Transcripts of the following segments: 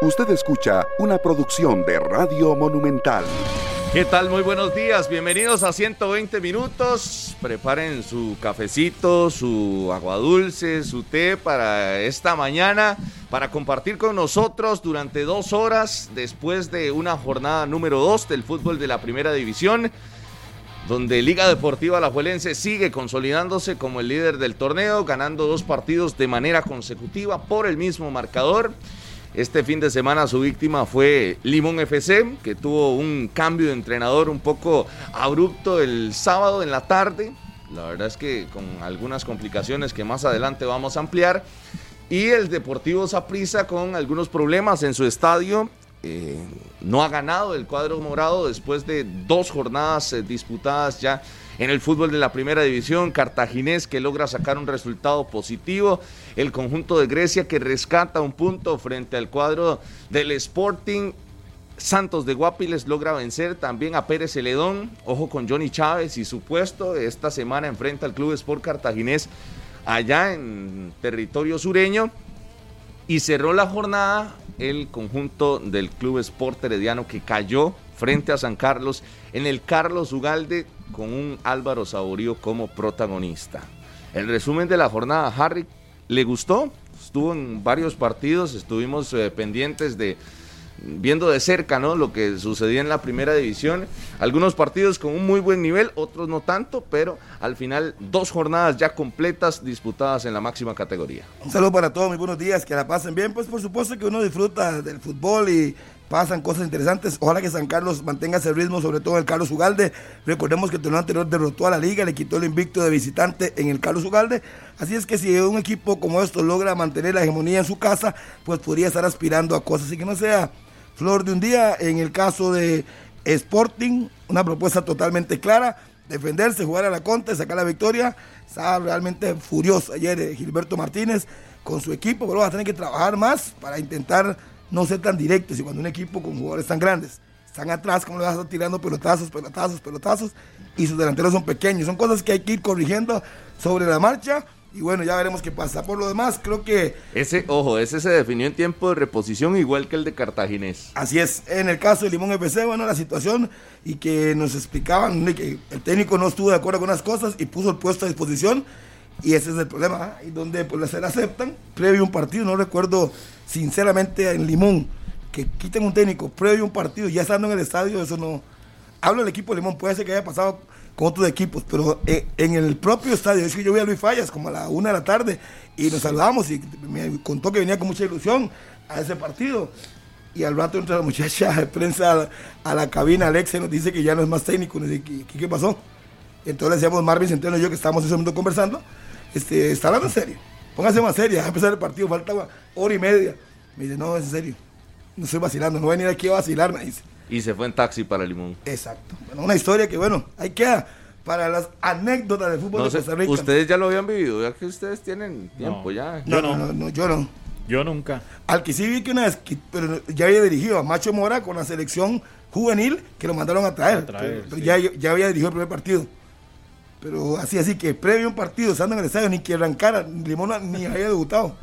Usted escucha una producción de Radio Monumental. ¿Qué tal? Muy buenos días. Bienvenidos a 120 minutos. Preparen su cafecito, su agua dulce, su té para esta mañana, para compartir con nosotros durante dos horas después de una jornada número dos del fútbol de la primera división donde Liga Deportiva Alajuelense sigue consolidándose como el líder del torneo, ganando dos partidos de manera consecutiva por el mismo marcador. Este fin de semana su víctima fue Limón FC, que tuvo un cambio de entrenador un poco abrupto el sábado en la tarde. La verdad es que con algunas complicaciones que más adelante vamos a ampliar. Y el Deportivo Saprissa con algunos problemas en su estadio. Eh, no ha ganado el cuadro morado después de dos jornadas eh, disputadas ya en el fútbol de la primera división, Cartaginés que logra sacar un resultado positivo, el conjunto de Grecia que rescata un punto frente al cuadro del Sporting, Santos de Guapiles logra vencer también a Pérez Celedón, ojo con Johnny Chávez y su puesto, esta semana enfrenta al Club Sport Cartaginés allá en territorio sureño. Y cerró la jornada el conjunto del Club Sport Herediano que cayó frente a San Carlos en el Carlos Ugalde con un Álvaro Saborío como protagonista. El resumen de la jornada, Harry, ¿le gustó? Estuvo en varios partidos, estuvimos eh, pendientes de viendo de cerca ¿no? lo que sucedía en la primera división. Algunos partidos con un muy buen nivel, otros no tanto, pero al final dos jornadas ya completas disputadas en la máxima categoría. Un saludo para todos, muy buenos días, que la pasen bien. Pues por supuesto que uno disfruta del fútbol y pasan cosas interesantes. Ojalá que San Carlos mantenga ese ritmo, sobre todo en el Carlos Ugalde. Recordemos que el torneo anterior derrotó a la liga, le quitó el invicto de visitante en el Carlos Ugalde. Así es que si un equipo como esto logra mantener la hegemonía en su casa, pues podría estar aspirando a cosas. Así que no sea flor de un día. En el caso de Sporting, una propuesta totalmente clara. Defenderse, jugar a la contra, sacar la victoria. Estaba realmente furioso ayer eh, Gilberto Martínez con su equipo, pero va a tener que trabajar más para intentar no ser tan directos y cuando un equipo con jugadores tan grandes están atrás, como le vas a estar tirando pelotazos, pelotazos, pelotazos y sus delanteros son pequeños. Son cosas que hay que ir corrigiendo sobre la marcha. Y bueno, ya veremos qué pasa. Por lo demás, creo que. Ese, ojo, ese se definió en tiempo de reposición igual que el de Cartaginés. Así es. En el caso de Limón FC, bueno, la situación y que nos explicaban que el técnico no estuvo de acuerdo con unas cosas y puso el puesto a disposición. Y ese es el problema. Y donde pues se aceptan, previo un partido, no recuerdo sinceramente en Limón, que quiten un técnico previo a un partido, ya estando en el estadio, eso no. Hablo del equipo de Limón, puede ser que haya pasado con otros equipos, pero eh, en el propio estadio, es que yo vi a Luis Fallas como a la una de la tarde y nos saludamos y me contó que venía con mucha ilusión a ese partido. Y al rato entra la muchacha de prensa a, la cabina, Alexa, nos dice que ya no es más técnico. Nos dice, ¿qué, pasó? Entonces le decíamos Marvin Centeno y yo que estábamos en ese momento conversando, este, está hablando en serio póngase más seria, a empezar el partido, falta hora y media. Me dice, no, es en serio, no estoy vacilando, no voy a venir aquí a vacilar, me dice. Y se fue en taxi para Limón. Exacto. Bueno, una historia que, bueno, hay que para las anécdotas del fútbol de Costa Rica. Ustedes ya lo habían vivido, ya que ustedes tienen tiempo ya. No, no, no, no, yo no. Yo nunca. Al que sí vi que una vez, pero ya había dirigido a Macho Mora con la selección juvenil que lo mandaron a traer. pero, ya, ya había dirigido el primer partido. Pero así, así que previo a un partido, estando en el estadio, ni que arrancara, Limona ni había debutado.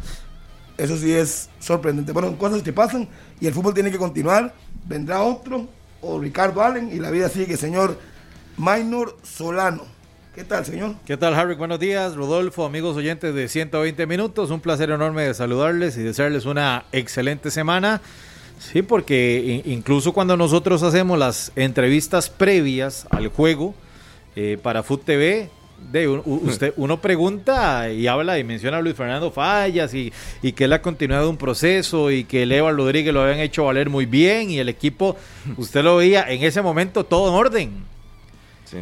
Eso sí es sorprendente. Bueno, cosas que pasan y el fútbol tiene que continuar. Vendrá otro, o Ricardo Allen, y la vida sigue, señor Minor Solano. ¿Qué tal, señor? ¿Qué tal, Harry? Buenos días, Rodolfo, amigos oyentes de 120 minutos. Un placer enorme de saludarles y desearles una excelente semana. Sí, porque incluso cuando nosotros hacemos las entrevistas previas al juego, eh, para Food TV, de, usted, uno pregunta y habla y menciona a Luis Fernando Fallas y, que es la continuidad de un proceso y que el Eva Rodríguez lo habían hecho valer muy bien y el equipo, usted lo veía en ese momento todo en orden.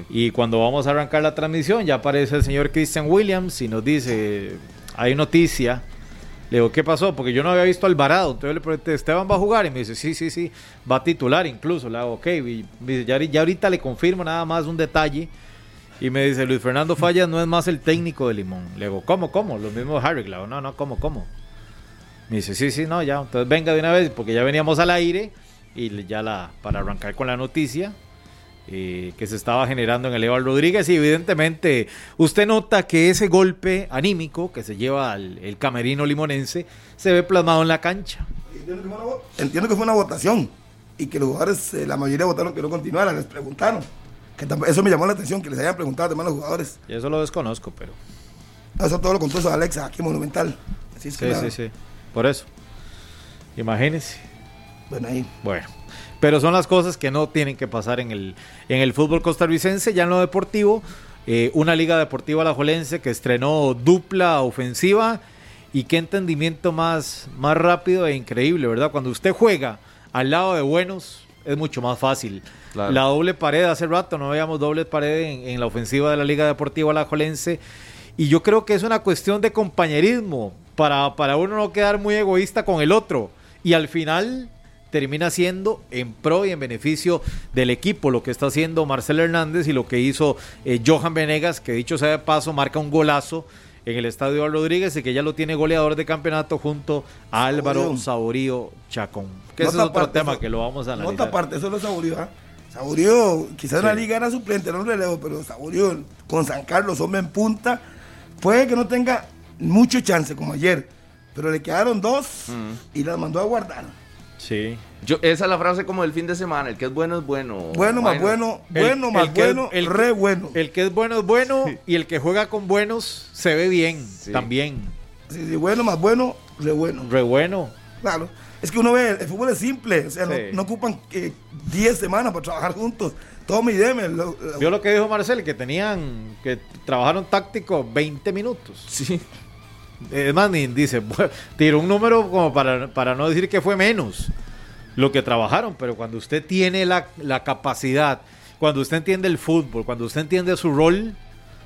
Y cuando vamos a arrancar la transmisión ya aparece el señor Christian Williams y nos dice, hay noticia. Le digo, ¿qué pasó? Porque yo no había visto al Alvarado. Entonces le pregunté, ¿Esteban va a jugar? Y me dice, sí, sí, sí, va a titular incluso. Le hago, ok. Y ya, ya ahorita le confirmo nada más un detalle y me dice, Luis Fernando Fallas no es más el técnico de Limón. Le digo, ¿cómo, cómo? Lo mismo Harry. Le no, no, ¿cómo, cómo? Me dice, sí, sí, no, ya. Entonces venga de una vez, porque ya veníamos al aire y ya la, para arrancar con la noticia eh, que se estaba generando en el Eval Rodríguez. Y evidentemente usted nota que ese golpe anímico que se lleva al el camerino limonense se ve plasmado en la cancha. entiendo que fue una, vo- entiendo que fue una votación y que los jugadores, eh, la mayoría votaron que no continuara, les preguntaron. Que eso me llamó la atención, que les hayan preguntado además a los jugadores. Y eso lo desconozco, pero. Eso todo lo contó eso Alexa, aquí en Monumental. Así es que Sí, sí, sí. Por eso. Imagínense. Bueno, ahí. Bueno, pero son las cosas que no tienen que pasar en el, en el fútbol costarricense. Ya en lo deportivo, eh, una liga deportiva alajuelense que estrenó dupla ofensiva y qué entendimiento más, más rápido e increíble, ¿verdad? Cuando usted juega al lado de buenos, es mucho más fácil. Claro. La doble pared, hace rato no veíamos doble pared en, en la ofensiva de la liga deportiva alajuelense. Y yo creo que es una cuestión de compañerismo para, para uno no quedar muy egoísta con el otro. Y al final termina siendo en pro y en beneficio del equipo lo que está haciendo Marcelo Hernández y lo que hizo eh, Johan Venegas, que dicho sea de paso, marca un golazo en el estadio Rodríguez y que ya lo tiene goleador de campeonato junto a Álvaro Saborío. Chacón. Que ese es otro tema eso- que lo vamos a analizar. Nota aparte, eso lo Saborío, ¿ah? Saborío, quizás en la Sí. liga era suplente, no relevo, pero Saborío con San Carlos, hombre en punta, puede que no tenga mucho chance como ayer, pero le quedaron dos y las mandó a guardar. Sí. Yo, esa es la frase como del fin de semana, el que es bueno es bueno. Bueno más Bueno. bueno, El- bueno el más es- bueno, el- re bueno. El que es bueno es bueno y el que juega con buenos se ve bien Sí. también. Sí, sí, bueno más bueno, re bueno. Re bueno. Claro. Es que uno ve, el fútbol es simple, o sea, no- Sí. no, ocupan eh, 10 semanas para trabajar juntos. Tome y deme. lo- lo- Vio lo que dijo Marcel, que tenían, que trabajaron táctico 20 minutos. Sí. Es más, ni dice, tiró un número como para, para no decir que fue menos lo que trabajaron, pero cuando usted tiene la, la capacidad, cuando usted entiende el fútbol, cuando usted entiende su rol,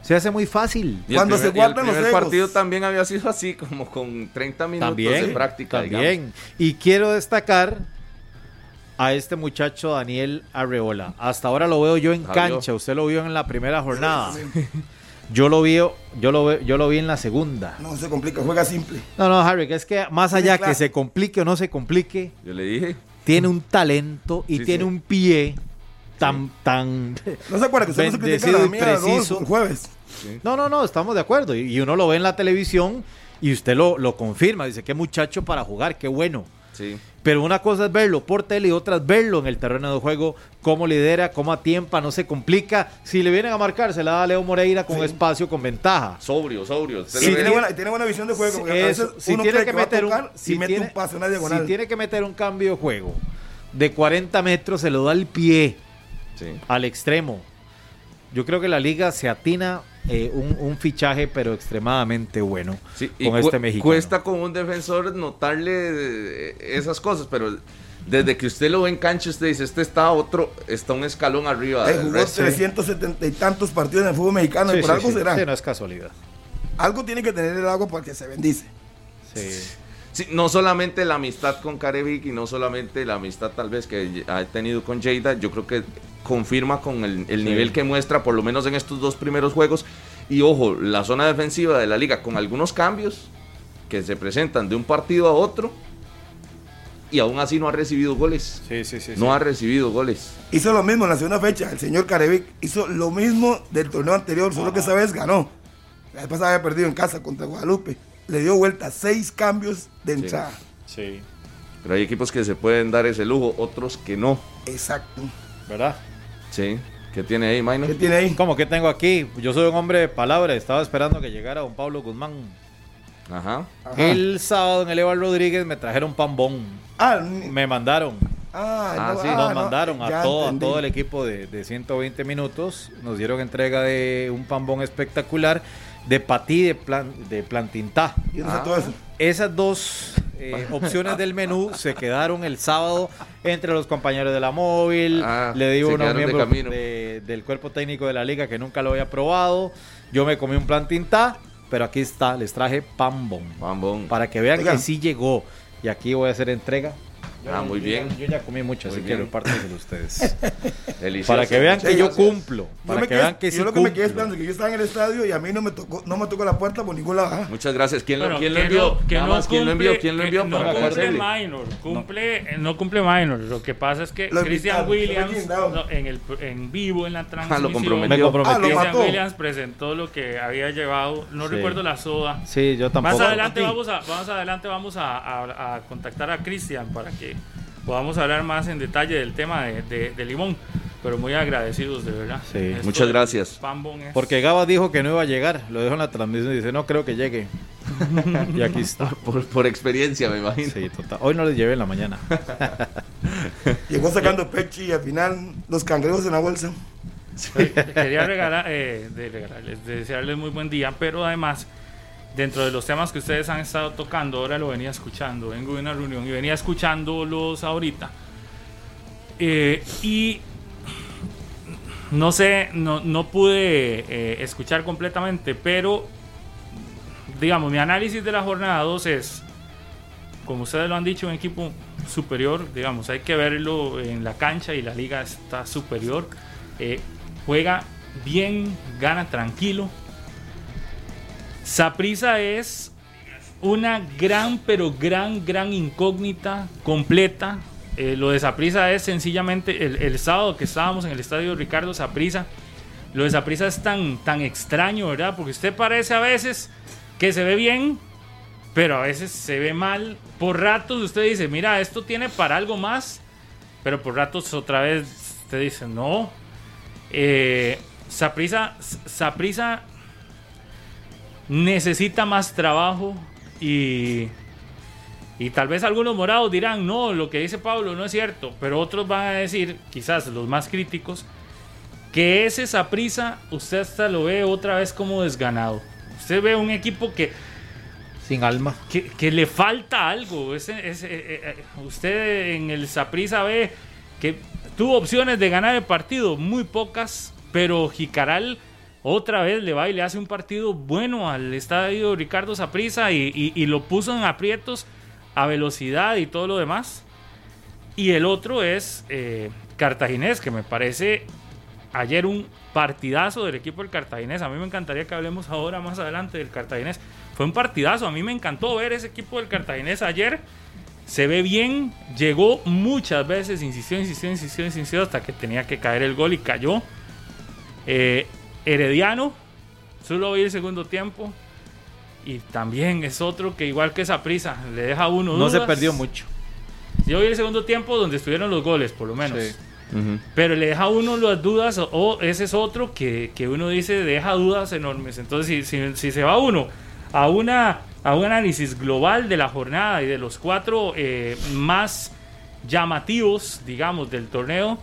se hace muy fácil. Y el Cuando se primer- y el guardan los primer egos. partido también había sido así, como con 30 minutos También, de práctica. digamos. también. Y quiero destacar a este muchacho Daniel Arreola. Hasta ahora lo veo yo en Javier. cancha, usted lo vio en la primera jornada. Yo lo vi, yo lo, yo lo vi en la segunda. No se complica, juega simple. No, no, Harry, que es que más allá claro. que se complique o no se complique, Yo le dije. tiene un talento y Sí, tiene sí. un pie tan, tan... No se acuerda que usted no se critica la y mía preciso. el jueves. No, no, no, estamos de acuerdo. Y, y uno lo ve en la televisión y usted lo, lo confirma. Dice, qué muchacho para jugar, qué bueno. Sí. Pero una cosa es verlo por tele y otra es verlo en el terreno de juego, cómo lidera, cómo atiempa, no se complica. Si le vienen a marcar, se la da a Leo Moreira con Sí. espacio, con ventaja. Sobrio, sobrio. Sí, tiene, buena, tiene buena visión de juego. Eso, si tiene que meter un, tocar si y mete tiene, un pase, una diagonal. si tiene que meter un cambio de juego de 40 metros, se lo da el pie Sí. al extremo. Yo creo que la liga se atina eh, un, un fichaje, pero extremadamente bueno Sí, con este mexicano. Cuesta con un defensor notarle eh, esas cosas, pero desde que usted lo ve en cancha, usted dice, este está otro, está un escalón arriba. Eh, jugó resto. 370 y tantos partidos en el fútbol mexicano Sí, y por sí, algo sí. será. Sí, no es casualidad. Algo tiene que tener el agua para que se bendice. Sí. Sí, no solamente la amistad con Carevic y no solamente la amistad tal vez que ha tenido con Jada, yo creo que confirma con el, el Sí. nivel que muestra, por lo menos en estos dos primeros juegos. Y ojo, la zona defensiva de la liga con algunos cambios que se presentan de un partido a otro y aún así no ha recibido goles. Sí, sí, sí. No ha recibido goles. Hizo lo mismo en la segunda fecha. El señor Carevic hizo lo mismo del torneo anterior, solo que esa vez ganó. La vez pasada había perdido en casa contra Guadalupe. Le dio vuelta seis cambios de entrada. Sí, Pero hay equipos que se pueden dar ese lujo, otros que no. Exacto. ¿verdad? Sí. ¿Qué tiene ahí, Maino? ¿Qué tiene ahí? ¿Cómo que tengo aquí? Yo soy un hombre de palabra, estaba esperando que llegara don Pablo Guzmán. Ajá. Ajá. El sábado en el Eval Rodríguez me trajeron pambón. Ah, Me mandaron. ah, Ah, no, sí, ah, Nos no, mandaron a todo, a todo el equipo de, de 120 minutos. Nos dieron entrega de un pambón espectacular de patí de, plan, de plantintá. Ah. Esas dos eh, opciones del menú se quedaron el sábado entre los compañeros de la móvil. Ah, Le digo a unos de de- del cuerpo técnico de la liga que nunca lo había probado. Yo me comí un plantintá, pero aquí está, les traje pambón. Bambón. Para que vean que sí llegó. Y aquí voy a hacer entrega Ah, muy bien. Yo ya comí mucho, Muy así bien. que repártenselo ustedes. Delicioso. Para que vean que yo yo- cumplo. Yo, Para que quedé- vean que sí yo lo que me quedé cumplo. esperando es que yo estaba en el estadio y a mí no me tocó, no me tocó la puerta por ningún lado. ah. Muchas gracias. ¿Quién, lo, Bueno, quién lo envió? no- que Nada no más, ¿quién lo cumple- envió? ¿Quién lo envió? No para cumple minor, cumple, no cumple minor. Lo que pasa es que Lo Christian Williams no, en, el, en vivo en la transmisión. lo comprometió. Me comprometió. Ah, lo Christian. Williams presentó lo que había llevado. No Sí. recuerdo la soda. Sí, yo tampoco. Más adelante vamos a, más adelante vamos a, a- a contactar a Cristian para que podamos hablar más en detalle del tema de, de- de Limón. Pero muy agradecidos, de verdad. Sí. Esto Muchas gracias. Es- Porque Gaba dijo que no iba a llegar. Lo dejó en la transmisión y dice, no creo que llegue. y aquí está. Por, por experiencia, me imagino. Sí, total. Hoy no les llevé en la mañana. Llegó sacando pecho y al final los cangrejos en la bolsa. Quería regalar, eh, de regalarles, de desearles muy buen día, pero además, dentro de los temas que ustedes han estado tocando, ahora lo venía escuchando, vengo de una reunión y venía escuchándolos ahorita. Eh, y no sé, no, no pude eh, escuchar completamente, pero digamos, mi análisis de la jornada 2 es, como ustedes lo han dicho, un equipo superior, digamos, hay que verlo en la cancha y la liga está superior. Eh, juega bien, gana tranquilo. Saprisa es una gran, pero gran, gran incógnita completa. Eh, lo de Saprisa es sencillamente el, sábado que estábamos en el estadio Ricardo Saprisa. Lo de Saprisa es tan, tan extraño, ¿verdad? Porque usted parece a veces que se ve bien, pero a veces se ve mal. Por ratos usted dice, mira, esto tiene para algo más, pero por ratos otra vez usted dice, no. Eh, Saprisa, Saprisa necesita más trabajo y, y tal vez algunos morados dirán, no, lo que dice Pablo no es cierto, pero otros van a decir, quizás los más críticos, que ese Saprisa usted hasta lo ve otra vez como desganado. Usted ve un equipo que Sin alma. que, que le falta algo. Ese- ese, eh, eh, usted en el Saprissa ve que tuvo opciones de ganar el partido, muy pocas, pero Jicaral otra vez le va y le hace un partido bueno al estadio Ricardo y- y lo puso en aprietos a velocidad y todo lo demás. Y el otro es eh, Cartaginés, que me parece ayer un partidazo del equipo del Cartaginés. A mí me encantaría que hablemos ahora más adelante del Cartaginés. Fue un partidazo. A mí me encantó ver ese equipo del Cartaginés ayer. Se ve bien. Llegó muchas veces. Insistió, insistió, insistió, insistió. Hasta que tenía que caer el gol y cayó. Eh, Herediano. Solo vi el segundo tiempo. Y también es otro que igual que esa prisa. Le deja a uno. No se perdió mucho. Yo vi el segundo tiempo donde estuvieron los goles, por lo menos. Sí. Pero le deja a uno las dudas, o, o ese es otro que, que uno dice deja dudas enormes. Entonces, si, si- si se va uno a, una, a un análisis global de la jornada y de los cuatro eh, más llamativos, digamos, del torneo,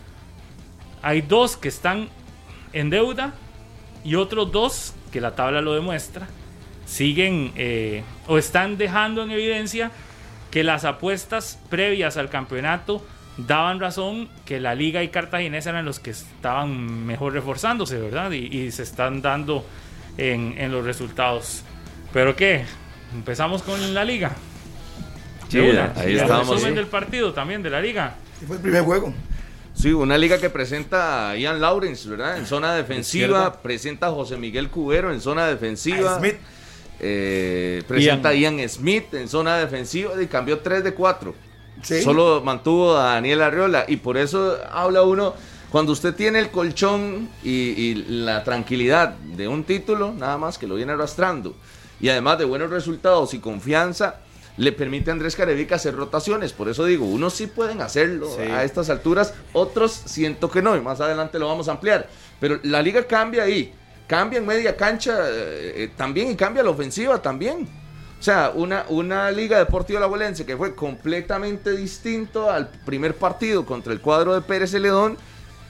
hay dos que están en deuda y otros dos, que la tabla lo demuestra, siguen eh, o están dejando en evidencia que las apuestas previas al campeonato daban razón que la liga y Cartaginés eran los que estaban mejor reforzándose, ¿verdad? Y, y se están dando en, en los resultados. ¿Pero qué? Empezamos con la liga. Sí, ahí Y el estábamos, resumen sí. del partido también de la liga. Y fue el primer juego. Sí, una liga que presenta a Ian Lawrence, ¿verdad? En zona defensiva. Izquierda. Presenta a José Miguel Cubero en zona defensiva. A Smith. Eh, presenta a Ian Smith en zona defensiva y cambió 3 de 4. Sí. Solo mantuvo a Daniel Arriola y por eso habla uno, cuando usted tiene el colchón y, y la tranquilidad de un título, nada más que lo viene arrastrando, y además de buenos resultados y confianza, le permite a Andrés Carevica hacer rotaciones. Por eso digo, unos sí pueden hacerlo Sí. a estas alturas, otros siento que no, y más adelante lo vamos a ampliar. Pero la liga cambia ahí, cambia en media cancha eh, eh, también y cambia la ofensiva también. O sea, una, una Liga Deportiva Alajuelense que fue completamente distinto al primer partido contra el cuadro de Pérez Celedón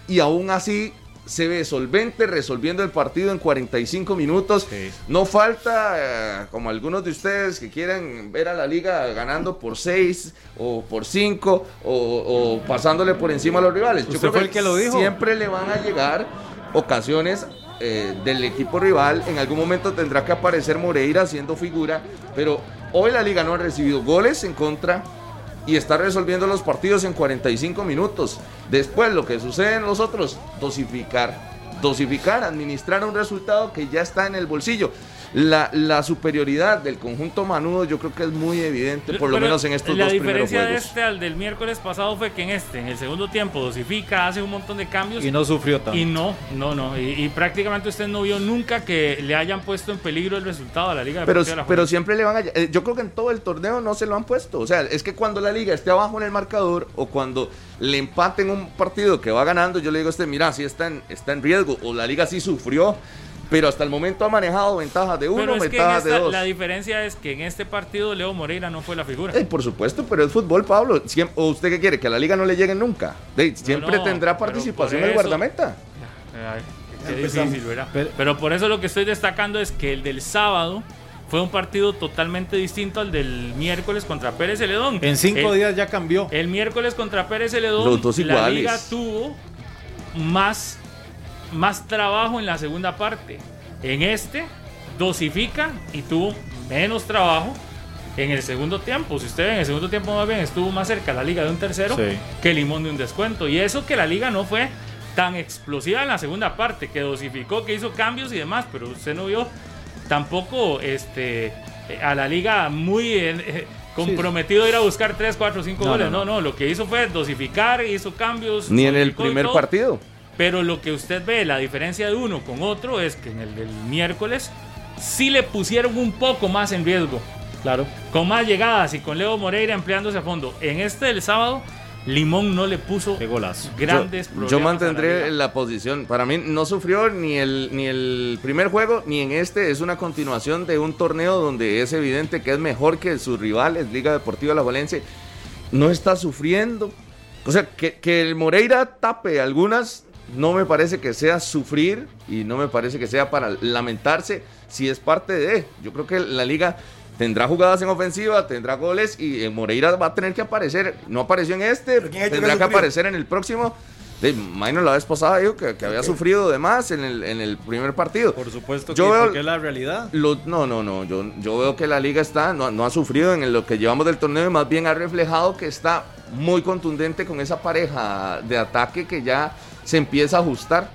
y aún así se ve solvente resolviendo el partido en 45 minutos. Sí. No falta, eh, como algunos de ustedes que quieren ver a la liga ganando por 6 o por 5 o, o pasándole por encima a los rivales. ¿Usted fue el que lo dijo? Siempre le van a llegar ocasiones eh, del equipo rival. En algún momento tendrá que aparecer Moreira haciendo figura, pero hoy la liga no ha recibido goles en contra y está resolviendo los partidos en 45 minutos. Después lo que sucede en los otros, dosificar. Dosificar, administrar un resultado que ya está en el bolsillo la, la, superioridad del conjunto manudo yo creo que es muy evidente, por lo menos en estos dos primeros juegos. La diferencia de este al del miércoles pasado fue que en este, en el segundo tiempo, dosifica, hace un montón de cambios. Y no sufrió tanto. Y no, no, no. Y, prácticamente usted no vio nunca que le hayan puesto en peligro el resultado a la Liga Pero, pero siempre le van a... Eh, yo creo que en todo el torneo no se lo han puesto. O sea, es que cuando la Liga esté abajo en el marcador o cuando le empaten un partido que va ganando, yo le digo a usted, mira, si está en, está en riesgo o la Liga sí sufrió pero hasta el momento ha manejado ventajas de uno, ventajas de dos. La diferencia es que en este partido Leo Moreira no fue la figura. Eh, por supuesto, pero es fútbol, Pablo. ¿O usted qué quiere? ¿Que a la liga no le lleguen nunca? siempre tendrá participación el guardameta. qué difícil, ¿verdad? Pero, por eso lo que estoy destacando es que el del sábado fue un partido totalmente distinto al del miércoles contra Pérez Celedón. En cinco días ya cambió. El miércoles contra Pérez Celedón, la liga tuvo más más trabajo en la segunda parte. En este dosifica y tuvo menos trabajo en el segundo tiempo. Si usted ve en el segundo tiempo más bien estuvo más cerca la liga de un tercero que Limón de un descuento. Y eso que la liga no fue tan explosiva en la segunda parte, que dosificó, que hizo cambios y demás, pero usted no vio tampoco este, a la liga muy eh, eh, comprometido a ir a buscar 3, 4, 5 goles. No, no, lo que hizo fue dosificar, hizo cambios. Ni en el primer partido. Pero lo que usted ve, la diferencia de uno con otro, es que en el del miércoles sí le pusieron un poco más en riesgo. Claro. Con más llegadas y con Leo Moreira empleándose a fondo. En este del sábado, Limón no le puso grandes problemas. Yo mantendré la, posición. Para mí no sufrió ni el, ni el primer juego ni en este. Es una continuación de un torneo donde es evidente que es mejor que sus rivales, Liga Deportiva La Valencia. No está sufriendo. O sea, que, que el Moreira tape algunas no me parece que sea sufrir y no me parece que sea para lamentarse si es parte de. Yo creo que la liga tendrá jugadas en ofensiva, tendrá goles y Moreira va a tener que aparecer. No apareció en este, tendrá que, aparecer en el próximo. De la vez pasada dijo que, había sufrido de más en el, en el primer partido. Por supuesto que yo veo, es la realidad. no, no, no. Yo, yo veo que la liga está, no, no ha sufrido en lo que llevamos del torneo y más bien ha reflejado que está muy contundente con esa pareja de ataque que ya se empieza a ajustar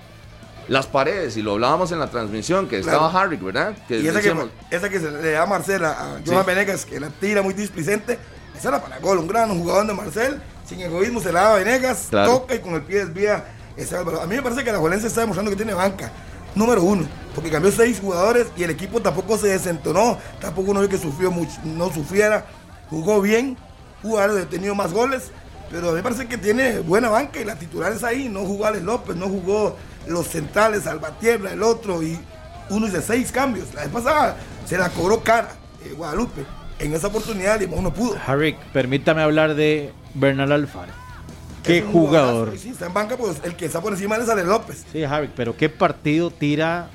las paredes, y lo hablábamos en la transmisión, que estaba Harry, ¿verdad? y esa, que, esa que se le da a Marcel, a Johan Venegas, que la tira muy displicente, esa era para gol, un gran jugador de Marcel, sin egoísmo se la da a Venegas, toca y con el pie desvía ese A mí me parece que la Jolense está demostrando que tiene banca, número uno, porque cambió seis jugadores y el equipo tampoco se desentonó, tampoco uno vio que sufrió mucho, no sufriera, jugó bien, haber tenido más goles, pero a mí me parece que tiene buena banca y la titular es ahí. No jugó Alex López, no jugó los centrales, Salvatierra, el otro, y uno de seis cambios. La vez pasada se la cobró cara eh, Guadalupe. En esa oportunidad Limón no pudo. Harry, permítame hablar de Bernal Alfaro. Qué jugador. sí, está en banca, pues el que está por encima es Alex López. Sí, Harry, pero qué partido tira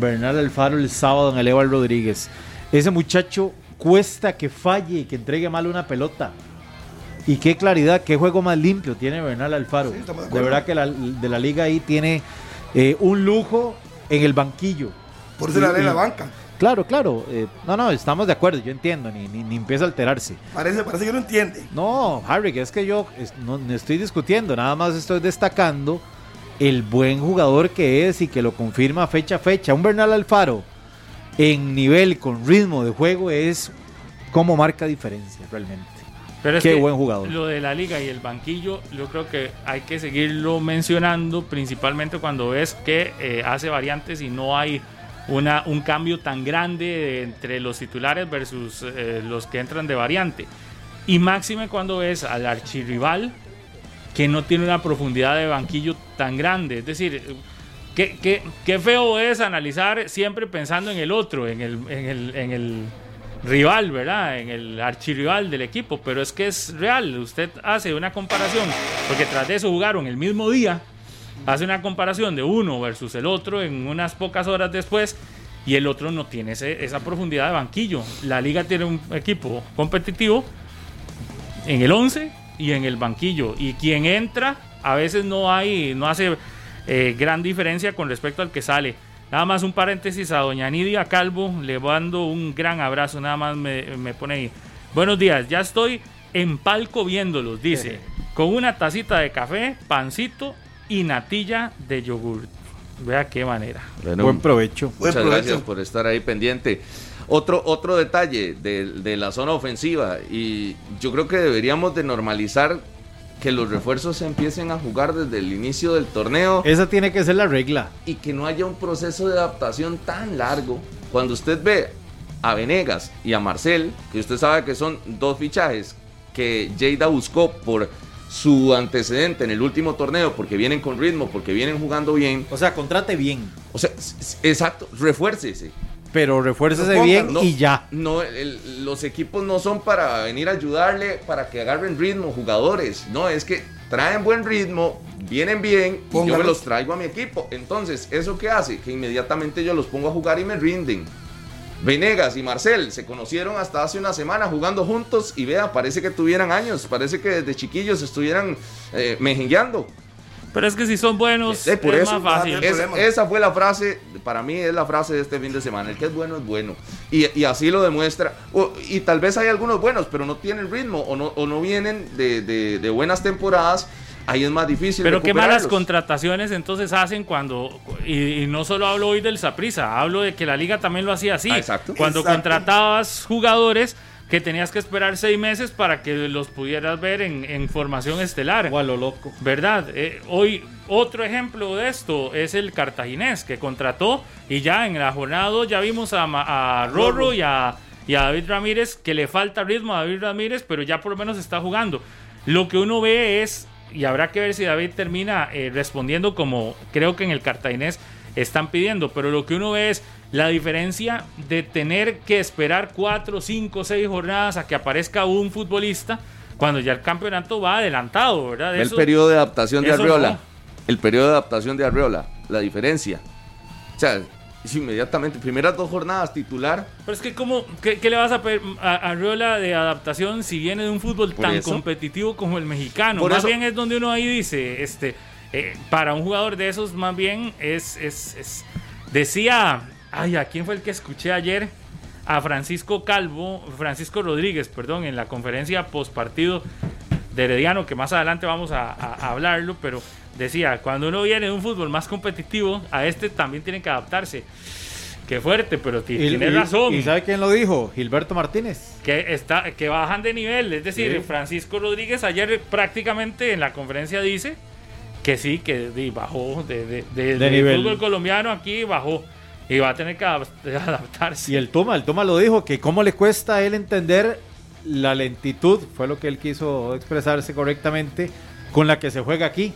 Bernal Alfaro el sábado en el Eval Rodríguez. Ese muchacho cuesta que falle y que entregue mal una pelota. Y qué claridad, qué juego más limpio tiene Bernal Alfaro. de, verdad que la, de la liga ahí tiene eh, un lujo en el banquillo. Por eso la la banca. Claro, claro. Eh, no, no, estamos de acuerdo, yo entiendo, ni, ni, empieza a alterarse. Parece, parece que no entiende. No, Harry, es que yo no, estoy discutiendo, nada más estoy destacando el buen jugador que es y que lo confirma fecha a fecha. Un Bernal Alfaro en nivel, con ritmo de juego, es como marca diferencia realmente. Pero es Qué buen jugador. Lo de la liga y el banquillo, yo creo que hay que seguirlo mencionando, principalmente cuando ves que eh, hace variantes y no hay una, un cambio tan grande entre los titulares versus eh, los que entran de variante. Y máxime cuando ves al archirrival que no tiene una profundidad de banquillo tan grande. Es decir, qué, qué, qué feo es analizar siempre pensando en el otro, en el, en el, en el rival, ¿verdad? En el archirrival del equipo, pero es que es real. Usted hace una comparación, porque tras de eso jugaron el mismo día, hace una comparación de uno versus el otro en unas pocas horas después y el otro no tiene esa profundidad de banquillo. La liga tiene un equipo competitivo en el 11 y en el banquillo y quien entra a veces no hay, no hace eh, gran diferencia con respecto al que sale. Nada más un paréntesis a doña Nidia Calvo, le mando un gran abrazo, nada más me, pone ahí. Buenos días, ya estoy en palco viéndolos, dice, con una tacita de café, pancito y natilla de yogur. Vea qué manera. Bueno, Buen provecho. Buen Muchas provecho. gracias por estar ahí pendiente. Otro, otro detalle de, de la zona ofensiva y yo creo que deberíamos de normalizar que los refuerzos se empiecen a jugar desde el inicio del torneo Esa tiene que ser la regla. y que no haya un proceso de adaptación tan largo. Cuando usted ve a Venegas y a Marcel, que usted sabe que son dos fichajes que Lleida buscó por su antecedente en el último torneo, porque vienen con ritmo, porque vienen jugando bien. O sea, contrate bien, O sea, exacto, refuércese. Pero refuércese Pero bien No, y ya. No, el- los equipos no son para venir a ayudarle, para que agarren ritmo, jugadores. No, es que traen buen ritmo, vienen bien, y yo me los traigo a mi equipo. Entonces, ¿eso qué hace? Que inmediatamente yo los pongo a jugar y me rinden. Venegas y Marcel se conocieron hasta hace una semana jugando juntos y vea, parece que tuvieran años, parece que desde chiquillos estuvieran eh, mejengueando. Pero es que si son buenos, Eh, por es eso, más fácil. Es- esa fue la frase, para mí es la frase de este fin de semana. El que es bueno es bueno. Y, y así lo demuestra. O- y tal vez hay algunos buenos, pero no tienen ritmo o no, o no vienen de, de- de buenas temporadas. Ahí es más difícil. Pero qué malas contrataciones entonces hacen cuando, y, y no solo hablo hoy del Saprisa, hablo de que la liga también lo hacía así. Ah, exacto. Cuando Exacto. contratabas jugadores que tenías que esperar seis meses para que los pudieras ver en, en formación estelar. O a lo loco. ¿Verdad? Eh, hoy otro ejemplo de esto es el cartaginés que contrató y ya en la jornada 2 ya vimos a, a Rorro y a, y a David Ramírez que le falta ritmo a David Ramírez, pero ya por lo menos está jugando. Lo que uno ve es, y habrá que ver si David termina eh, respondiendo como creo que en el cartaginés están pidiendo, pero lo que uno ve es la diferencia de tener que esperar 4, 5, 6 jornadas a que aparezca un futbolista cuando ya el campeonato va adelantado, ¿verdad? Ve El periodo de adaptación de Arriola. no. El periodo de adaptación de Arriola. La diferencia. O sea, es inmediatamente, primeras dos jornadas titular. Pero es que, ¿cómo, qué, qué le vas a pedir a, Arriola de adaptación si viene de un fútbol tan eso. competitivo como el mexicano? Por más eso- bien es donde uno ahí dice, este, eh, para un jugador de esos, más bien es, es, es- decía, ay, ¿a quién fue el que escuché ayer? A Francisco Calvo, Francisco Rodríguez, perdón, en la conferencia post partido de Herediano, que más adelante vamos a, a- a hablarlo, pero decía, cuando uno viene de un fútbol más competitivo, a este también tiene que adaptarse. Qué fuerte, pero tiene razón. ¿Y sabe quién lo dijo? Gilberto Martínez. que está que bajan de nivel, es decir, Sí. Francisco Rodríguez ayer prácticamente en la conferencia dice que sí, que bajó de, de, nivel. fútbol colombiano aquí bajó y va a tener que adap- adaptarse. Y el Toma, el Toma lo dijo, que cómo le cuesta a él entender la lentitud, fue lo que él quiso expresarse correctamente, con la que se juega aquí.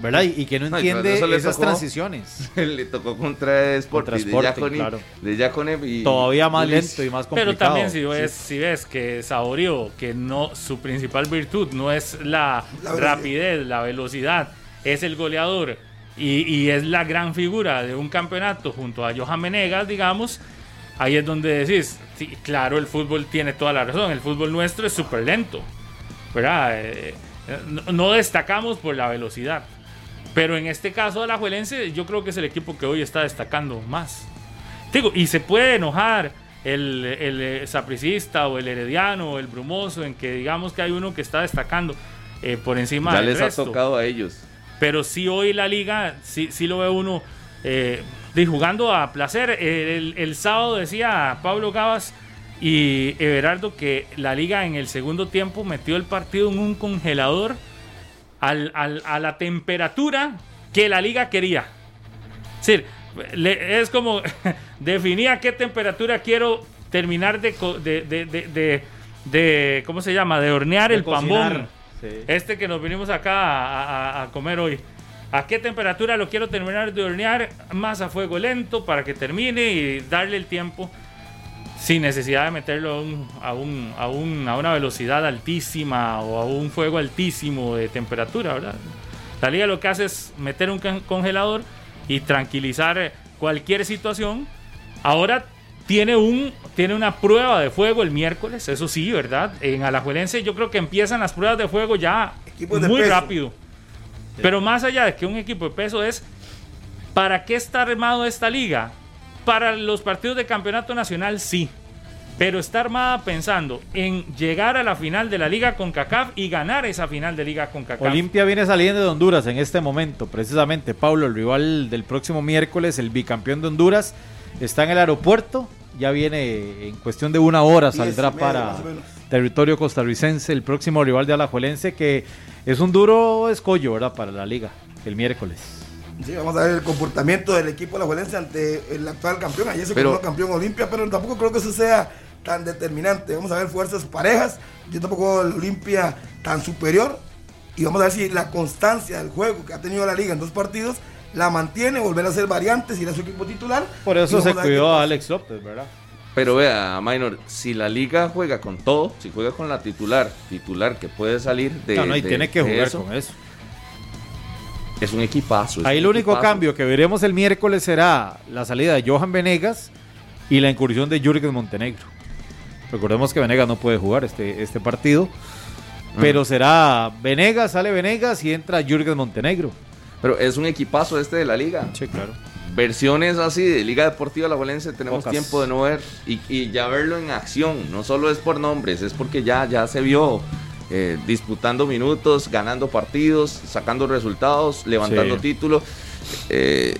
¿Verdad? Y, y que no entiende esas tocó- transiciones. Le tocó contra Sporting, Contra de Sporting, claro. de Giacone y Todavía más lento y más complicado. Pero también si ves, Sí. si ves que Saborío, que no su principal virtud no es la, La rapidez, la velocidad, es el goleador y, y es la gran figura de un campeonato junto a Johan Menegas, digamos, ahí es donde decís, sí, claro, el fútbol tiene toda la razón, el fútbol nuestro es súper lento, ¿verdad? Eh, no, no destacamos por la velocidad. Pero en este caso, Alajuelense, yo creo que es el equipo que hoy está destacando más. Digo, y se puede enojar el, el eh, sapricista o el herediano o el brumoso en que digamos que hay uno que está destacando eh, por encima Ya del les resto. ha tocado a ellos. Pero sí hoy la liga, sí, sí lo ve uno eh, de jugando a placer. El, el sábado decía Pablo Gabas y Everardo que la liga en el segundo tiempo metió el partido en un congelador al- al- a la temperatura que la liga quería. Es decir, le- es como definía qué temperatura quiero terminar de, de, de, de- de- de- ¿cómo se llama? De hornear el cocinar. pambón. Este que nos vinimos acá a, a- comer hoy. ¿A qué temperatura lo quiero terminar de hornear? Más a fuego lento para que termine y darle el tiempo sin necesidad de meterlo a, un- a, un- a un- a una velocidad altísima o a un fuego altísimo de temperatura, ¿verdad? La liga lo que hace es meter un congelador y tranquilizar cualquier situación. Ahora tiene, un, tiene una prueba de fuego el miércoles, eso sí, ¿verdad? En Alajuelense yo creo que empiezan las pruebas de fuego ya Equipos muy peso. rápido. Pero más allá de que un equipo de peso es, ¿para qué está armado esta liga? Para los partidos de campeonato nacional, sí. pero está armada pensando en llegar a la final de la Liga con CACAF y ganar esa final de Liga con CACAF. Olimpia viene saliendo de Honduras en este momento, precisamente. Pablo, el rival del próximo miércoles, el bicampeón de Honduras, está en el aeropuerto. Ya viene en cuestión de una hora, saldrá para territorio costarricense el próximo rival de Alajuelense, que es un duro escollo, ¿verdad? Para la liga, el miércoles. Sí, vamos a ver el comportamiento del equipo de la Juelense ante el actual campeón. Ayer se Pero- coronó campeón Olimpia, pero tampoco creo que eso sea tan determinante. Vamos a ver fuerzas parejas. Yo tampoco veo el Olimpia tan superior. Y vamos a ver si la constancia del juego que ha tenido la liga en dos partidos la mantiene, volver a hacer variantes, ir a su equipo titular. Por eso se cuidó a. Alex López, ¿verdad? Pero vea, Minor, si la liga juega con todo, si juega con la titular, titular que puede salir de. no, no, y de- tiene que jugar eso, con eso. Es un equipazo. es Ahí un el único equipazo. cambio que veremos el miércoles será la salida de Johan Venegas y la incursión de Jürgen Montenegro. Recordemos que Venegas no puede jugar este, este partido, pero será Venegas, sale Venegas y entra Jürgen Montenegro. Pero es un equipazo este de la liga. Sí, claro. Versiones así de Liga Deportiva La Juelense tenemos Pocas. tiempo de no ver y, y ya verlo en acción. No solo es por nombres, es porque ya, ya se vio eh, disputando minutos, ganando partidos, sacando resultados, levantando Sí. títulos. Eh,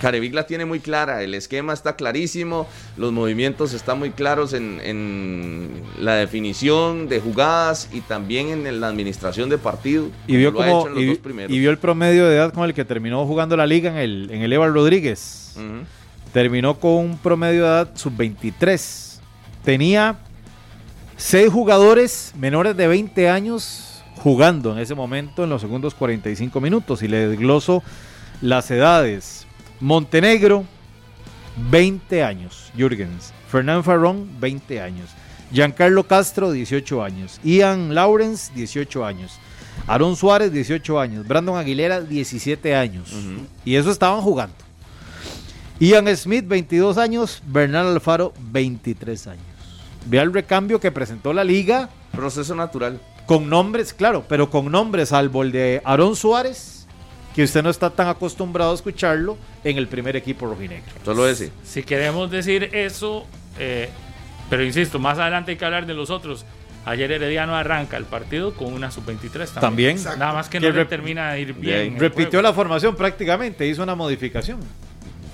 Carevic la tiene muy clara, el esquema está clarísimo, los movimientos están muy claros en, en la definición de jugadas y también en la administración de partido. Y vio, como, y, y vio el promedio de edad con el que terminó jugando la liga en el, en el Eval Rodríguez. Terminó con un promedio de edad sub-23. Tenía seis jugadores menores de 20 años jugando en ese momento en los segundos 45 minutos. Y le desgloso las edades. Montenegro, 20 años. Jürgens. Fernán Farrón, 20 años. Giancarlo Castro, 18 años. Ian Lawrence, 18 años. Aaron Suárez, 18 años. Brandon Aguilera, 17 años. Y eso estaban jugando. Ian Smith, 22 años. Bernal Alfaro, 23 años. Vea el recambio que presentó la liga Proceso natural. con nombres, claro, pero con nombres, salvo el de Aaron Suárez, que usted no está tan acostumbrado a escucharlo en el primer equipo rojinegro. Solo ese. Si queremos decir eso, eh, pero insisto, más adelante hay que hablar de los otros. Ayer Herediano arranca el partido con una sub-23 también. Nada más que Que no le termina de ir bien. ahí. en el repitió juego. la formación prácticamente, hizo una modificación.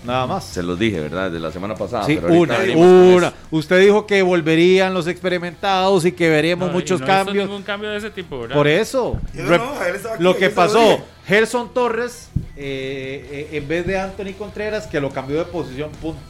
Nada más. Se los dije, ¿verdad? De la semana pasada. Sí, pero una, una. Usted dijo que volverían los experimentados y que veríamos No, y muchos no hizo cambios. ningún cambio de ese tipo, ¿verdad? Por eso, no, aquí, lo que pasó. Gerson Torres, eh, eh, en vez de Anthony Contreras, que lo cambió de posición, punto.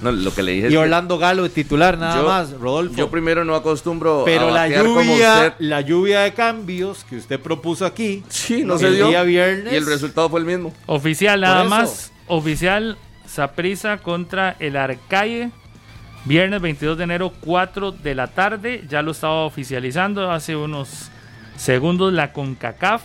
No, lo que le dije Y Orlando Galo de titular, nada yo- más, Rodolfo. Yo primero no acostumbro Pero a la batear como lluvia, usted. la lluvia de cambios que usted propuso aquí, Sí, no el se dio. día viernes, Y el resultado fue el mismo. Oficial, nada más. Oficial, Saprisa contra el Arcaye. Viernes 22 de enero, 4 de la tarde. Ya lo estaba oficializando hace unos segundos la CONCACAF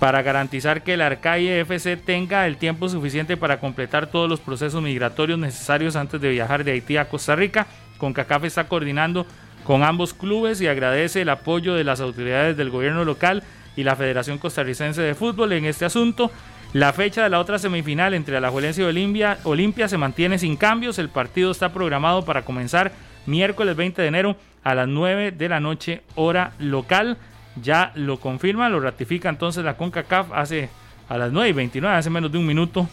para garantizar que el Arcaye FC tenga el tiempo suficiente para completar todos los procesos migratorios necesarios antes de viajar de Haití a Costa Rica. CONCACAF está coordinando con ambos clubes y agradece el apoyo de las autoridades del gobierno local y la Federación Costarricense de Fútbol en este asunto. La fecha de la otra semifinal entre Alajuelense y Olimpia, Olimpia se mantiene sin cambios. El partido está programado para comenzar miércoles 20 de enero a las 9 de la noche, hora local. Ya lo confirma, lo ratifica entonces la CONCACAF hace a las 9 y 29, hace menos de un minuto,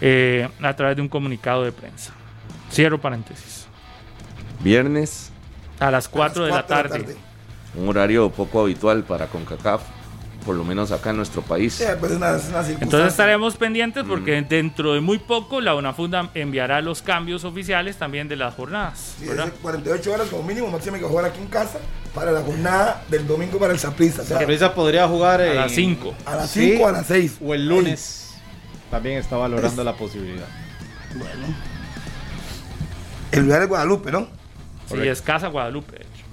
eh, a través de un comunicado de prensa. Cierro paréntesis. Viernes, A las 4 de la tarde. un horario poco habitual para CONCACAF, por lo menos acá en nuestro país. Sí, pues una, una Entonces estaremos pendientes porque dentro de muy poco la UNAFUNDA enviará los cambios oficiales también de las jornadas. Sí, ¿verdad? es de 48 horas como mínimo, máximo hay que jugar aquí en casa para la jornada del domingo para el Saprissa. O sea, Saprissa podría jugar A en- las 5. a las Sí, 5 a las 6. o el lunes. También está valorando la posibilidad. Bueno. El lugar de Guadalupe, ¿no? Sí, es Casa Guadalupe, de hecho.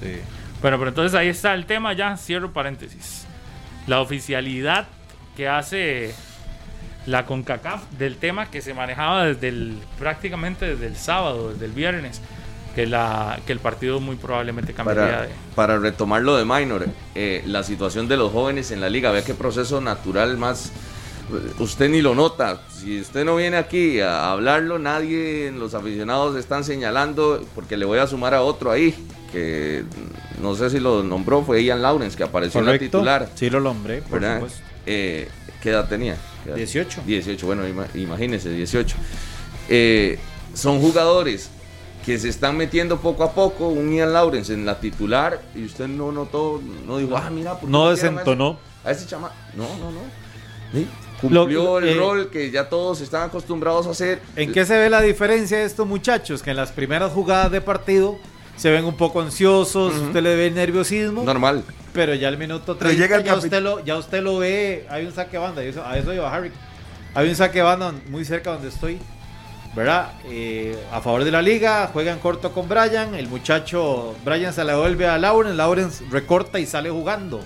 Sí. Bueno, pero entonces ahí está el tema ya, cierro paréntesis. La oficialidad que hace la CONCACAF del tema que se manejaba desde el, prácticamente desde el sábado, desde el viernes, que, la, que el partido muy probablemente cambiaría Para, de... para retomar lo de Minor, eh, la situación de los jóvenes en la liga, vea qué proceso natural más, usted ni lo nota. Si usted no viene aquí a hablarlo, nadie, los aficionados están señalando, porque le voy a sumar a otro ahí, que no sé si lo nombró, fue Ian Lawrence, que apareció en la titular. Sí, lo nombré, por ¿verdad? supuesto. Eh, ¿Qué edad tenía? ¿Qué edad? 18. 18, bueno, ima- imagínense, 18. Eh, son jugadores que se están metiendo poco a poco, un Ian Lawrence en la titular, y usted no notó, no dijo, ah, mira, ¿por qué No a desentonó. ese- A ese chama. No, no, no. Sí, Cumplió Lo- el eh, rol que ya todos están acostumbrados a hacer. ¿En qué se ve la diferencia de estos muchachos? Que en las primeras jugadas de partido se ven un poco ansiosos, usted le ve nerviosismo, Normal. pero ya al minuto Pero 30 llega el ya, usted lo, ya usted lo ve, hay un saque de banda, eso- a eso iba Harry. Hay un saque de banda muy cerca donde estoy, ¿verdad? Eh, a favor de la liga, juegan corto con Brian, el muchacho, Brian se le devuelve a Lawrence, Lawrence recorta y sale jugando,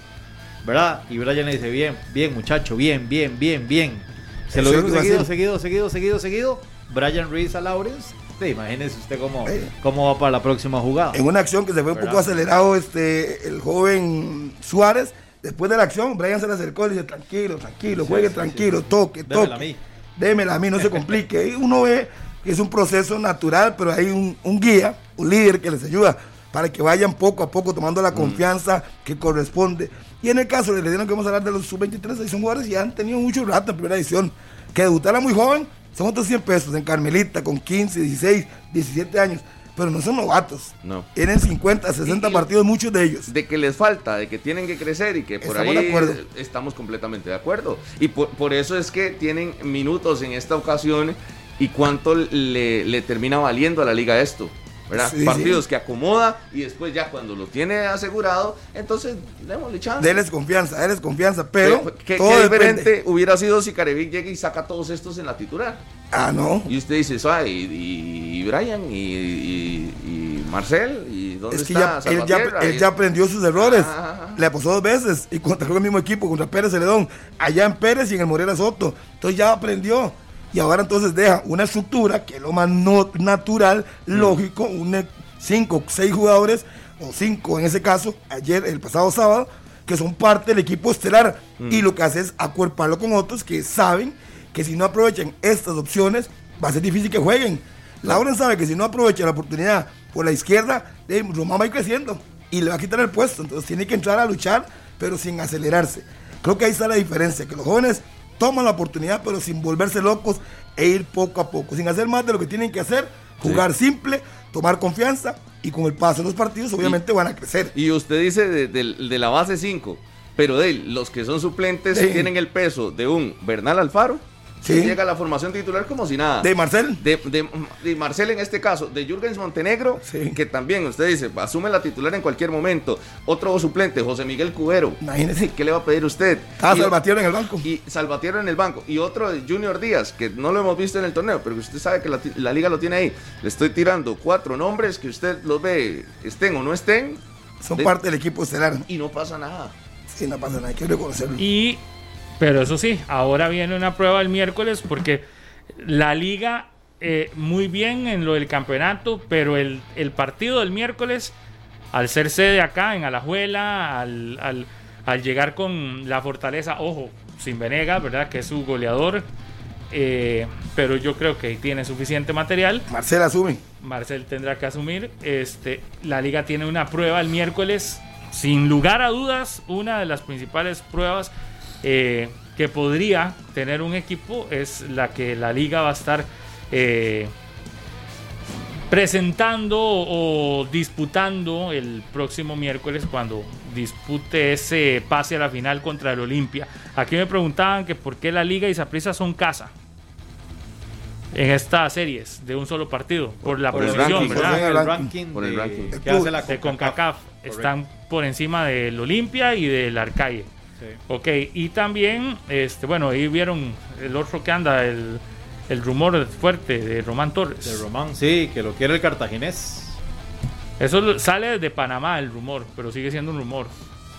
¿verdad? Y Brian le dice, bien, bien muchacho, bien, bien, bien, bien. Se lo dijo seguido, seguido, seguido, seguido, seguido. Brian Reese a Lawrence. Sí, imagínese usted cómo, Eh. cómo va para la próxima jugada. En una acción que se fue un poco acelerado este el joven Suárez, después de la acción, Brian se le acercó y le dice, tranquilo, tranquilo, juegue tranquilo, toque, Démela toque. a mí. Démela a mí, no se complique. Y uno ve que es un proceso natural, pero hay un, un guía, un líder que les ayuda para que vayan poco a poco tomando Mm. la confianza que corresponde. Y en el caso de dieron que vamos a hablar de los sub-23, ahí son jugadores que ya han tenido mucho rato en primera edición. Que debutaran muy joven, son otros 100 pesos en Carmelita, con 15, 16, 17 años. Pero no son novatos. No. Tienen 50, 60 Y- partidos, muchos de ellos. de que les falta, de que tienen que crecer y que por Estamos ahí de estamos completamente de acuerdo. Y por, por eso es que tienen minutos en esta ocasión y cuánto le, le termina valiendo a la liga esto. ¿Verdad? Sí, Partidos sí. que acomoda y después ya cuando lo tiene asegurado, entonces démosle chance. Deles confianza, confianza. Pero Pero, ¿qué, todo qué depende. diferente hubiera sido si Carevic llega y saca todos estos en la titular? Ah, no. Y usted dice, "Suave, y, y Brian, y, y- y Marcel, y dónde Es que está ya, él, ya, Salvatierra?" él Y- ya aprendió sus errores. Ah. Le pasó dos veces y contra el mismo equipo, contra Pérez Celedón, allá en Pérez y en el Morera Soto. Entonces ya aprendió. Y ahora entonces deja una estructura que es lo más no- natural, Mm. lógico, un cinco, seis jugadores, o cinco en ese caso, ayer, el pasado sábado, que son parte del equipo estelar. Mm. Y lo que hace es acuerparlo con otros que saben que si no aprovechan estas opciones, va a ser difícil que jueguen. Lauren sabe que si no aprovecha la oportunidad por la izquierda, eh, Román va a ir creciendo y le va a quitar el puesto. Entonces tiene que entrar a luchar, pero sin acelerarse. Creo que ahí está la diferencia, que los jóvenes toman la oportunidad, pero sin volverse locos e ir poco a poco, sin hacer más de lo que tienen que hacer, jugar simple, tomar confianza y con el paso de los partidos obviamente van a crecer. Y usted dice de, de- de la base 5, pero de los que son suplentes Sí. tienen el peso de un Bernal Alfaro, Sí. llega a la formación titular como si nada. De Marcel, De, de- de Marcel en este caso, de Jürgens Montenegro, Sí. que también usted dice, asume la titular en cualquier momento. Otro suplente, José Miguel Cubero. imagínese, ¿Qué le va a pedir usted? Y- Salvatierra en el banco. y Salvatierra en el banco. Y otro de Junior Díaz, que no lo hemos visto en el torneo, pero que usted sabe que la, liga lo tiene ahí. Le estoy tirando cuatro nombres que usted los ve, estén o no estén, Son de- parte del equipo estelar. y no pasa nada. Sí, no pasa nada, hay que reconocerlo. Y, pero eso sí, ahora viene una prueba el miércoles porque la liga eh, muy bien en lo del campeonato, pero el, el partido del miércoles, al ser sede acá en Alajuela, al, al- al llegar con la fortaleza, ojo, sin Venegas, ¿verdad? Que es su goleador, eh, pero yo creo que tiene suficiente material. Marcel asume. Marcel tendrá que asumir. Este, la liga tiene una prueba el miércoles, sin lugar a dudas, una de las principales pruebas eh, que podría tener un equipo es la que la liga va a estar eh, presentando o disputando el próximo miércoles cuando dispute ese pase a la final contra el Olimpia. Aquí me preguntaban que por qué la liga y Saprissa son casa en estas series de un solo partido por la por el posición, ranking, ¿verdad? por el ranking. ranking, Por el de- ranking. que hace la de CONCACAF. CONCACAF están por encima del Olimpia y del Arcaye. Ok, y también, este, bueno, ahí vieron el otro que anda, el, el rumor fuerte de Román Torres. De Román, sí, que lo quiere el cartaginés. Eso sale desde Panamá el rumor, pero sigue siendo un rumor.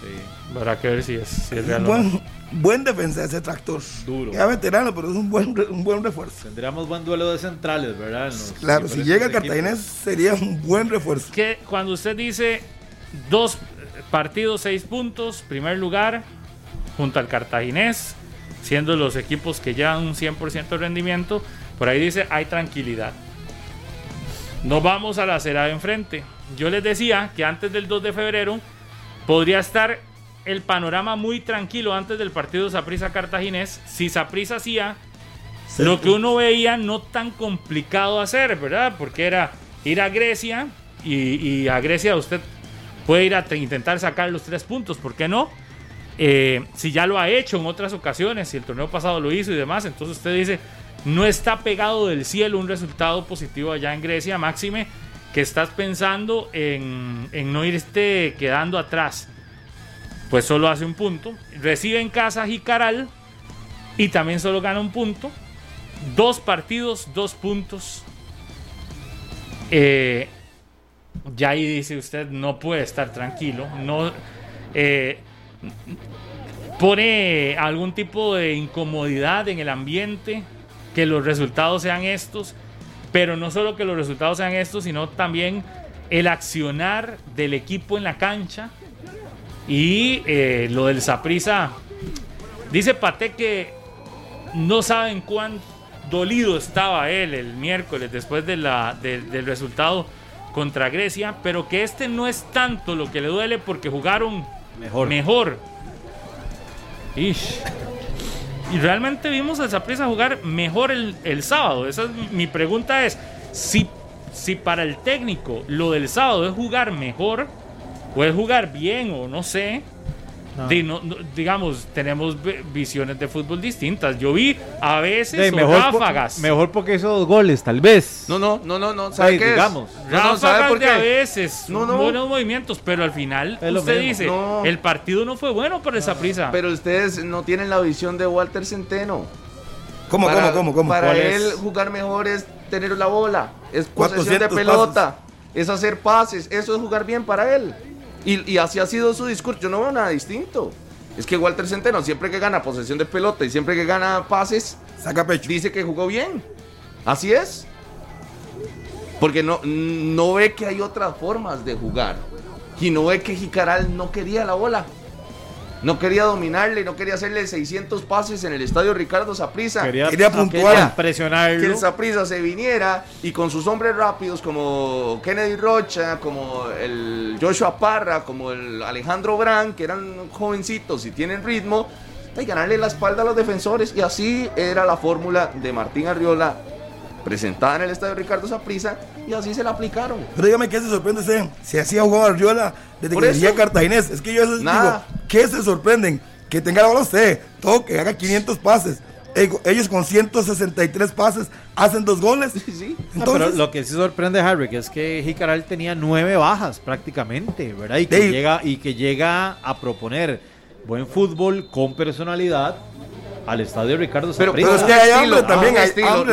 Sí. Habrá que ver si es, si es Un real o no. buen, buen defensa ese tractor. Duro. Ya veterano, pero es un buen, un buen refuerzo. Tendríamos buen duelo de centrales, ¿verdad? Claro, si llega el cartaginés sería un buen refuerzo. que cuando usted dice dos partidos, seis puntos, primer lugar, junto al Cartaginés, siendo los equipos que llevan un 100% de rendimiento, por ahí dice, hay tranquilidad. Nos vamos a la acera de enfrente. Yo les decía que antes del 2 de febrero podría estar el panorama muy tranquilo antes del partido Saprisa Cartaginés si Saprisa hacía lo que uno veía no tan complicado hacer, ¿verdad? Porque era ir a Grecia y, a Grecia usted puede ir a intentar sacar los tres puntos, ¿por qué no? Eh, si ya lo ha hecho en otras ocasiones, si el torneo pasado lo hizo y demás, entonces usted dice, no está pegado del cielo un resultado positivo allá en Grecia, máxime, que estás pensando en, en no irte quedando atrás. Pues solo hace un punto. Recibe en casa Jicaral y también solo gana un punto. Dos partidos, dos puntos. Eh, ya ahí dice usted, no puede estar tranquilo. No eh, pone algún tipo de incomodidad en el ambiente, que los resultados sean estos. Pero no solo que los resultados sean estos, sino también el accionar del equipo en la cancha. Y eh, lo del Saprisa. Dice Pate que no saben cuánto dolido estaba él el miércoles después de la, del resultado contra Grecia, pero que este no es tanto lo que le duele porque jugaron mejor. mejor. Y realmente vimos a Zaprisa jugar mejor el, el, sábado. Esa es, mi pregunta es, si, si para el técnico lo del sábado es jugar mejor, o es jugar bien o no sé, digamos, tenemos visiones de fútbol distintas. Yo vi a veces mejor ráfagas. mejor porque hizo dos goles, tal vez. No, no, no, no, no. ¿Sabe qué digamos. ráfagas de a veces, no, no. buenos movimientos, pero al final usted dice, el partido no fue bueno por esa prisa. Pero ustedes no tienen la visión de Walter Centeno. ¿Cómo, cómo, cómo, cómo? Para él jugar mejor es tener la bola, es posesión de pelota, es hacer pases, eso es jugar bien para él. Y, así ha sido su discurso. Yo no veo nada distinto. Es que Walter Centeno, siempre que gana posesión de pelota y siempre que gana pases, saca pecho. Dice que jugó bien. Así es. Porque no, no ve que hay otras formas de jugar. Y no ve que Jicaral no quería la bola. No quería dominarle, no quería hacerle 600 pases en el estadio Ricardo Saprisa. Quería, quería puntuar, presionarlo. Que el Saprisa se viniera y con sus hombres rápidos como Kennedy Rocha, como el Joshua Parra, como el Alejandro Brand, que eran jovencitos y tienen ritmo, y ganarle la espalda a los defensores. Y así era la fórmula de Martín Arriola presentada en el estadio Ricardo Saprisa y así se la aplicaron. Pero dígame qué se sorprende ese, si así ha jugado Arriola desde que venía Cartaginés. Es que yo eso digo, ¿qué se sorprenden? Que tenga la bola usted, todo que haga 500 pases. Ellos con 163 pases hacen dos goles. Sí, pero lo que sí sorprende Harry es que Jicaral tenía nueve bajas prácticamente, ¿verdad? Y que, llega, y que llega a proponer buen fútbol con personalidad al estadio Ricardo Pero, pero es que hay hambre también, hay estilo,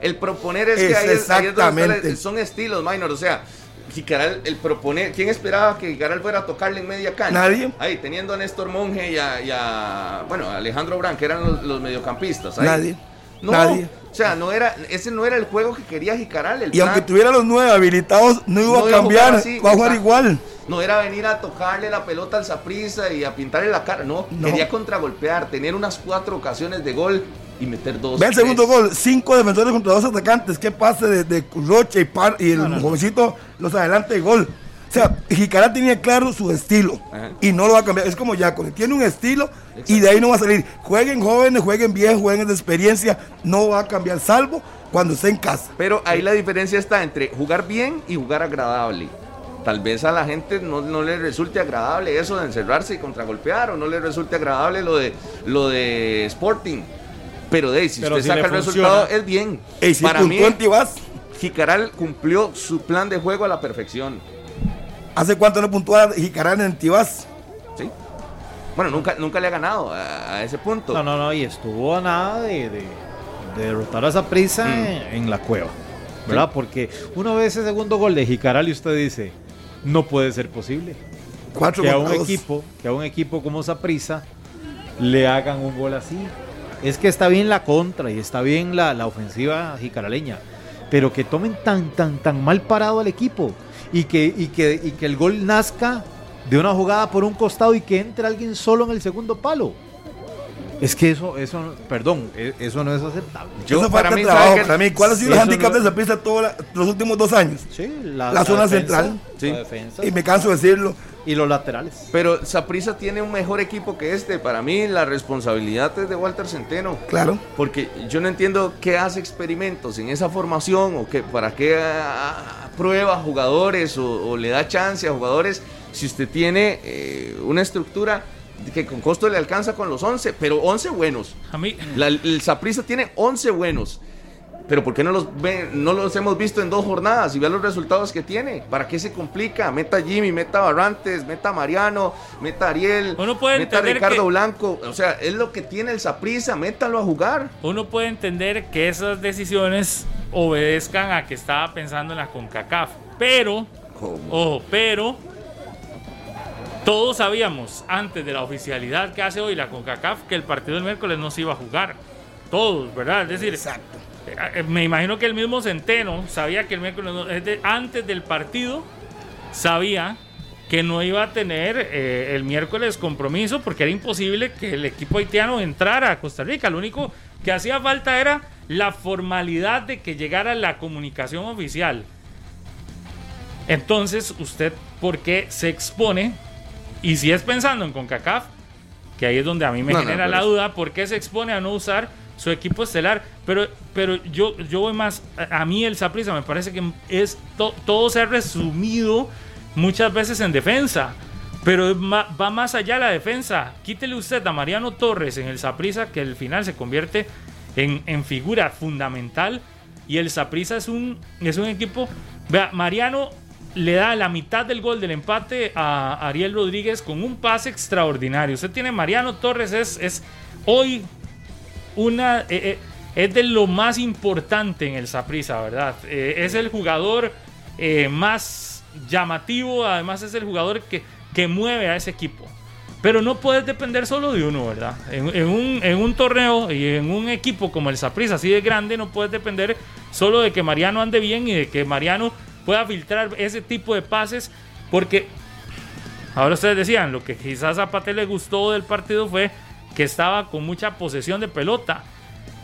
el proponer es, que hay, exactamente. son estilos, minor, o sea, Jicaral, el proponer, ¿quién esperaba que Jicaral fuera a tocarle en media cancha? Nadie. Ahí, teniendo a Néstor Monge y a, bueno, Alejandro Brand, que eran los, mediocampistas. Nadie. No, Nadie. O sea, no era, ese no era el juego que quería Jicaral. y aunque tuviera los nueve habilitados, no iba a cambiar, va a jugar igual. No era venir a tocarle la pelota al Zaprisa y a pintarle la cara, no. Quería contragolpear, tener unas cuatro ocasiones de gol y meter dos. Ve el segundo gol, cinco defensores contra dos atacantes. ¿Qué pase de, de Roche y, Par, y el jovencito los adelante de gol? O sea, Jicaral tenía claro su estilo y no lo va a cambiar. Es como Yaco, tiene un estilo y de ahí no va a salir. Jueguen jóvenes, jueguen viejos, jueguen de experiencia, no va a cambiar, salvo cuando esté en casa. Pero ahí la diferencia está entre jugar bien y jugar agradable. Tal vez a la gente no, no le resulte agradable eso de encerrarse y contragolpear o no le resulte agradable lo de, lo de Sporting. Pero de si usted saca el resultado, es bien. Para mí, Jicaral cumplió su plan de juego a la perfección. ¿Hace cuánto no puntuaba Jicaral en Tibás? Sí. Bueno, nunca, nunca le ha ganado a, ese punto. No, no, no, y estuvo a nada de, de, derrotar a esa prisa mm. en, la cueva. ¿Verdad? Porque uno ve ese segundo gol de Jicaral y usted dice, no puede ser posible. Cuatro que a un equipo, que a un equipo como prisa le hagan un gol así. Es que está bien la contra y está bien la, la ofensiva jicaraleña, pero que tomen tan tan tan mal parado al equipo y que, y que, y que el gol nazca de una jugada por un costado y que entre alguien solo en el segundo palo. Es que eso, eso, perdón, e- eso no es aceptable. Yo, Eso para mí, trabajo para mí. ¿Cuál ha sido el handicap no- de Saprissa todos la- los últimos dos años? Sí, La zona central. Sí. la defensa Y me canso de decirlo. y los laterales. Pero Saprissa tiene un mejor equipo que este. Para mí la responsabilidad es de Walter Centeno. Claro. Porque yo no entiendo qué hace experimentos en esa formación o qué, para qué ah, prueba jugadores o, o le da chance a jugadores si usted tiene eh, una estructura que con costo le alcanza con los 11, pero 11 buenos. A mí, La- el Saprissa tiene 11 buenos. Pero ¿por qué no los, ve- no los hemos visto en dos jornadas y vea los resultados que tiene? ¿Para qué se complica? Meta Jimmy, meta Barrantes, meta Mariano, meta Ariel, Uno puede meta Ricardo que- Blanco. O sea, es lo que tiene el Saprissa, métalo a jugar. uno puede entender que esas decisiones obedezcan a que estaba pensando en la CONCACAF. Pero, ¿Cómo? ojo, pero todos sabíamos antes de la oficialidad que hace hoy la CONCACAF que el partido del miércoles no se iba a jugar. Todos, ¿verdad? Es decir, Exacto. eh, eh, me imagino que el mismo Centeno sabía que el miércoles, no- antes del partido, sabía que no iba a tener eh, el miércoles compromiso porque era imposible que el equipo haitiano entrara a Costa Rica. Lo único que hacía falta era la formalidad de que llegara la comunicación oficial. Entonces, ¿usted por qué se expone? Y si es pensando en CONCACAF, que ahí es donde a mí me No, genera la duda, ¿por qué se expone a no usar su equipo estelar? Pero, pero yo, yo voy más, a, a mí el Saprissa me parece que es to- todo se ha resumido muchas veces en defensa. Pero va más allá la defensa. Quítele usted a Mariano Torres en el Saprissa, que al final se convierte en, en figura fundamental. Y el Saprissa es un, es un equipo. Vea, Mariano le da la mitad del gol del empate a Ariel Rodríguez con un pase extraordinario. Usted tiene Mariano Torres, es, es hoy una. eh, eh, es de lo más importante en el Saprissa, ¿verdad? Eh, es el jugador más llamativo, además es el jugador que, que mueve a ese equipo. Pero no puedes depender solo de uno, ¿verdad? En, en un, en un torneo y en un equipo como el Saprissa, así de grande, no puedes depender solo de que Mariano ande bien y de que Mariano pueda filtrar ese tipo de pases, porque ahora ustedes decían, lo que quizás a Pate le gustó del partido fue que estaba con mucha posesión de pelota.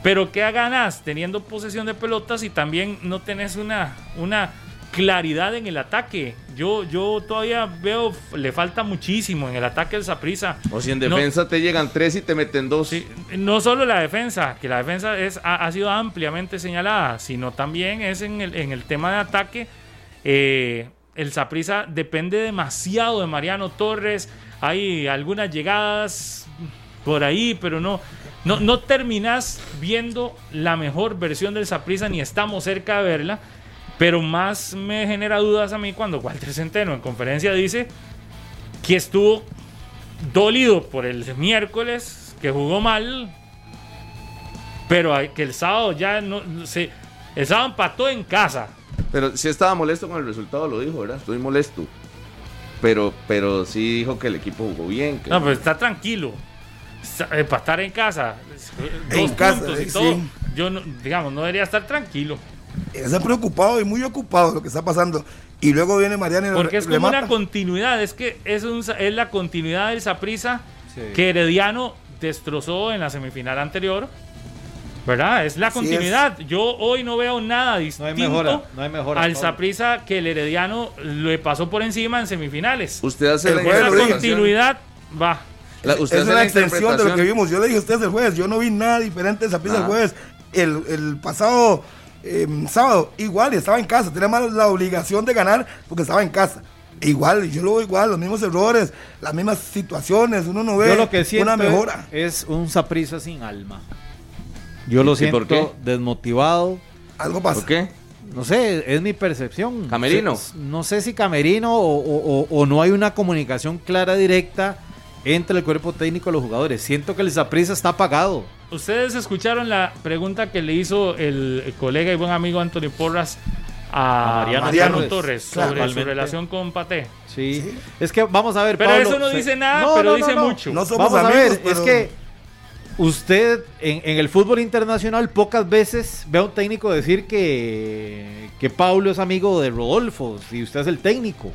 Pero ¿qué ganas teniendo posesión de pelotas y también no tenés una, una claridad en el ataque? Yo, yo todavía veo, le falta muchísimo en el ataque del Saprissa. O si en No- defensa te llegan tres y te meten dos. Sí, no solo la defensa, que la defensa es, ha, ha sido ampliamente señalada, sino también es en el, en el tema de ataque. Eh, el Saprissa depende demasiado de Mariano Torres. Hay algunas llegadas por ahí, pero no, no, terminas viendo la mejor versión del Saprissa ni estamos cerca de verla. Pero más me genera dudas a mí cuando Walter Centeno en conferencia dice que estuvo dolido por el miércoles, que jugó mal, pero que el sábado ya no se el sábado empató en casa. Pero sí estaba molesto con el resultado, lo dijo, ¿verdad? Estoy molesto. Pero, pero sí dijo que el equipo jugó bien. que- No, pero está tranquilo. Sa- Empatar en casa, En dos casa, puntos y eh, todo. sí. Yo no, digamos, no debería estar tranquilo, Está preocupado y muy ocupado lo que está pasando. Y luego viene Mariano y porque es como una continuidad, es que es, un, es la continuidad del Saprissa Sí. que Herediano destrozó en la semifinal anterior. ¿Verdad? Es la Así es. continuidad. Yo hoy no veo nada distinto mejora, no hay mejora, al Pablo. Saprissa que el Herediano le pasó por encima en semifinales. Usted hace El la interpretación- continuidad va. la- usted es hace una la extensión de lo que vimos. Yo le dije a ustedes el jueves, yo no vi nada diferente de Saprissa el Ah. jueves. El, el pasado eh, sábado, igual, estaba en casa. Tenía más la obligación de ganar porque estaba en casa. Igual, yo lo veo igual, los mismos errores, las mismas situaciones. Uno no ve Yo lo que siento una mejora. es un Saprissa sin alma. Yo lo ¿Y por siento qué? desmotivado. Algo pasa. ¿Por qué? No sé, es mi percepción. ¿Camerino? No sé si camerino o, o- o- o no hay una comunicación clara, directa entre el cuerpo técnico y los jugadores. Siento que el Saprissa está apagado. Ustedes escucharon la pregunta que le hizo el colega y buen amigo Anthony Porras a, A Mariano Mariano, Torres. Sobre su relación con Paté. Sí. Sí. Es que vamos a ver, Pero Pablo, eso no dice nada, pero dice mucho. No somos Vamos a amigos, ver, es que usted en, el fútbol internacional pocas veces ve a un técnico decir que, que Pablo es amigo de Rodolfo y usted es el técnico.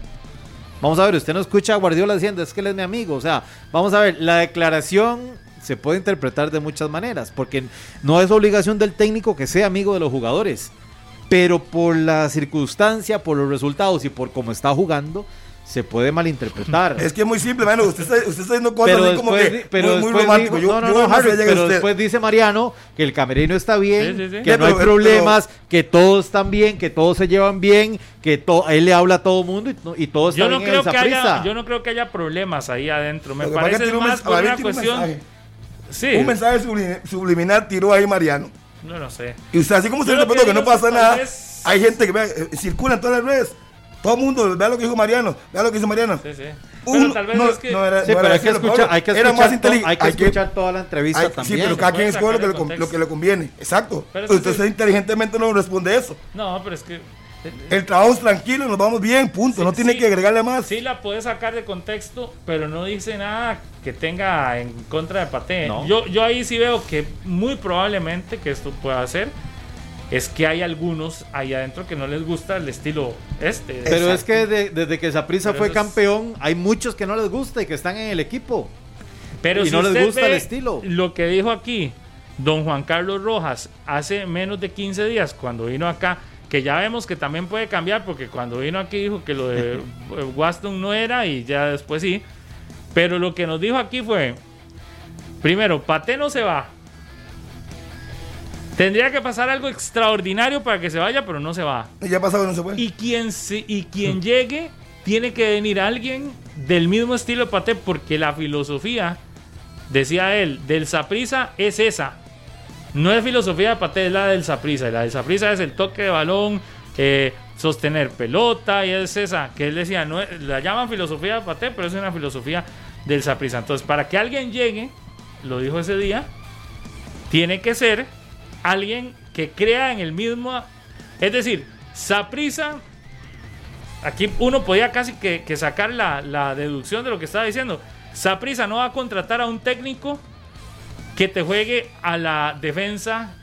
Vamos a ver, usted no escucha a Guardiola diciendo es que él es mi amigo. O sea, vamos a ver, la declaración se puede interpretar de muchas maneras, porque no es obligación del técnico que sea amigo de los jugadores, pero por la circunstancia, por los resultados y por cómo está jugando, se puede malinterpretar. Es que es muy simple, mano. Usted está, usted está diciendo cosas pero así como que pero muy, muy después romántico. dijo- Yo, no, no, yo no, no sé Harry, llega pero usted. después dice Mariano que el camerino está bien, Sí, sí, sí. que no hay pero- problemas, que todos están bien, que todos se llevan bien, que to- él le habla a todo mundo y, y todo está Yo no, bien creo en que Saprissa. haya, yo no creo que haya problemas ahí adentro. Me Lo que que parece tiene un más por una un cuestión. mensaje. Sí, Un mensaje subli- subliminal tiró ahí Mariano. no lo sé. Y usted, así como usted Yo lo interpretó que que no pasa que nada, hay gente que vea, eh, circula en todas las redes. Todo el mundo, vea lo que dijo Mariano, vea lo que dijo Mariano. Sí, sí. Uno- Pero tal vez no, es que. no era- Sí, no pero era hay que escuchar, Pablo. hay que Era más inteligente. hay que escuchar toda la entrevista también. Sí, pero cada quien escoge lo que, le, lo que le conviene. Exacto. Pero usted sí. inteligentemente no responde eso. No, pero es que. El trabajo es tranquilo, nos vamos bien, punto. Sí, no tiene sí. que agregarle más. Sí la puede sacar de contexto, pero no dice nada que tenga en contra de Pate. No. Yo, yo ahí sí veo que muy probablemente que esto pueda hacer es que hay algunos ahí adentro que no les gusta el estilo este. Pero es que de- desde que Saprissa Pero fue es- campeón, hay muchos que no les gusta y que están en el equipo. Pero y si no les gusta el estilo. Lo que dijo aquí don Juan Carlos Rojas hace menos de 15 días cuando vino acá, que ya vemos que también puede cambiar porque cuando vino aquí dijo que lo de Waston no era y ya después sí. Pero lo que nos dijo aquí fue, primero, Pate no se va. Tendría que pasar algo extraordinario para que se vaya, pero no se va. Ya pasado que no se puede. Y quien, se- y quien llegue, tiene que venir alguien del mismo estilo de Pate, porque la filosofía, decía él, del Saprisa es esa. No es filosofía de Pate, es la del Saprisa. Y la del Saprisa es el toque de balón, eh, sostener pelota, y es esa. Que él decía, no es- la llaman filosofía de Pate, pero es una filosofía del Saprisa. Entonces, para que alguien llegue, lo dijo ese día, tiene que ser alguien que crea en el mismo. Es decir, Saprisa. Aquí uno podía casi que, que sacar la, la deducción de lo que estaba diciendo. Saprisa no va a contratar a un técnico que te juegue a la defensa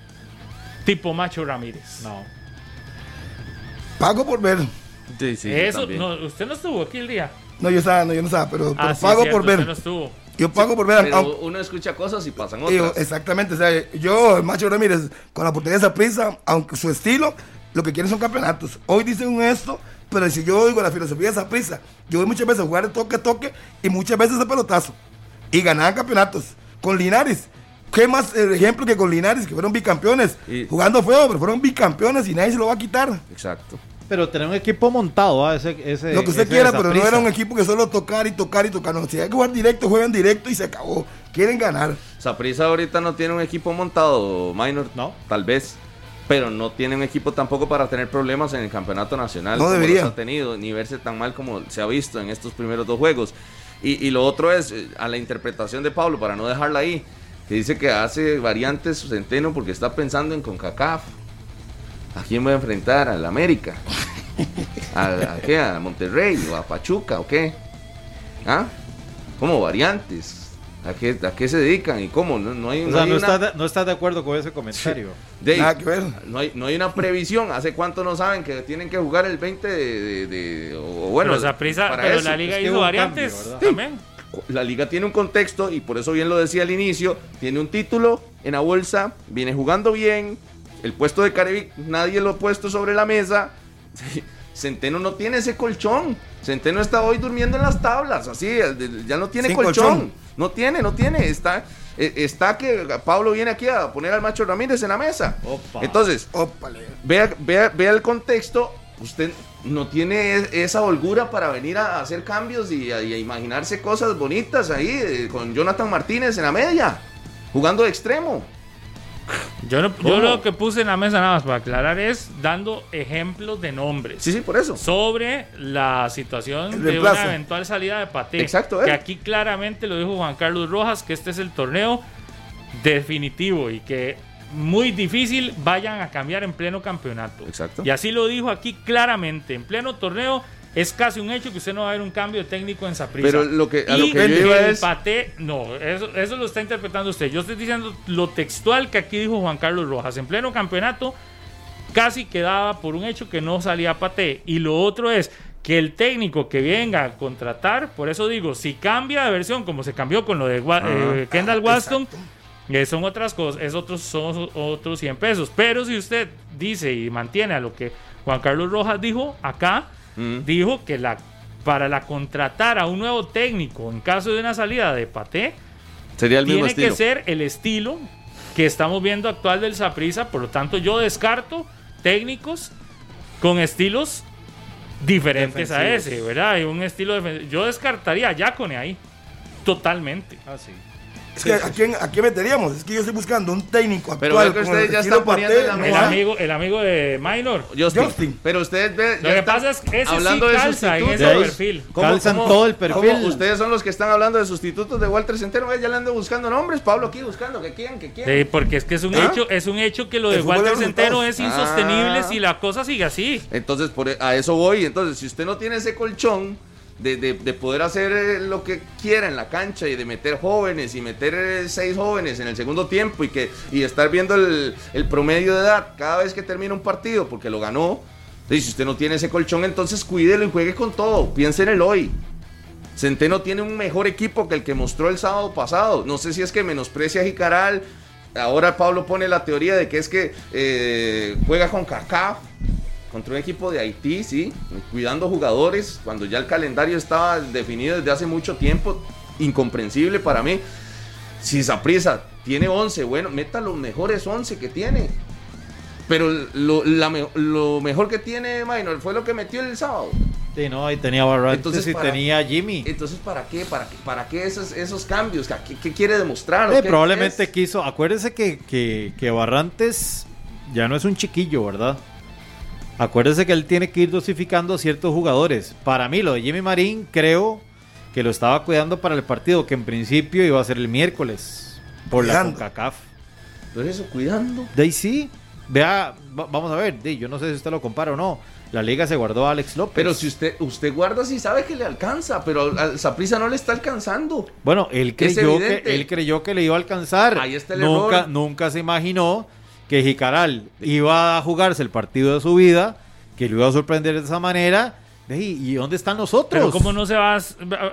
tipo Macho Ramírez. No. Pago por ver. Sí, sí, Eso, no, usted no estuvo aquí el día. No, yo estaba, no, yo no estaba, pero, pero Ah, sí, pago cierto, por ver. Usted no estuvo. Yo pago por ver. Pero aunque- uno escucha cosas y pasan otras. exactamente, o sea, yo, el Macho Ramírez, con la portería de esa prisa, aunque su estilo, lo que quiere son campeonatos. Hoy dicen esto, pero si yo oigo la filosofía de esa prisa, yo voy muchas veces a jugar de toque a toque y muchas veces de pelotazo. Y ganaban campeonatos. Con Linares. ¿Qué más ejemplo que con Linares, que fueron bicampeones? Y- Jugando feo, pero fueron bicampeones y nadie se lo va a quitar. Exacto. Pero tener un equipo montado, ¿ah? ese, ese, Lo que usted ese quiera, pero no era un equipo que solo tocar y tocar y tocar. No, si hay que jugar directo, juegan directo y se acabó. Quieren ganar. Saprissa ahorita no tiene un equipo montado, Minor. No. Tal vez. Pero no tiene un equipo tampoco para tener problemas en el campeonato nacional. No como debería. los ha tenido, ni verse tan mal como se ha visto en estos primeros dos juegos. Y, y lo otro es eh, a la interpretación de Pablo, para no dejarla ahí, que dice que hace variantes Centeno porque está pensando en CONCACAF. ¿A quién va a enfrentar? ¿Al América? ¿A, a qué? ¿A Monterrey? ¿O a Pachuca? ¿O qué? ¿Ah? ¿Cómo variantes? ¿A qué, ¿A qué se dedican? ¿Y cómo? No, no hay, O no sea, hay no, una- estás de, no estás de acuerdo con ese comentario. de- Nada que ver. no hay, no hay una previsión. ¿Hace cuánto no saben que tienen que jugar el 20 de... de- de- o bueno, pero Saprissa- para pero eso. la liga es hizo variantes cambio, ¿verdad? también. La liga tiene un contexto y por eso bien lo decía al inicio. Tiene un título en la bolsa, viene jugando bien. El puesto de Carevic nadie lo ha puesto sobre la mesa. Centeno no tiene ese colchón. Centeno está hoy durmiendo en las tablas, así, ya no tiene colchón. colchón. No tiene, no tiene. Está, eh, está que Pablo viene aquí a poner al macho Ramírez en la mesa. Opa. Entonces, vea, vea, vea el contexto. Usted no tiene esa holgura para venir a hacer cambios y a, y a imaginarse cosas bonitas ahí eh, con Jonathan Martínez en la media, jugando de extremo. Yo, no- yo lo que puse en la mesa nada más para aclarar es dando ejemplos de nombres. Sí, sí, por eso. sobre la situación de una eventual salida de Pate. Exacto, Que eh. aquí claramente lo dijo Juan Carlos Rojas, que este es el torneo definitivo y que muy difícil vayan a cambiar en pleno campeonato. Exacto. Y así lo dijo aquí claramente. En pleno torneo es casi un hecho que usted no va a ver un cambio de técnico en Saprissa. Pero lo que- a lo y que yo iba es- no, eso, eso lo está interpretando usted. Yo estoy diciendo lo textual que aquí dijo Juan Carlos Rojas. En pleno campeonato casi quedaba por un hecho que no salía Pate. Y lo otro es que el técnico que venga a contratar, por eso digo, si cambia de versión, como se cambió con lo de Wa- eh, Kendall Waston, eh, son otras cosas, es otros, son otros 100 pesos. Pero si usted dice y mantiene a lo que Juan Carlos Rojas dijo acá, Mm. dijo que la para la contratar a un nuevo técnico en caso de una salida de Paté, Sería el mismo tiene que ser el estilo que estamos viendo actual del Saprissa. Por lo tanto, yo descarto técnicos con estilos diferentes a ese, ¿verdad? Hay un estilo Yo descartaría a Yacone ahí. Totalmente. Ah, sí. Es que, ¿a, quién, ¿A quién meteríamos? Es que yo estoy buscando un técnico Pero actual. veo que ustedes ya están poniendo en la El mesa. amigo, el amigo de Minor. Justin. Justin. Pero ustedes ve, Lo que pasa es que ese hablando sí de calza en sustitutos. ese De perfil. ¿Cómo- Calzan cómo- todo el cómo perfil. ustedes son los que están hablando de sustitutos de Walter Centeno. Ve, Ya le ando buscando nombres. Pablo aquí buscando. ¿Qué quieren? ¿Qué quieren? Sí, porque es que es un ¿Ah? hecho, es un hecho que lo de Walter de Centeno es insostenible Ah. si la cosa sigue así. Entonces, por, a eso voy. Entonces, si usted no tiene ese colchón de, de- de poder hacer eh, lo que quiera en la cancha y de meter jóvenes y meter eh, seis jóvenes en el segundo tiempo y, que, y estar viendo el, el promedio de edad cada vez que termina un partido porque lo ganó, y si usted no tiene ese colchón, entonces cuídelo y juegue con todo. Piense en el hoy. Centeno tiene un mejor equipo que el que mostró el sábado pasado. No sé si es que menosprecia a Jicaral. Ahora Pablo pone la teoría de que es que eh, juega con Kaká contra un equipo de Haití, sí, cuidando jugadores cuando ya el calendario estaba definido desde hace mucho tiempo. Incomprensible para mí. Si Saprisa tiene 11, bueno, meta los mejores 11 que tiene. Pero lo, la lo mejor que tiene Minor fue lo que metió el sábado. Sí, no, ahí tenía Barrantes Entonces, y para- tenía Jimmy. Entonces, ¿para qué? ¿Para qué, para qué esos, esos cambios? ¿Qué, qué quiere demostrar? ¿O Sí, qué probablemente es? quiso. Acuérdese que, que, que Barrantes ya no es un chiquillo, ¿verdad? Acuérdese que él tiene que ir dosificando a ciertos jugadores. Para mí, lo de Jimmy Marín, creo que lo estaba cuidando para el partido, que en principio iba a ser el miércoles por la. CONCACAF. Pero eso, cuidando. De ahí sí. Vea, va- vamos a ver, de, yo no sé si usted lo compara o no. La liga se guardó a Alex López. Pero si usted, usted guarda si sabe que le alcanza, pero al Saprisa no le está alcanzando. Bueno, él creyó, que, él creyó que le iba a alcanzar. Ahí está el nunca, error. nunca se imaginó que Jicaral iba a jugarse el partido de su vida, que lo iba a sorprender de esa manera. ¿Y dónde están nosotros? Pero cómo no se va, a-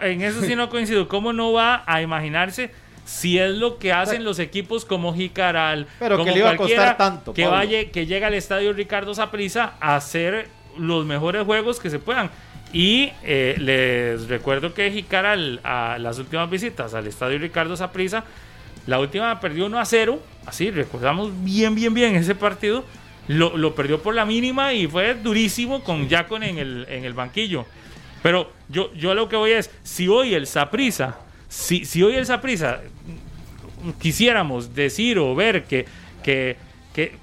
en eso sí no coincido, cómo no va a imaginarse si es lo que hacen los equipos como Jicaral, Pero que le iba a costar tanto, que vaya, que llega al estadio Ricardo Saprissa a hacer los mejores juegos que se puedan. Y eh, les recuerdo que Jicaral a las últimas visitas al estadio Ricardo Saprissa, la última perdió 1 a 0, así recordamos bien, bien, bien ese partido. Lo, lo perdió por la mínima y fue durísimo con Jacon en el, en el banquillo. Pero yo, yo lo que voy es, si hoy el Saprisa, si, si hoy el Saprisa quisiéramos decir o ver que, que, que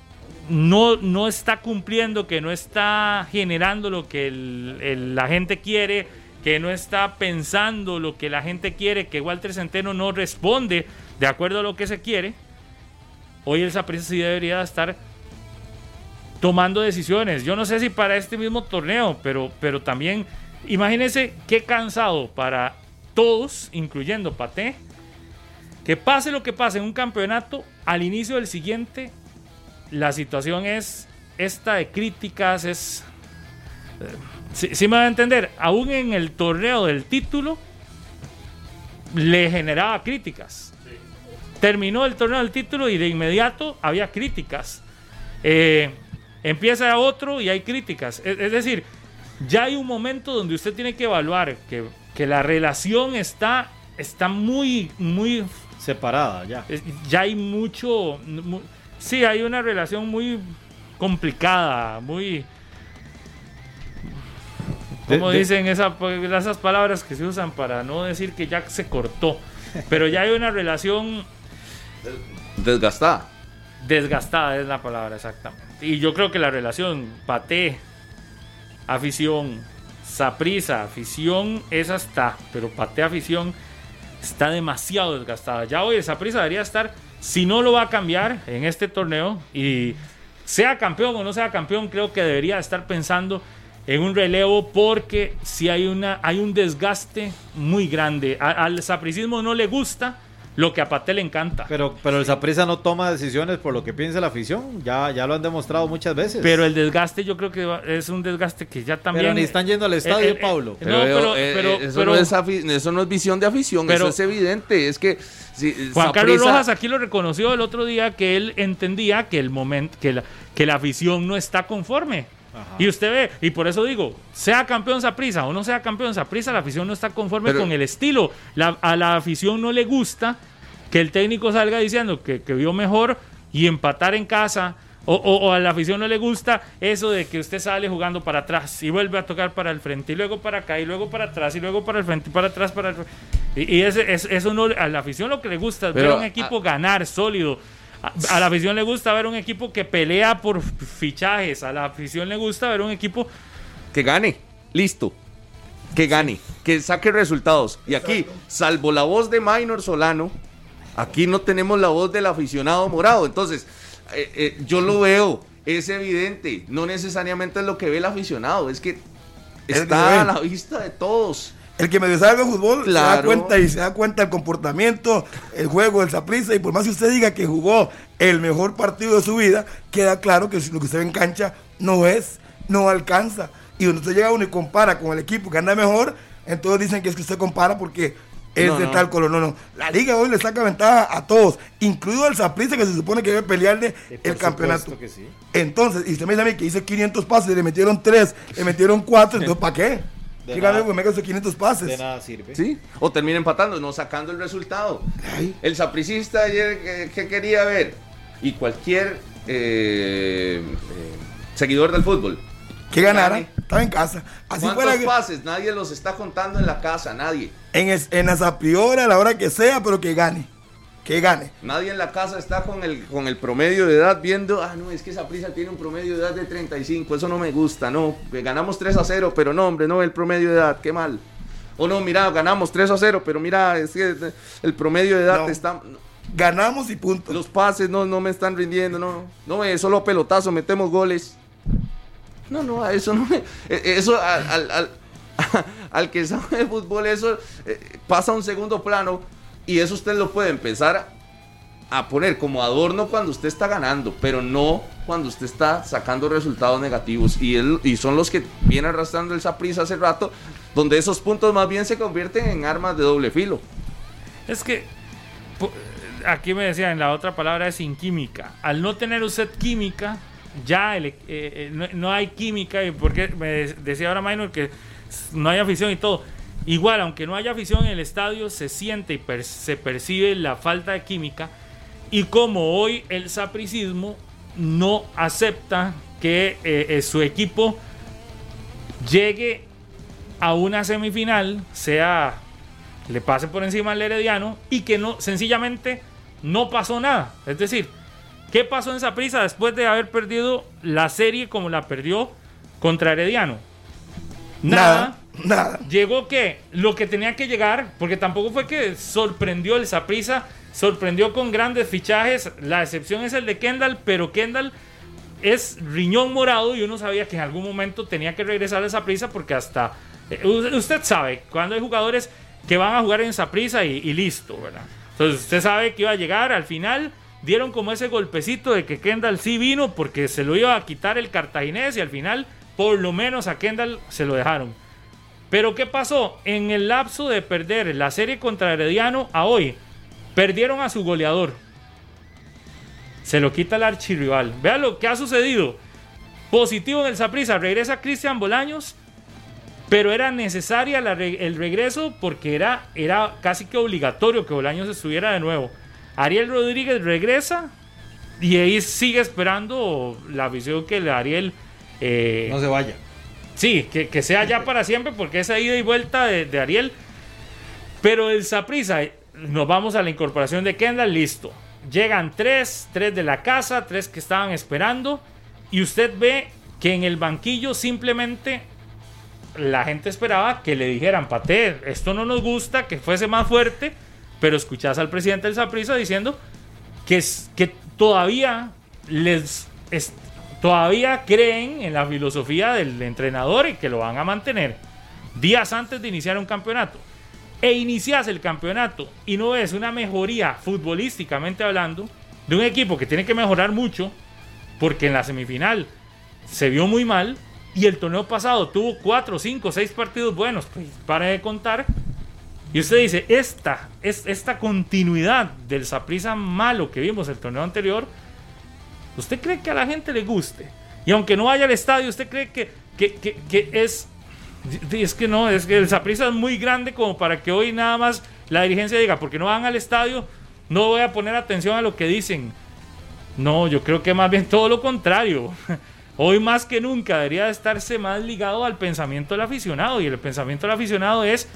no, no está cumpliendo, que no está generando lo que el- el- la gente quiere, que no está pensando lo que la gente quiere, que Walter Centeno no responde de acuerdo a lo que se quiere, hoy el Saprissa sí debería estar tomando decisiones. Yo no sé si para este mismo torneo, pero, pero también imagínense qué cansado para todos, incluyendo Paté, que pase lo que pase en un campeonato, al inicio del siguiente, la situación es esta de críticas, es... Si me van a entender, aún en el torneo del título, le generaba críticas. Terminó el torneo del título y de inmediato había críticas. Eh, empieza otro y hay críticas. Es, es decir, ya hay un momento donde usted tiene que evaluar que, que la relación está, está muy, muy Separada ya. ya hay mucho. mu- sí, hay una relación muy complicada, muy. Como De- de- dicen esa- esas palabras que se usan para no decir que ya se cortó? Pero ya hay una relación Desgastada. desgastada, es la palabra exactamente. Y yo creo que la relación Paté, afición, Saprisa, afición, esa está, pero Paté, afición, está demasiado desgastada. Ya hoy Saprisa debería estar, si no lo va a cambiar en este torneo, y sea campeón o no sea campeón, creo que debería estar pensando en un relevo porque si hay, una, hay un desgaste muy grande. Al sapricismo no le gusta lo que a Pate le encanta. Pero, pero el Saprissa no toma decisiones por lo que piensa la afición. Ya, ya lo han demostrado muchas veces. Pero el desgaste yo creo que va- es un desgaste que ya también... Pero ni están yendo al estadio, Eh, eh, eh, Pablo. no, Pero, pero- eh, pero- eso, pero- no es afi- eso no es visión de afición, Pero- eso es evidente. Es que si, Juan Carlos Rojas aquí lo reconoció el otro día que él entendía que el momento que la, que la afición no está conforme. Y usted ve, y por eso digo, sea campeón Saprisa o no sea campeón Saprisa, la afición no está conforme Pero- con el estilo. La- a la afición no le gusta que el técnico salga diciendo que, que vio mejor y empatar en casa. O, o- o a la afición no le gusta eso de que usted sale jugando para atrás y vuelve a tocar para el frente y luego para acá y luego para atrás y luego para el frente y para atrás para el y, y ese, es- eso no a la afición lo que le gusta es ver a un equipo ganar sólido a, a la afición le gusta ver un equipo que pelea por fichajes a la afición le gusta ver un equipo que gane, listo. Que gane, que saque resultados. Y aquí, salvo la voz de Minor Solano, aquí no tenemos la voz del aficionado morado. Entonces, eh, eh, yo lo veo, es evidente. No necesariamente es lo que ve el aficionado, es que está a la vista de todos. El que medio sabe de fútbol se da cuenta y se da cuenta el comportamiento, el juego del Saprissa y por más que usted diga que jugó el mejor partido de su vida, queda claro que lo que usted ve en cancha no es, no alcanza. Y cuando usted llega uno y compara con el equipo que anda mejor, entonces dicen que es que usted compara porque es No, de no. tal color. No, no. La liga hoy le saca ventaja a todos, incluido al Saprissa que se supone que debe pelearle el campeonato. que sí. Entonces, y usted me dice a mí que hice 500 pases y le metieron 3, le metieron 4, entonces ¿para qué? De Dígame, nada. pues me esos 500 pases. De nada sirve. ¿Sí? O termina empatando, no sacando el resultado. Ay. El sapricista ayer, ¿qué, qué quería ver? Y cualquier eh, eh, seguidor del fútbol. que ganara, Gane. estaba en casa. Así ¿Cuántos fuera que- pases? Nadie los está contando en la casa, nadie. en, es- en la Zapriora, a la hora que sea, pero que gane. Que gane. Nadie en la casa está con el, con el promedio de edad viendo, ah, no, es que esa prisa tiene un promedio de edad de 35, eso no me gusta, no, ganamos 3 a 0, pero no, hombre, no, el promedio de edad, qué mal. O no, mira, ganamos 3 a 0, pero mira, es que el promedio de edad No. está... Ganamos y punto. Los pases no, no me están rindiendo, no, no, eh, solo pelotazo metemos goles. No, no, a eso no me... eh, Eso al, al, al- al que sabe de fútbol, eso eh, pasa a un segundo plano y eso usted lo puede empezar a poner como adorno cuando usted está ganando, pero no cuando usted está sacando resultados negativos. Y, son los que viene arrastrando el Saprissa hace rato, donde esos puntos más bien se convierten en armas de doble filo. Es que aquí me decían, la otra palabra es sin química. Al no tener usted química, ya e- eh, eh, no, hay química. Y porque me de- decía ahora Minor que no hay afición y todo. Igual, aunque no haya afición en el estadio, se siente y per- se percibe la falta de química. Y como hoy el sapricismo no acepta que eh, eh, su equipo llegue a una semifinal, sea le pase por encima al Herediano y que no sencillamente no pasó nada. Es decir, ¿qué pasó en Saprissa después de haber perdido la serie como la perdió contra Herediano? Nada. Nada. Llegó que lo que tenía que llegar, porque tampoco fue que sorprendió el Saprissa, sorprendió con grandes fichajes. La excepción es el de Kendall, pero Kendall es riñón morado y uno sabía que en algún momento tenía que regresar a Saprissa porque hasta eh, usted sabe cuando hay jugadores que van a jugar en Saprissa y, y listo, ¿verdad? Entonces usted sabe que iba a llegar al final. Dieron como ese golpecito de que Kendall sí vino porque se lo iba a quitar el cartaginés y al final por lo menos a Kendall se lo dejaron. Pero ¿qué pasó? En el lapso de perder la serie contra Herediano a hoy, perdieron a su goleador. Se lo quita el archirrival. Vea lo que ha sucedido. Positivo en el Saprissa, regresa Cristian Bolaños, pero era necesaria el regreso porque era, era casi que obligatorio que Bolaños estuviera de nuevo. Ariel Rodríguez regresa y ahí sigue esperando la visión que le Ariel... eh, No se vaya. Sí, que, que sea ya para siempre, porque esa ida y vuelta de, Ariel. Pero el Saprisa, nos vamos a la incorporación de Kendall, listo. Llegan tres, tres de la casa, tres que estaban esperando. Y usted ve que en el banquillo simplemente la gente esperaba que le dijeran, Pate, esto no nos gusta, que fuese más fuerte. Pero escuchás al presidente del Saprisa diciendo que, que todavía les es- todavía creen en la filosofía del entrenador y que lo van a mantener días antes de iniciar un campeonato. e inicias el campeonato y no ves una mejoría futbolísticamente hablando de un equipo que tiene que mejorar mucho, porque en la semifinal se vio muy mal y el torneo pasado tuvo 4, 5, 6 partidos buenos, pues para de contar. Y usted dice, esta, es, esta continuidad del Saprisa malo que vimos el torneo anterior, ¿usted cree que a la gente le guste? Y aunque no vaya al estadio, ¿usted cree que, que, que, es es que no, es que el Saprissa es muy grande como para que hoy nada más la dirigencia diga, porque no van al estadio, no voy a poner atención a lo que dicen. No, yo creo que más bien todo lo contrario. Hoy más que nunca debería estarse más ligado al pensamiento del aficionado. Y el pensamiento del aficionado es,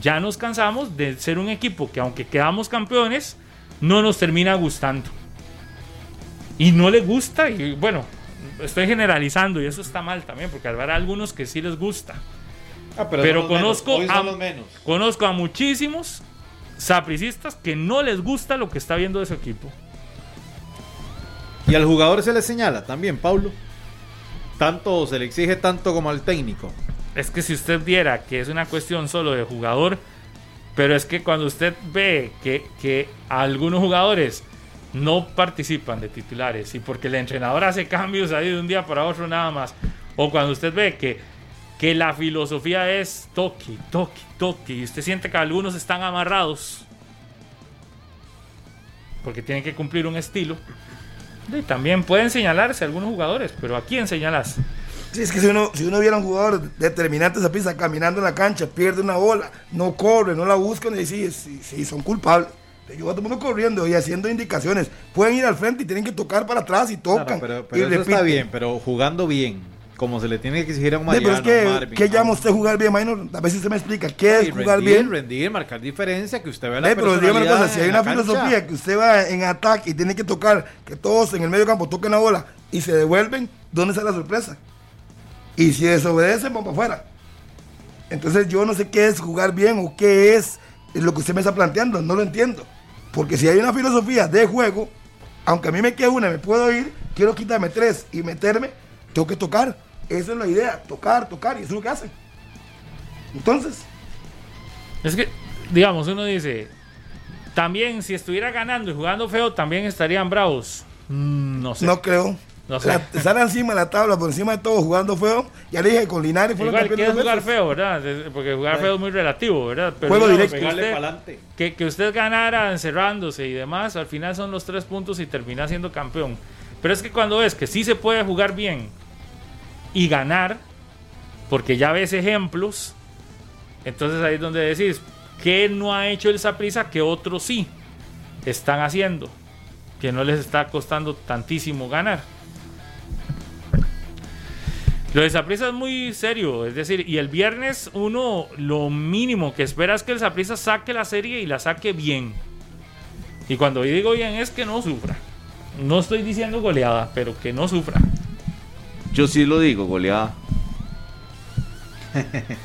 ya nos cansamos de ser un equipo que aunque quedamos campeones, no nos termina gustando. Y no le gusta, y bueno, estoy generalizando y eso está mal también, porque habrá algunos que sí les gusta. Ah, pero conozco, a, menos. conozco a muchísimos sapricistas que no les gusta lo que está viendo de su equipo. Y al jugador se le señala también, Paulo. Tanto se le exige tanto como al técnico. Es que si usted viera que es una cuestión solo de jugador, pero es que cuando usted ve que, que algunos jugadores no participan de titulares y porque el entrenador hace cambios ahí de un día para otro nada más, o cuando usted ve que, que la filosofía es toque, toque, toque, y usted siente que algunos están amarrados porque tienen que cumplir un estilo, también pueden señalarse algunos jugadores, pero ¿a quién señalas? Sí, es que si uno, si uno viera un jugador determinante esa pista caminando en la cancha, pierde una bola, no corre, no la buscan y sí, sí, sí, son culpables. Yo voy a todo el mundo corriendo y haciendo indicaciones. Pueden ir al frente y tienen que tocar para atrás y tocan. Claro, pero pero y eso está bien, pero jugando bien, como se le tiene que exigir a un Sí, Mariano, pero es que, Marvin, ¿qué llama usted jugar bien, Maynor? A veces usted me explica, ¿qué es jugar bien? rendir, marcar diferencia, que usted vea la Eh, pero dígame una cosa, si hay una cancha. filosofía que usted va en ataque y tiene que tocar, que todos en el medio campo toquen la bola y se devuelven, ¿dónde está la sorpresa? Y si desobedecen, van para afuera. Entonces yo no sé qué es jugar bien o qué es lo que usted me está planteando, no lo entiendo. Porque si hay una filosofía de juego, aunque a mí me quede una me puedo ir, quiero quitarme tres y meterme, tengo que tocar. Esa es la idea, tocar, tocar, y eso es lo que hacen. Entonces, Es que, digamos, uno dice, también si estuviera ganando y jugando feo, también estarían bravos. Mm, no sé. No creo. No sé. La- están encima de la tabla, por encima de todo, jugando feo. Ya le dije con Linares fueron Igual que campeones es jugar feo, ¿verdad? Porque jugar feo es muy relativo, ¿verdad? Pero Juego digamos, directo. que Pegarle usted- que, que usted ganara encerrándose y demás, al final son los tres puntos y termina siendo campeón. Pero es que cuando ves que sí se puede jugar bien y ganar, porque ya ves ejemplos, entonces ahí es donde decís, ¿qué no ha hecho el Saprissa que otros sí están haciendo? Que no les está costando tantísimo ganar. Lo de Saprissa es muy serio, es decir, y el viernes uno lo mínimo que espera es que el Saprissa saque la serie y la saque bien. Y cuando digo bien es que no sufra. No estoy diciendo goleada, pero que no sufra. Yo sí lo digo, goleada.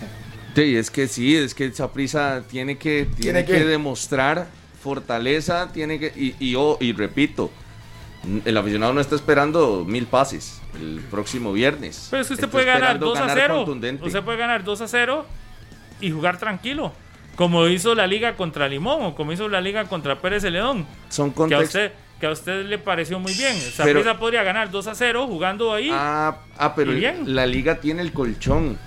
Sí, es que sí, es que esa prisa tiene que, tiene ¿Tiene que demostrar fortaleza, tiene que, y, y, yo- y repito, el aficionado no está esperando mil pases el próximo viernes. Pero es que usted Está puede ganar esperando 2 a ganar 0. contundente. Usted puede ganar 2 a 0 y jugar tranquilo. Como hizo la liga contra Limón o como hizo la liga contra Pérez de León. Son contextos. que a usted le pareció muy bien. Pero- Saprissa podría ganar 2 a 0 jugando ahí. Ah, ah, pero bien. la liga tiene el colchón.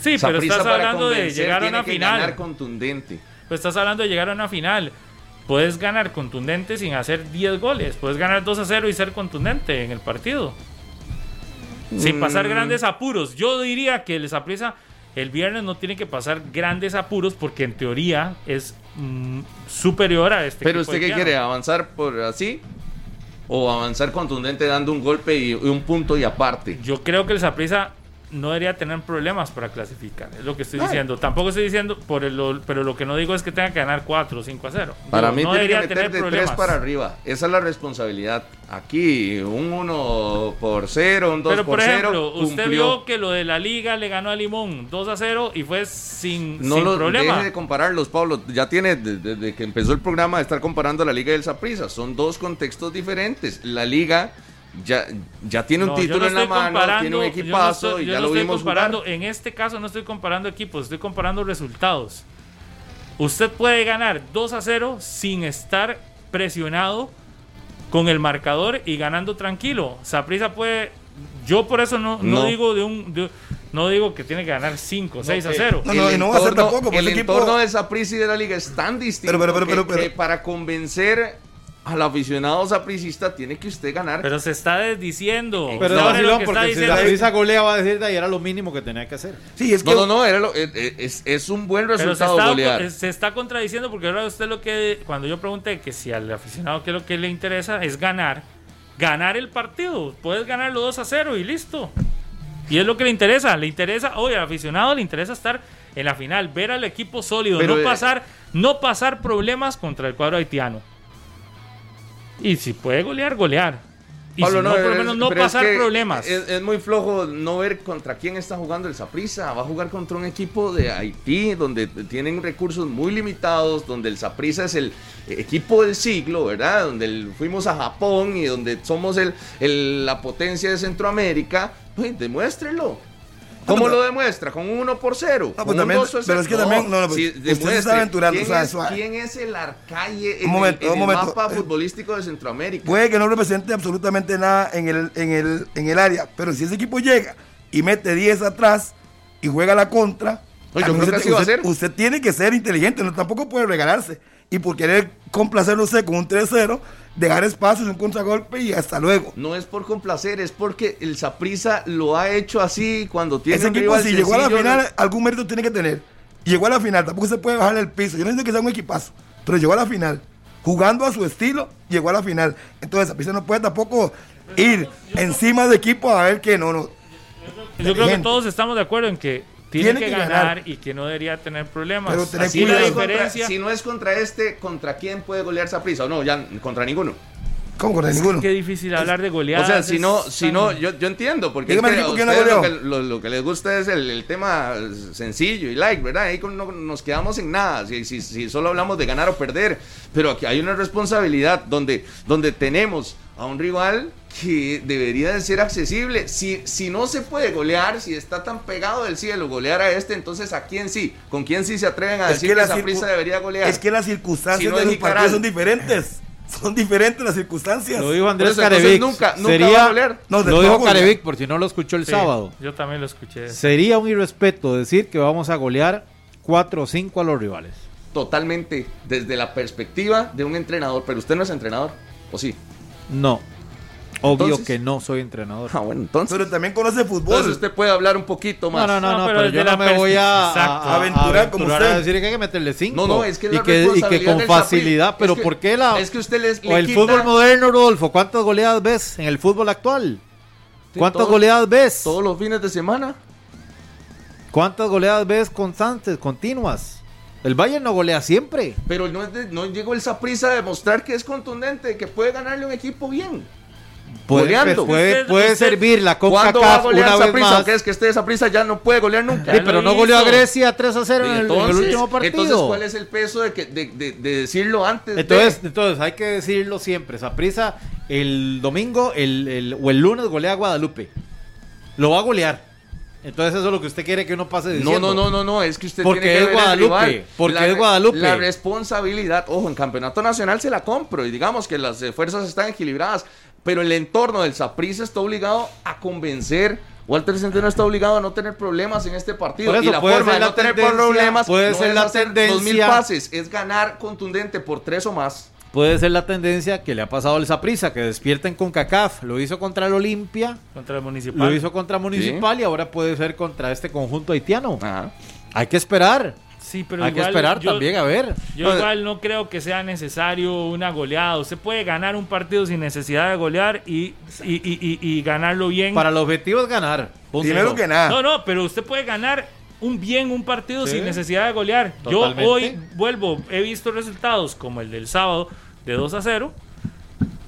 sí, pero Saprissa estás hablando de llegar a una final. ganar contundente. Pues estás hablando de llegar a una final. Puedes ganar contundente sin hacer 10 goles. Puedes ganar 2 a 0 y ser contundente en el partido. Sin pasar Mm. grandes apuros. Yo diría que el Saprissa el viernes no tiene que pasar grandes apuros porque en teoría es mm, superior a este Pero equipo usted qué quiere, avanzar por así o avanzar contundente dando un golpe y, y un punto y aparte. Yo creo que el Saprissa no debería tener problemas para clasificar. Es lo que estoy diciendo. Tampoco estoy diciendo, por el, pero lo que no digo es que tenga que ganar 4 o 5 a 0. Para Digo, mí no tiene que debería meter tener de problemas. 3 para arriba. Esa es la responsabilidad. Aquí un 1 por 0, un 2 Pero por por 0 ejemplo, usted cumplió. vio que lo de la liga le ganó a Limón 2 a 0 y fue sin, No sin lo problema. deje de compararlos, Pablo. Ya tiene desde, desde que empezó el programa de estar comparando la liga y el Saprissa. Son dos contextos diferentes. La liga ya, ya tiene un No, título no en la mano, tiene un yo no equipazo estoy- y yo ya no lo estoy vimos comparando, jugar. En este caso no estoy comparando equipos, estoy comparando resultados. Usted puede ganar 2 a 0 sin estar presionado con el marcador y ganando tranquilo. Saprisa puede. Yo por eso no, no. No. digo de un. de- no digo que tiene que ganar 5, 6 a 0. No, no, y no va a ser tampoco, porque el ese equipo- entorno de Saprissa y de la liga es tan distinto Pero, pero, pero, que- pero, que pero- para convencer al aficionado sapricista tiene que usted ganar. Pero se está desdiciendo. Pero es Ahora lo que porque está si diciendo la es- prisa golea va a decir de ahí era lo mínimo que tenía que hacer. Sí, es que. no, no, no, era lo- es, es- un buen Pero se resultado está, golear. se está contradiciendo porque ahora usted lo que, cuando yo pregunté que si al aficionado qué es lo que le interesa es ganar, ganar el partido. Puedes ganarlo 2 a 0 y listo. Y es lo que le interesa. Le interesa, oye, al aficionado le interesa estar en la final, ver al equipo sólido, Pero, no eh, pasar, no pasar problemas contra el cuadro haitiano. Y si puede golear, golear. Y Pablo, si no, por lo es- menos no es pasar que problemas. Es, es muy flojo no ver contra quién está jugando el Saprissa. Va a jugar contra un equipo de Haití, donde tienen recursos muy limitados, donde el Saprissa es el equipo del siglo, ¿verdad? Donde el- fuimos a Japón y donde somos el, el- la potencia de Centroamérica. Pues demuéstrelo. ¿Cómo lo demuestra? ¿Con un 1 por 0? No, pues ¿Con un también- 2 por pero es 0? que también- no, no, pues, usted se está aventurando, ¿Quién, o sea, es, suave. quién es el arcalle en, momento, el, en el mapa futbolístico de Centroamérica? Puede que no represente absolutamente nada en el, en el, en el área, pero si ese equipo llega y mete 10 atrás y juega la contra, yo creo usted tiene que ser inteligente, no tampoco puede regalarse. Y por querer complacerlo usted con un 3-0, dejar espacios, un contragolpe y hasta luego. No es por complacer, es porque el Saprisa lo ha hecho así cuando tiene Ese un equipo, si llegó a la final, no- algún mérito tiene que tener. Llegó a la final, tampoco se puede bajar el piso. Yo no entiendo que sea un equipazo, pero llegó a la final. Jugando a su estilo, llegó a la final. Entonces, Zapisa no puede tampoco ir encima de equipo a ver que no, no. Yo creo que todos estamos de acuerdo en que tiene, Tiene que, que ganar, ganar. y que no debería tener problemas. Pero tener Así Si la es contra, diferencia. si no es contra este, ¿contra quién puede golear Saprisa? O no, ya contra ninguno. ¿Cómo con ninguno? Qué difícil hablar de O goleadas. sea, si no, es si no, yo, yo entiendo, porque es a ustedes lo, que, lo- lo que les gusta es el, el tema sencillo y like, ¿verdad? Ahí con- no nos quedamos en nada, si, si, si solo hablamos de ganar o perder, pero aquí hay una responsabilidad donde, donde tenemos a un rival que debería de ser accesible. Si, si no se puede golear, si está tan pegado del cielo golear a este, entonces ¿a quién sí? ¿Con quién sí se atreven a Es decir que esa prisa debería golear? Es que las circunstancias Si no de los partidos son diferentes. Son diferentes las circunstancias. Lo dijo Andrés Carevic. nunca- nunca Sería- va a golear. No, lo dijo. Carevic, por si no lo escuchó el Sí, sábado. Yo también lo escuché. Sería un irrespeto decir que vamos a golear 4 o 5 a los rivales. Totalmente desde la perspectiva de un entrenador, pero usted no es entrenador, ¿o sí? No. Obvio Entonces- que no soy entrenador. Ah, bueno, entonces. Pero también conoce fútbol. Entonces usted puede hablar un poquito más. No, no, no, No, pero yo la no me voy a, Aventurar como aventurar a usted. decir que hay que meterle 5. No, no, es que es y la que, y que con facilidad, pero Es que- ¿por qué la es que usted les- o le el quita- fútbol moderno, Rodolfo, ¿cuántas goleadas ves en el fútbol actual? ¿Cuántas todo- goleadas ves? Todos los fines de semana. ¿Cuántas goleadas ves constantes, continuas? El Bayern no golea siempre. Pero no, es de- no llegó el Saprissa a demostrar que es contundente, que puede ganarle a un equipo bien. Puede, Goleando. puede, puede usted- servir la ¿Cuándo va a CONCACAF golear una vez Saprissa? más. ¿Qué es que este Saprissa ya no puede golear nunca? Sí, pero no goleó a. Grecia 3 a 0 en el, en el Entonces- último partido. Entonces, ¿cuál es el peso de, que, de, de- de decirlo antes? de- Entonces, entonces hay que decirlo siempre. Saprisa el domingo el, el- o el lunes golea a Guadalupe. Lo va a golear. Entonces eso es lo que usted quiere que uno pase No, diciendo. no, no, no, no, es que usted Porque tiene que es ver el Guadalupe, rival. porque La- es Guadalupe. La responsabilidad, ojo, en campeonato nacional se la compro y digamos que las fuerzas están equilibradas, pero el entorno del Saprissa está obligado a convencer. Walter Centeno está obligado a no tener problemas en este partido. Por eso y la forma de la no tener problemas puede no ser es la hacer tendencia. 2000 pases, es ganar contundente por tres o más. Puede ser la tendencia que le ha pasado al Saprisa, que despierten con CACAF. Lo hizo contra el Olimpia, Contra el lo municipal. hizo contra Municipal y ahora puede ser contra este conjunto haitiano. Ajá. Hay que esperar. Sí, pero Hay que esperar yo- también a ver. Yo igual no creo que sea necesario una goleada. Usted puede ganar un partido sin necesidad de golear y, y, y- y- y ganarlo bien. Para el objetivo es ganar. Punto. Primero que nada. No, no, pero usted puede ganar un bien un partido Sí. sin necesidad de golear. Totalmente. Yo hoy vuelvo, he visto resultados como el del sábado de 2 a 0.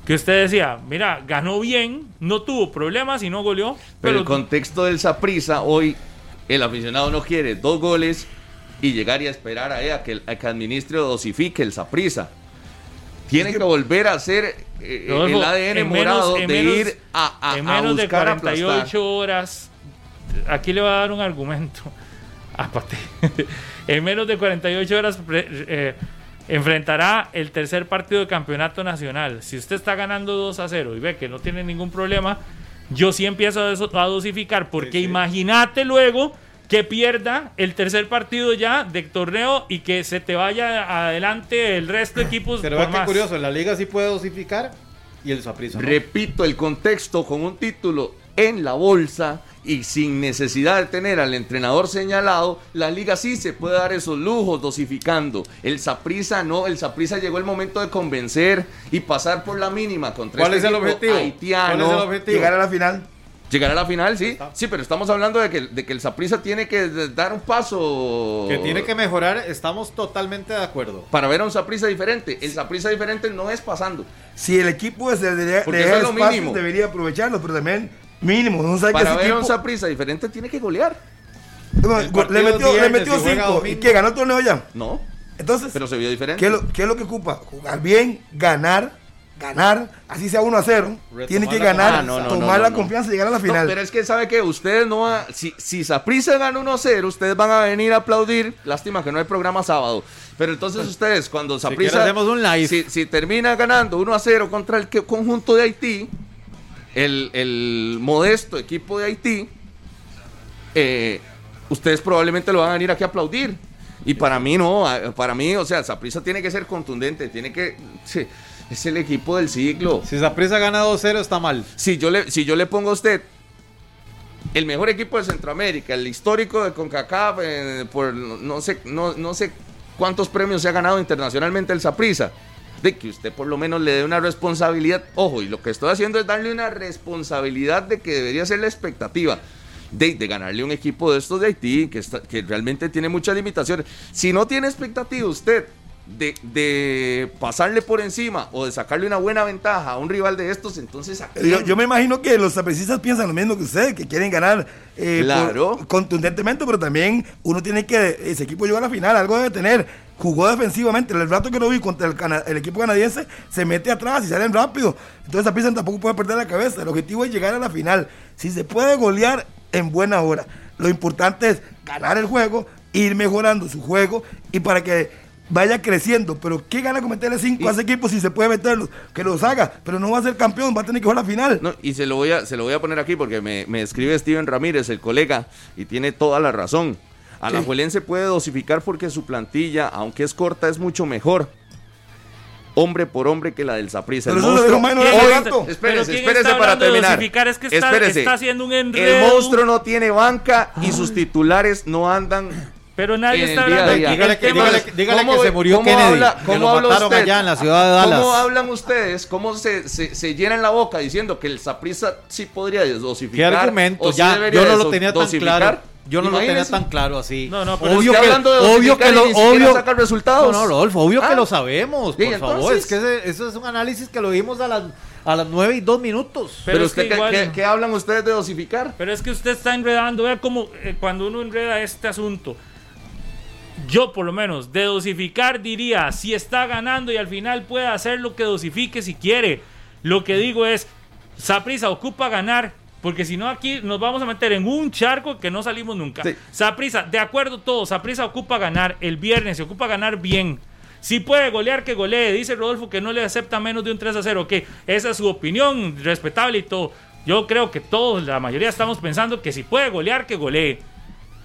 Que usted decía, mira, ganó bien, no tuvo problemas y no goleó. Pero Pero, el contexto del Saprissa, hoy el aficionado no quiere dos goles y llegar y a esperar a, ella que, a que administre o dosifique el Saprissa. Tiene que volver a hacer eh, Rodolfo, el ADN menos- morado de menos- ir a, a, en a menos de buscar 48 aplastar. horas, aquí le voy a dar un argumento. Aparte, En menos de 48 horas eh, enfrentará el tercer partido de campeonato nacional. Si usted está ganando 2 a 0 y ve que no tiene ningún problema, yo sí empiezo a, dosificar, porque imagínate luego que pierda el tercer partido ya de torneo y que se te vaya adelante el resto de equipos. Pero qué curioso, en la liga sí puede dosificar y el Saprissa. Repito el contexto con un título en la bolsa y sin necesidad de tener al entrenador señalado, la liga sí se puede dar esos lujos dosificando. El Saprisa no, el Saprisa llegó el momento de convencer y pasar por la mínima contra ¿Cuál este es el objetivo? haitiano. ¿Cuál es el objetivo? Llegar a la final. Llegar a la final, sí. Sí, pero estamos hablando de que, de que el Saprisa tiene que dar un paso. Que tiene que mejorar, estamos totalmente de acuerdo. Para ver a un Saprisa diferente. El Saprisa diferente no es pasando. Si el equipo es de, de, de mínimo. debería aprovecharlo, pero también Mínimo, no sabe Para ver a un Saprissa diferente tiene que golear. le metió, le metió cinco. ¿Y qué? ¿Ganó el torneo ya? No. Entonces, pero se vio diferente. ¿qué es, lo, ¿Qué es lo que ocupa? Jugar bien, ganar, ganar, así sea 1 a 0. tiene que ganar, ah, tomar la confianza y llegar a la final. pero es que sabe que ustedes no van, si, si Saprissa gana 1 a 0, ustedes van a venir a aplaudir. Lástima que no hay programa sábado. Pero entonces ustedes, cuando Saprissa. hacemos un live. Si, si, termina ganando 1 a 0 contra el conjunto de Haití, el, modesto equipo de Haití, eh, ustedes probablemente lo van a venir aquí a aplaudir. Y para mí no, para mí, o sea, Saprisa tiene que ser contundente, tiene que... es el equipo del siglo. Si Saprisa gana 2-0 está mal. Si yo, le, si yo le pongo a usted el mejor equipo de Centroamérica, el histórico de CONCACAF, eh, por no sé, no, no sé cuántos premios se ha ganado internacionalmente el Saprisa de que usted por lo menos le dé una responsabilidad. Ojo, y lo que estoy haciendo es darle una responsabilidad de que debería ser la expectativa. De, ganarle un equipo de estos de Haití, que, que realmente tiene muchas limitaciones. Si no tiene expectativa usted de, de, pasarle por encima o de sacarle una buena ventaja a un rival de estos, entonces... Yo, yo, me imagino que los sapricistas piensan lo mismo que ustedes, que quieren ganar eh, contundentemente, pero también uno tiene que, ese equipo llegó a la final, algo debe tener. Jugó defensivamente, el rato que lo vi contra el, el equipo canadiense, se mete atrás y salen rápido. Entonces Saprissa tampoco puede perder la cabeza. El objetivo es llegar a la final. Si se puede golear, en buena hora. Lo importante es ganar el juego, ir mejorando su juego y para que vaya creciendo. Pero ¿qué gana con meterle 5 a ese equipo si se puede meterlos? Que los haga, pero no va a ser campeón, va a tener que jugar la final. No, y se lo voy a, se lo voy a poner aquí porque me, escribe Steven Ramírez, el colega, y tiene toda la razón. A la Juelense puede dosificar porque su plantilla, aunque es corta, es mucho mejor hombre por hombre que la del Saprissa. El monstruo, espérese, espérese para terminar. Es que está, está haciendo un enredo. El monstruo no tiene banca y sus titulares no andan pero nadie está hablando. Dígale, que, dígale, que se murió Kennedy. Habla, ¿Cómo habla usted? allá en la ciudad de Dallas. ¿Cómo hablan ustedes? ¿Cómo se, se, se llenan la boca diciendo que el Saprissa sí podría dosificar? ¿Qué argumento? Ya, yo no lo tenía tan claro. Yo no lo tenía tan claro así. No, no, pero obvio, que, obvio que lo obvio sacar resultados. No, no, Rodolfo, obvio que ah. lo sabemos, por favor. Es que eso es un análisis que lo vimos a las a las 9 y 2 minutos. Pero, usted, ¿qué, ¿qué, hablan ustedes de dosificar? Pero es que usted está enredando, vea cómo eh, cuando uno enreda este asunto, yo por lo menos, de dosificar diría, si está ganando y al final puede hacer lo que dosifique si quiere. Lo que digo es, Saprisa ocupa ganar, porque si no aquí nos vamos a meter en un charco que no salimos nunca. Saprisa, de acuerdo todo, Saprisa ocupa ganar el viernes, se ocupa ganar bien. Si puede golear, que golee. Dice Rodolfo que no le acepta menos de un 3 a 0. Que esa es su opinión, respetable y todo. Yo creo que todos, la mayoría estamos pensando que si puede golear, que golee.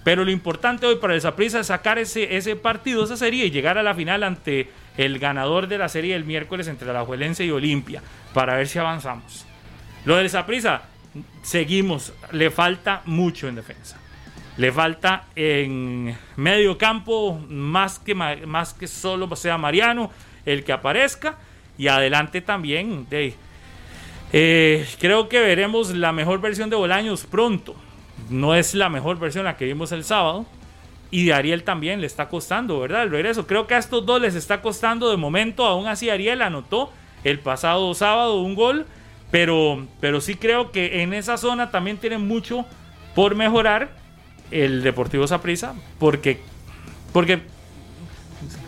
Pero lo importante hoy para el Saprissa es sacar ese, ese partido, esa serie y llegar a la final ante el ganador de la serie del miércoles entre la Juelense y Olimpia para ver si avanzamos. Lo del Saprissa, seguimos, le falta mucho en defensa. Le falta en medio campo más que, más que solo sea Mariano el que aparezca y adelante también. Eh, creo que veremos la mejor versión de Bolaños pronto no es la mejor versión la que vimos el sábado. Y de Ariel también le está costando, ¿verdad? El regreso. Creo que a estos dos les está costando de momento. Aún así, Ariel anotó el pasado sábado un gol. Pero, pero sí creo que en esa zona también tiene mucho por mejorar el Deportivo Saprissa. Porque, porque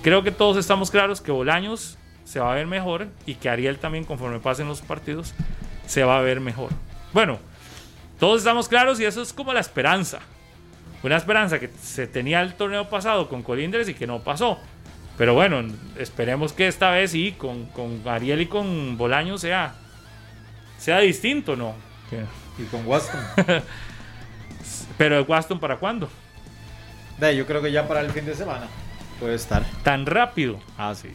creo que todos estamos claros que Bolaños se va a ver mejor. Y que Ariel también, conforme pasen los partidos, se va a ver mejor. Bueno, todos estamos claros y eso es como la esperanza. una esperanza que se tenía el torneo pasado con Colindres y que no pasó. Pero bueno, esperemos que esta vez sí, con, con Ariel y con Bolaño sea, sea distinto, ¿no? Y con Waston. Pero el Waston para cuándo? De, yo creo que ya para el fin de semana puede estar. Tan rápido. Ah, sí.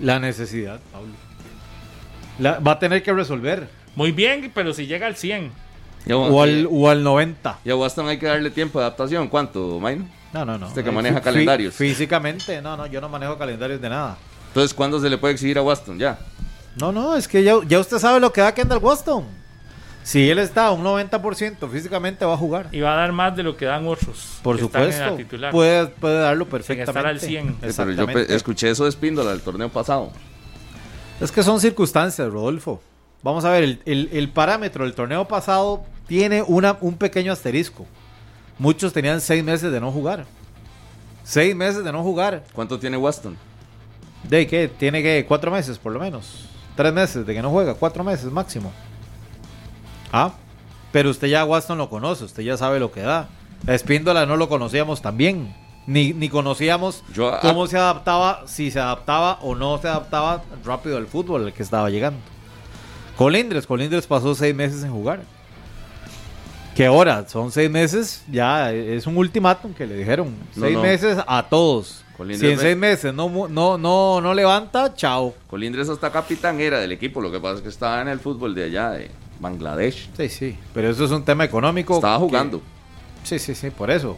La necesidad, Pablo. La- va a tener que resolver. Muy bien, pero si llega al 100. Ya, O al, o al 90. y a Waston hay que darle tiempo de adaptación. ¿Cuánto, Maino? No, no, no. Usted que maneja fí- calendarios. Físicamente, no, no, yo no manejo calendarios de nada. Entonces, ¿cuándo se le puede exigir a Waston? Ya. No, no, es que ya, ya usted sabe lo que da Kendall Waston. Si él está a un 90% físicamente va a jugar. Y va a dar más de lo que dan otros. Por supuesto. titular. Puede, puede darlo Sin perfectamente. estar al 100. Sí, pero yo escuché eso de Espíndola del torneo pasado. Es que son circunstancias, Rodolfo. Vamos a ver, el, el- el parámetro del torneo pasado tiene una, un pequeño asterisco. Muchos tenían seis meses de no jugar. Seis meses de no jugar. ¿Cuánto tiene Waston? ¿De qué? Tiene que cuatro meses por lo menos. Tres meses de que no juega, cuatro meses máximo. Ah, pero usted ya a Waston lo conoce, usted ya sabe lo que da. A Espíndola no lo conocíamos también. Ni, ni conocíamos Yo cómo se adaptaba, si se adaptaba o no se adaptaba rápido al fútbol al que estaba llegando. Colindres, Colindres pasó seis meses sin jugar. Que ahora son seis meses, ya es un ultimátum que le dijeron. No, seis no. meses a todos. Colindres si en seis meses no, no, no, no levanta, chao. Colindres hasta capitán era del equipo. Lo que pasa es que estaba en el fútbol de allá, de Bangladesh. Sí, sí, pero eso es un tema económico. Estaba que- jugando. Sí, sí, sí, por eso.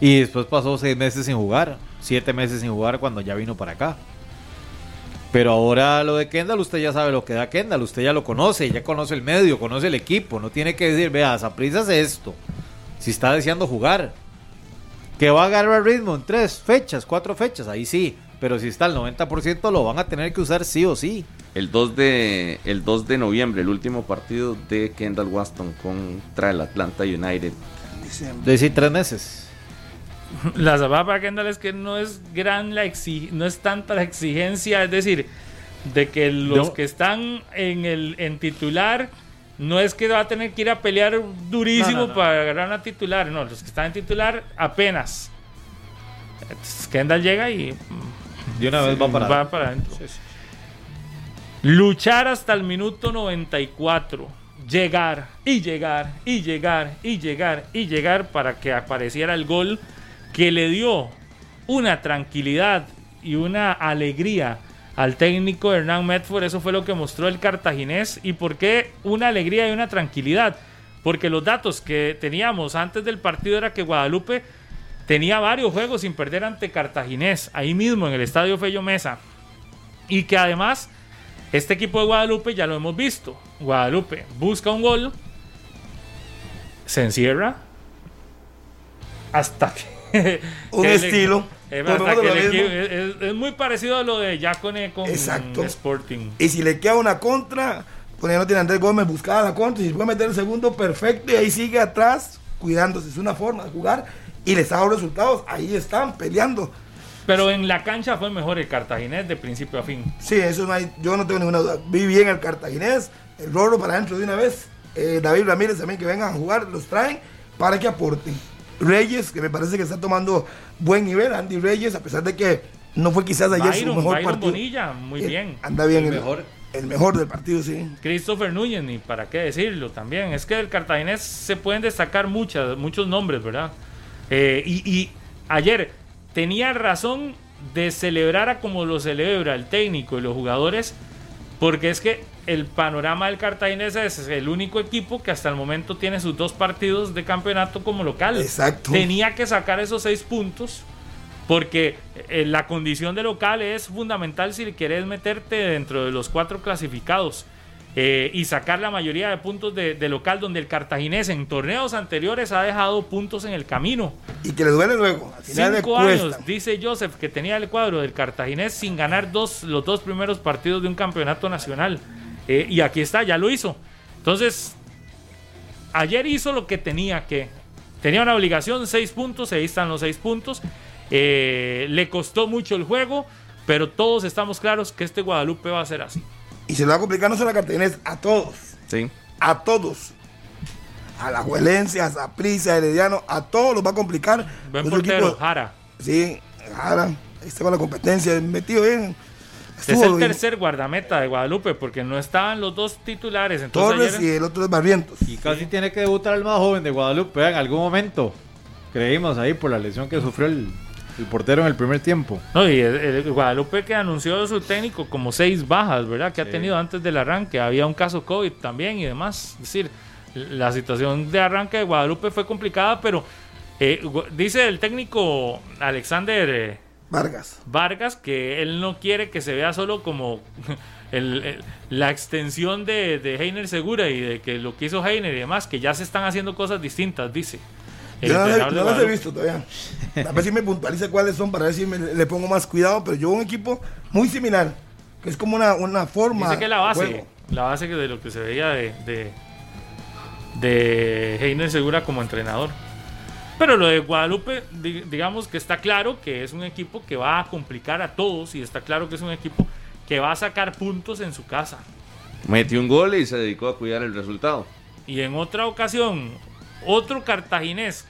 Y después pasó seis meses sin jugar, siete meses sin jugar cuando ya vino para acá. Pero ahora lo de Kendall, usted ya sabe lo que da Kendall, usted ya lo conoce, ya conoce el medio, conoce el equipo, no tiene que decir, vea, Saprissa hace esto, si está deseando jugar. Que va a agarrar ritmo en tres fechas, cuatro fechas, ahí sí, pero si está al 90% lo van a tener que usar sí o sí. El 2 de, el 2 de noviembre, el último partido de Kendall Waston contra el Atlanta United. Tres meses. La sabada para Kendall es que no es gran la exi- no es tanta la exigencia, es decir, de que los No. que están en el en titular no es que va a tener que ir a pelear durísimo No, no, no. para agarrar una titular, no, los que están en titular apenas. Entonces, Kendall llega y De una vez va para va para adentro. Luchar hasta el minuto 94. Llegar y llegar y llegar y llegar y llegar para que apareciera el gol que le dio una tranquilidad y una alegría al técnico Hernán Medford. Eso fue lo que mostró el cartaginés. ¿Y por qué una alegría y una tranquilidad? Porque los datos que teníamos antes del partido era que Guadalupe tenía varios juegos sin perder ante Cartaginés, ahí mismo en el Estadio Fello Mesa. Y que además, este equipo de Guadalupe ya lo hemos visto. Guadalupe busca un gol, se encierra, hasta que. Un estilo. que el equipo- es, muy parecido a lo de Yacone con Exacto. Sporting. Y si le queda una contra, pues ya no tiene Andrés Gómez, buscaba la contra. Y si puede meter el segundo, perfecto. Y ahí sigue atrás, cuidándose. Es una forma de jugar. Y les ha dado resultados. Ahí están, peleando. Pero en la cancha fue mejor el Cartaginés de principio a fin. Sí, eso no hay, yo no tengo ninguna duda. Vi bien el cartaginés, el Rorro para adentro de una vez. Eh, David Ramírez también que vengan a jugar, los traen para que aporten. Reyes, que me parece que está tomando buen nivel, Andy Reyes, a pesar de que no fue quizás ayer su Byron, mejor Byron partido. Bonilla, muy Eh, bien. Anda bien El el, mejor. el mejor del partido, sí. Christopher Núñez, ni para qué decirlo también. Es que del cartaginés se pueden destacar muchas, muchos nombres, ¿verdad? Eh, y, y ayer tenía razón de celebrar a como lo celebra el técnico y los jugadores, porque es que el panorama del cartaginés es el único equipo que hasta el momento tiene sus dos partidos de campeonato como local. Exacto. Tenía que sacar esos seis puntos. Porque eh, la condición de local es fundamental si quieres meterte dentro de los cuatro clasificados eh, y sacar la mayoría de puntos de, de local, donde el cartaginés en torneos anteriores ha dejado puntos en el camino. Y que le duele luego. Al final le Cinco años, dice Joseph, que tenía el cuadro del cartaginés sin ganar dos, los dos primeros partidos de un campeonato nacional. Eh, y aquí está, ya lo hizo. Entonces, ayer hizo lo que tenía que. Tenía una obligación, seis puntos, ahí están los seis puntos. Eh, le costó mucho el juego, pero todos estamos claros que este Guadalupe va a ser así. Y se le va a complicar no solo a cartaginés, a todos. Sí. A todos. a la Juelencia, a Zaprisa, a Herediano, a todos los va a complicar. Buen Nuestro portero, Jara. Sí, Jara, ahí está con la competencia, metido bien. Es Estuvo el bien. tercer guardameta de Guadalupe porque no estaban los dos titulares. Entonces Torres ayer- y el otro es Barrientos. Y casi tiene que debutar el más joven de Guadalupe en algún momento. Creímos ahí por la lesión que sufrió el, el portero en el primer tiempo. No, y el, el Guadalupe que anunció su técnico como seis bajas, ¿verdad? Que ha tenido antes del arranque. Había un caso COVID también y demás. Es decir, la situación de arranque de Guadalupe fue complicada, pero eh, dice el técnico Alexander eh, Vargas. Vargas que él no quiere que se vea solo como el- el- la extensión de, de Heiner Segura y de que lo que hizo Heiner y demás, que ya se están haciendo cosas distintas, dice. El Yo no, no los he visto todavía. A ver si me puntualiza cuáles son para ver si me- le pongo más cuidado. Pero yo un equipo muy similar, que es como una, una forma. Dice que la base, juego. la base que de lo que se veía de, de, de Heiner Segura como entrenador. Pero lo de Guadalupe, di- digamos que está claro que es un equipo que va a complicar a todos y está claro que es un equipo que va a sacar puntos en su casa. Metió un gol y se dedicó a cuidar el resultado. Y en otra ocasión, otro cartaginés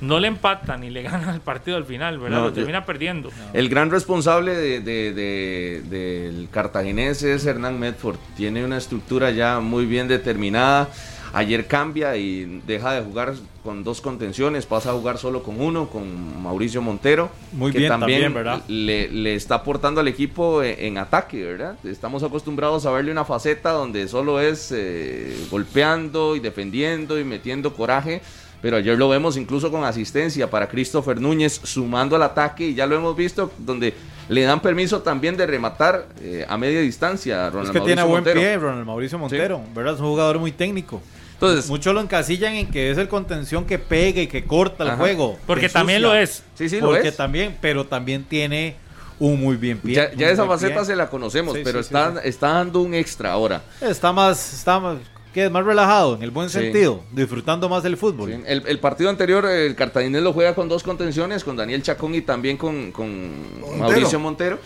no le empata ni le gana el partido al final, ¿verdad? No, lo yo- termina perdiendo. El gran responsable de- de- de- del cartaginés es Hernán Medford. Tiene una estructura ya muy bien determinada. Ayer cambia y deja de jugar con dos contenciones, pasa a jugar solo con uno, con Mauricio Montero. Muy que bien también, ¿verdad? Le, le está aportando al equipo en, en ataque, ¿verdad? Estamos acostumbrados a verle una faceta donde solo es eh, golpeando y defendiendo y metiendo coraje. Pero ayer lo vemos incluso con asistencia para Christopher Núñez sumando al ataque y ya lo hemos visto donde le dan permiso también de rematar eh, a media distancia a Ronald es que Mauricio tiene buen Montero. pie Ronald Mauricio Montero, ¿verdad? Es un jugador muy técnico. Entonces, Muchos lo encasillan en que es el contención que pega y que corta el Ajá. juego. Porque que también lo es. sí, sí, lo Porque es. también, pero también tiene un muy bien pie. Ya, esa faceta pie. se la conocemos, Sí, pero sí, sí, está, está dando un extra ahora. Está más, está más, ¿qué es? Más relajado, en el buen Sí. sentido, disfrutando más del fútbol. Sí, El, el partido anterior, el Cartaginés lo juega con dos contenciones, con Daniel Chacón y también con, con Montero. Mauricio Montero.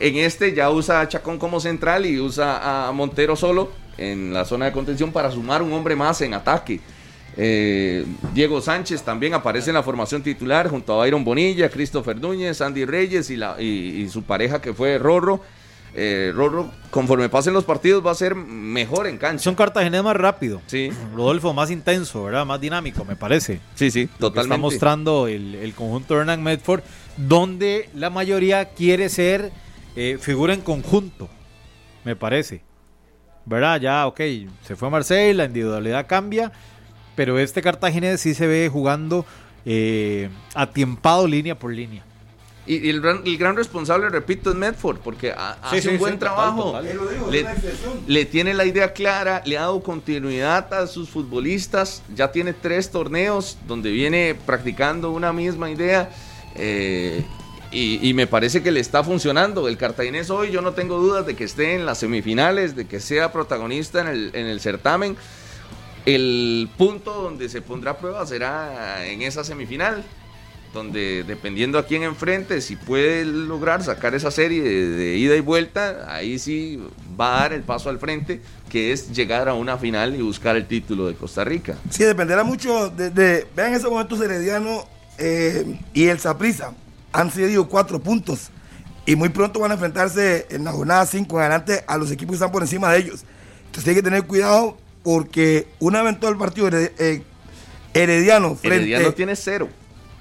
En este ya usa a Chacón como central y usa a Montero solo en la zona de contención para sumar un hombre más en ataque. Eh, Diego Sánchez también aparece en la formación titular junto a Byron Bonilla, Christopher Núñez, Andy Reyes y, la, y, y su pareja que fue Rorro. Eh, Rorro, conforme pasen los partidos, va a ser mejor en cancha. un cartaginés más rápido. Sí, Rodolfo más intenso, ¿verdad? Más dinámico, me parece. sí, sí, totalmente. Está mostrando el, el conjunto de Hernán Medford, donde la mayoría quiere ser eh, figura en conjunto, me parece. ¿Verdad? Ya, ok, se fue Marcel, la individualidad cambia, pero este cartaginés sí se ve jugando eh, atiempado línea por línea. Y, y el, gran, el gran responsable, repito, es Medford, porque ha- Sí, hace sí, un buen trabajo. total. Le, tiene la idea clara, le ha dado continuidad a sus futbolistas, ya tiene tres torneos donde viene practicando una misma idea. eh, y, y me parece que le está funcionando. El cartaginés hoy yo no tengo dudas de que esté en las semifinales, de que sea protagonista en el, en el certamen. El punto donde se pondrá a prueba será en esa semifinal, donde dependiendo a quién enfrente, si puede lograr sacar esa serie de, de ida y vuelta, ahí sí va a dar el paso al frente, que es llegar a una final y buscar el título de Costa Rica. Sí, dependerá mucho de, de- vean esos momentos Herediano eh, y el Saprissa han cedido cuatro puntos y muy pronto van a enfrentarse en la jornada 5 en adelante a los equipos que están por encima de ellos. Entonces hay que tener cuidado porque una en el partido eh, Herediano frente Herediano tiene cero.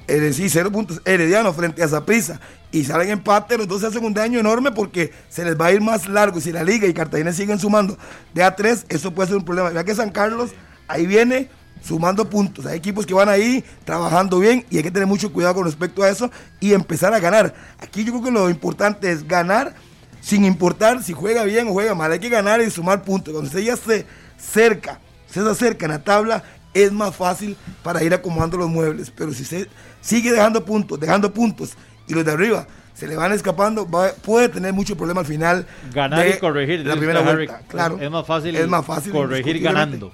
Eh, sí, cero puntos. Herediano frente a Zaprisa. Y salen empate, dos se hacen un daño enorme porque se les va a ir más largo. Si la liga y Cartagena siguen sumando de a tres, eso puede ser un problema. Ya que San Carlos ahí viene sumando puntos. Hay equipos que van ahí trabajando bien y hay que tener mucho cuidado con respecto a eso y empezar a ganar. Aquí yo creo que lo importante es ganar sin importar si juega bien o juega mal. Hay que ganar y sumar puntos. Cuando usted ya se cerca, se acerca en la tabla, es más fácil para ir acomodando los muebles. Pero si se sigue dejando puntos, dejando puntos y los de arriba se le van escapando, va- puede tener mucho problema al final. Ganar de y corregir. La primera Harry. vuelta, claro. Es más fácil, Es más fácil, corregir ganando.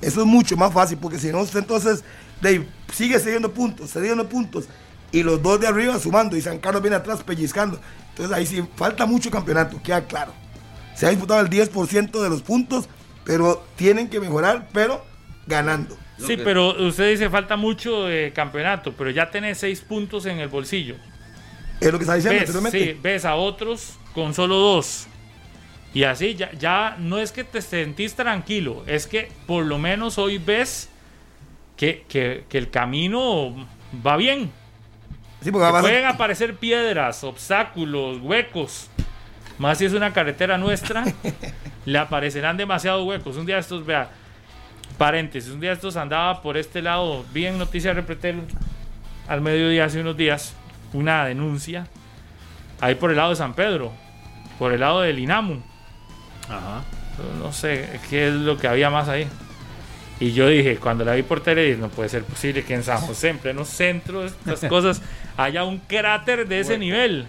Eso es mucho más fácil, porque si no, usted entonces de sigue cediendo puntos, cediendo puntos, y los dos de arriba sumando, y San Carlos viene atrás pellizcando. Entonces ahí sí falta mucho campeonato, queda claro. Se ha disputado el 10% de los puntos, pero tienen que mejorar, pero ganando. Sí, pero usted dice falta mucho de campeonato, pero ya tenés seis puntos en el bolsillo. Es lo que está diciendo Ves, anteriormente. sí, ves a otros con solo dos. Y así ya, ya no es que te sentís tranquilo, es que por lo menos hoy ves que, que- que el camino va bien. Sí, porque Que va a pueden aparecer piedras, obstáculos, huecos. Más si es una carretera nuestra, le aparecerán demasiados huecos. Un día estos, vea, paréntesis, un día estos andaba por este lado, vi en Noticias Repretel al mediodía hace unos días, una denuncia, ahí por el lado de San Pedro, por el lado del Inamu. Ajá. No sé qué es lo que había más ahí. Y yo dije, cuando la vi por tele, dije, no puede ser posible que en San José, en pleno centro de estas cosas, haya un cráter de ese nivel.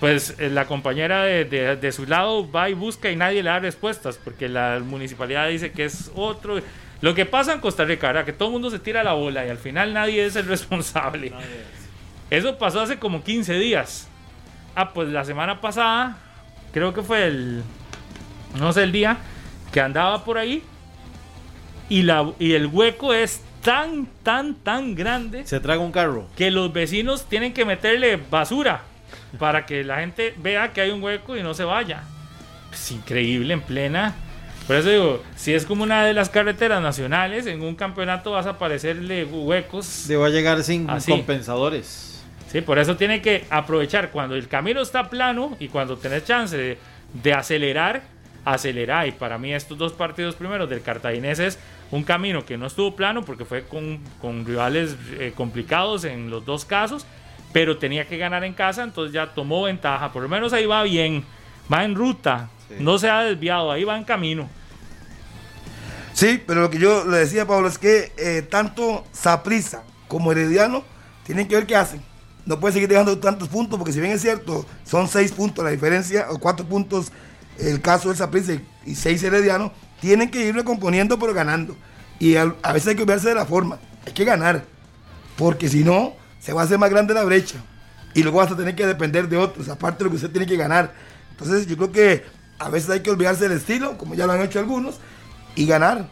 Pues eh, la compañera de, de- de su lado va y busca y nadie le da respuestas, porque la municipalidad dice que es otro. Lo que pasa en Costa Rica, ¿verdad? Que todo el mundo se tira la bola y al final nadie es el responsable. Eso pasó hace como 15 días. Ah, pues la semana pasada, creo que fue el, no sé el día, que andaba por ahí y, la, y el hueco es tan, tan, tan grande Se traga un carro. que los vecinos tienen que meterle basura para que la gente vea que hay un hueco y no se vaya. Es increíble en plena. Por eso digo, si es como una de las carreteras nacionales, en un campeonato vas a aparecerle huecos. Le va a llegar sin Así. compensadores. Sí, por eso tiene que aprovechar cuando el camino está plano y cuando tenés chance de, de acelerar, acelerar. Y para mí estos dos partidos primeros del Cartaginés es un camino que no estuvo plano porque fue con, con rivales eh, complicados en los dos casos, pero tenía que ganar en casa, entonces ya tomó ventaja. Por lo menos ahí va bien, va en ruta, no se ha desviado, ahí va en camino. Sí, pero lo que yo le decía, Pablo, es que eh, tanto Saprisa como Herediano tienen que ver qué hacen. No puede seguir dejando tantos puntos, porque si bien es cierto, son seis puntos la diferencia, o cuatro puntos el caso del Saprisa y- seis Herediano, tienen que irlo componiendo pero ganando. Y a, a veces hay que olvidarse de la forma, hay que ganar, porque si no, se va a hacer más grande la brecha. Y luego vas a tener que depender de otros, aparte de lo que usted tiene que ganar. Entonces yo creo que a veces hay que olvidarse del estilo, como ya lo han hecho algunos, y ganar.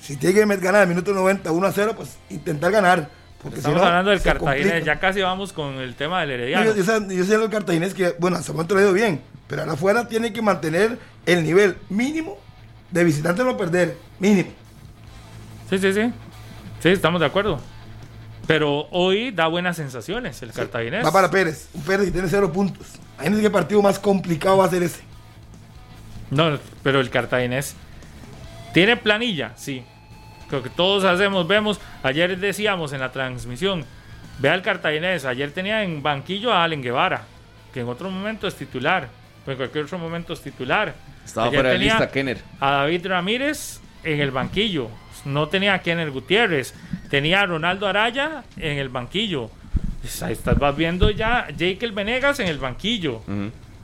Si tiene que ganar al minuto 90, 1 a 0, pues intentar ganar. Porque si Estamos no, hablando del Cartaginés, complica. ya casi vamos con el tema del No, Herediano. yo, yo sé, yo sé el cartaginés que, bueno, hasta el momento le ha ido bien, pero ahora afuera tiene que mantener el nivel mínimo de visitante no perder, mínimo. Sí, sí, sí. Sí, estamos de acuerdo. Pero hoy da buenas sensaciones el cartaginés. Va para Pérez, un Pérez que tiene cero puntos. Imagínense qué partido más complicado va a ser ese. No, pero el cartaginés tiene planilla, sí. Creo que todos hacemos, vemos. Ayer decíamos en la transmisión, vea el cartaginés. Ayer tenía en banquillo a Allen Guevara, que en otro momento es titular. Pero en cualquier otro momento es titular. Estaba Ayer fuera de lista Kenner. A David Ramírez en el banquillo. No tenía a Kenner Gutiérrez. Tenía a Ronaldo Araya en el banquillo. Pues ahí estás vas viendo ya Jake Venegas en el banquillo.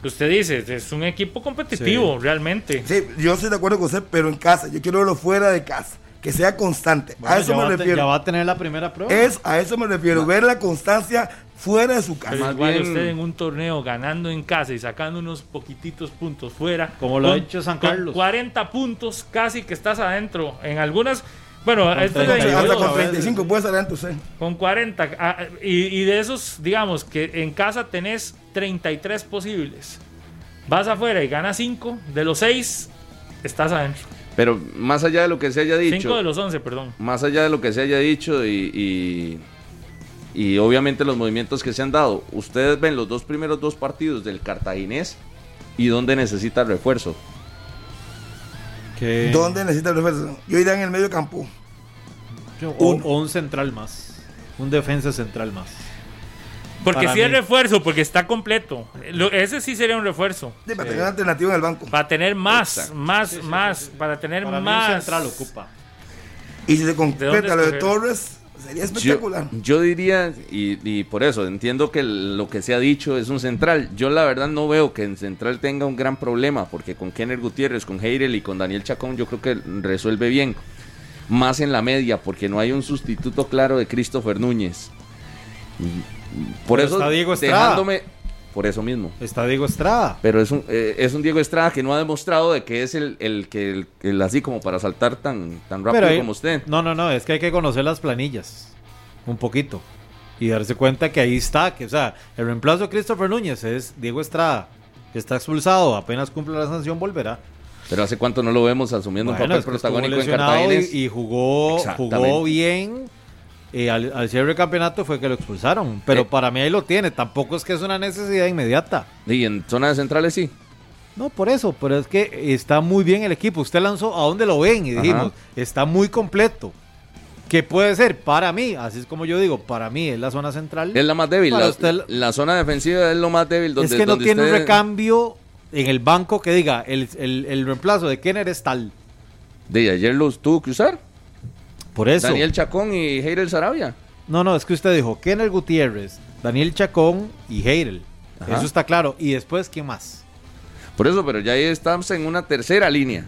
Usted dice, es un equipo competitivo, realmente. Sí, yo estoy de acuerdo con usted, pero en casa. Yo quiero verlo fuera de casa. Que sea constante. Bueno, a eso me te- refiero. ya va a tener la primera prueba. Es, a eso me refiero. Ver la constancia fuera de su casa. Pero igual bien- usted en un torneo ganando en casa y sacando unos poquititos puntos fuera. Como lo ha hecho San Carlos. 40 puntos casi que estás adentro. En algunas, bueno, Con esto es Hasta de 32, hasta 22, con a veces. 35 puede estar adentro usted. con 40. ah, y, y de esos, digamos que en casa tenés 33 posibles. Vas afuera y ganas 5. De los 6, estás adentro. Pero más allá de lo que se haya 5 dicho, de los 11, perdón. más allá de lo que se haya dicho y, y, y obviamente los movimientos que se han dado, ustedes ven los dos primeros dos partidos del Cartaginés y dónde necesita refuerzo. ¿Dónde necesita el refuerzo? Yo iría en el medio campo. o, un central más. Un defensa central más. Porque si es mí. refuerzo, porque está completo. Lo- ese sí sería un refuerzo. Sí, para tener una alternativa en el banco. Para tener más, Exacto. más, más, para tener Para mí más. un central ocupa. Y si se ¿De concreta dónde lo de? Torres, sería espectacular. yo diría, y, y por eso entiendo que lo que se ha dicho es un central. Yo la verdad no veo que en central tenga un gran problema, porque con Kenner Gutiérrez, con Heirel y con Daniel Chacón yo creo que resuelve bien. Más en la media, porque no hay un sustituto claro de Christopher Núñez. Por Pero eso, está Diego Estrada. dejándome, por eso mismo. Está Diego Estrada. Pero es un, eh, es un Diego Estrada que no ha demostrado de que es el, el que el, el así como para saltar tan, tan rápido ahí- como usted. No, no, no, es que hay que conocer las planillas. Un poquito. Y darse cuenta que ahí está, que o sea, el reemplazo de Christopher Núñez es Diego Estrada, que está expulsado, apenas cumple la sanción, volverá. Pero hace cuánto no lo vemos asumiendo Bueno, un papel protagónico en Cartaginés. y, y jugó, jugó bien. Eh, al, al cierre del campeonato fue que lo expulsaron. Pero Eh. para mí ahí lo tiene. Tampoco es que es una necesidad inmediata. Y en zona de centrales sí. No, por eso, pero es que está muy bien el equipo. Usted lanzó a dónde lo ven y Ajá. dijimos, está muy completo. ¿Qué puede ser? Para mí, así es como yo digo, para mí es la zona central. Es la más débil. La, usted- la zona defensiva es lo más débil. Donde, es que no donde tiene un recambio en el banco que diga, el, el- el reemplazo de Kenner es tal. De ayer los tuvo que usar. Por eso. Daniel Chacón y Heirel Sarabia. No, no, es que usted dijo Kenner Gutiérrez, Daniel Chacón y Heirel. Ajá. Eso está claro. Y después, ¿quién más? Por eso, pero ya ahí estamos en una tercera línea.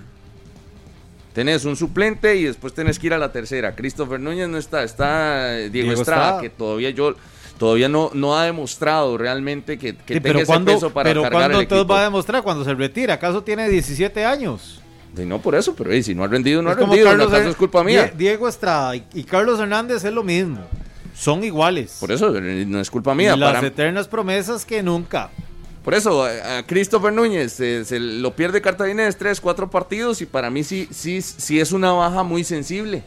Tenés un suplente y después tenés que ir a la tercera. Christopher Núñez no está, está eh, Diego, Diego Estrada, que todavía yo todavía no, no ha demostrado realmente que, que Sí, tenga pero ese cuando, peso para pero cargar cuando el entonces equipo. va a demostrar cuando se retira? ¿Acaso tiene 17 años? Y no por eso, pero eh, si no ha rendido, no Es ha rendido. Carlos ¿no es culpa mía? Die- Diego Estrada y, y Carlos Hernández es lo mismo. Son iguales. Por eso, eh, no es culpa mía. y las para- eternas promesas que nunca. Por eso, a, a Christopher Núñez eh, se lo pierde Cartaginés tres, cuatro partidos y para mí sí, sí, sí es una baja muy sensible.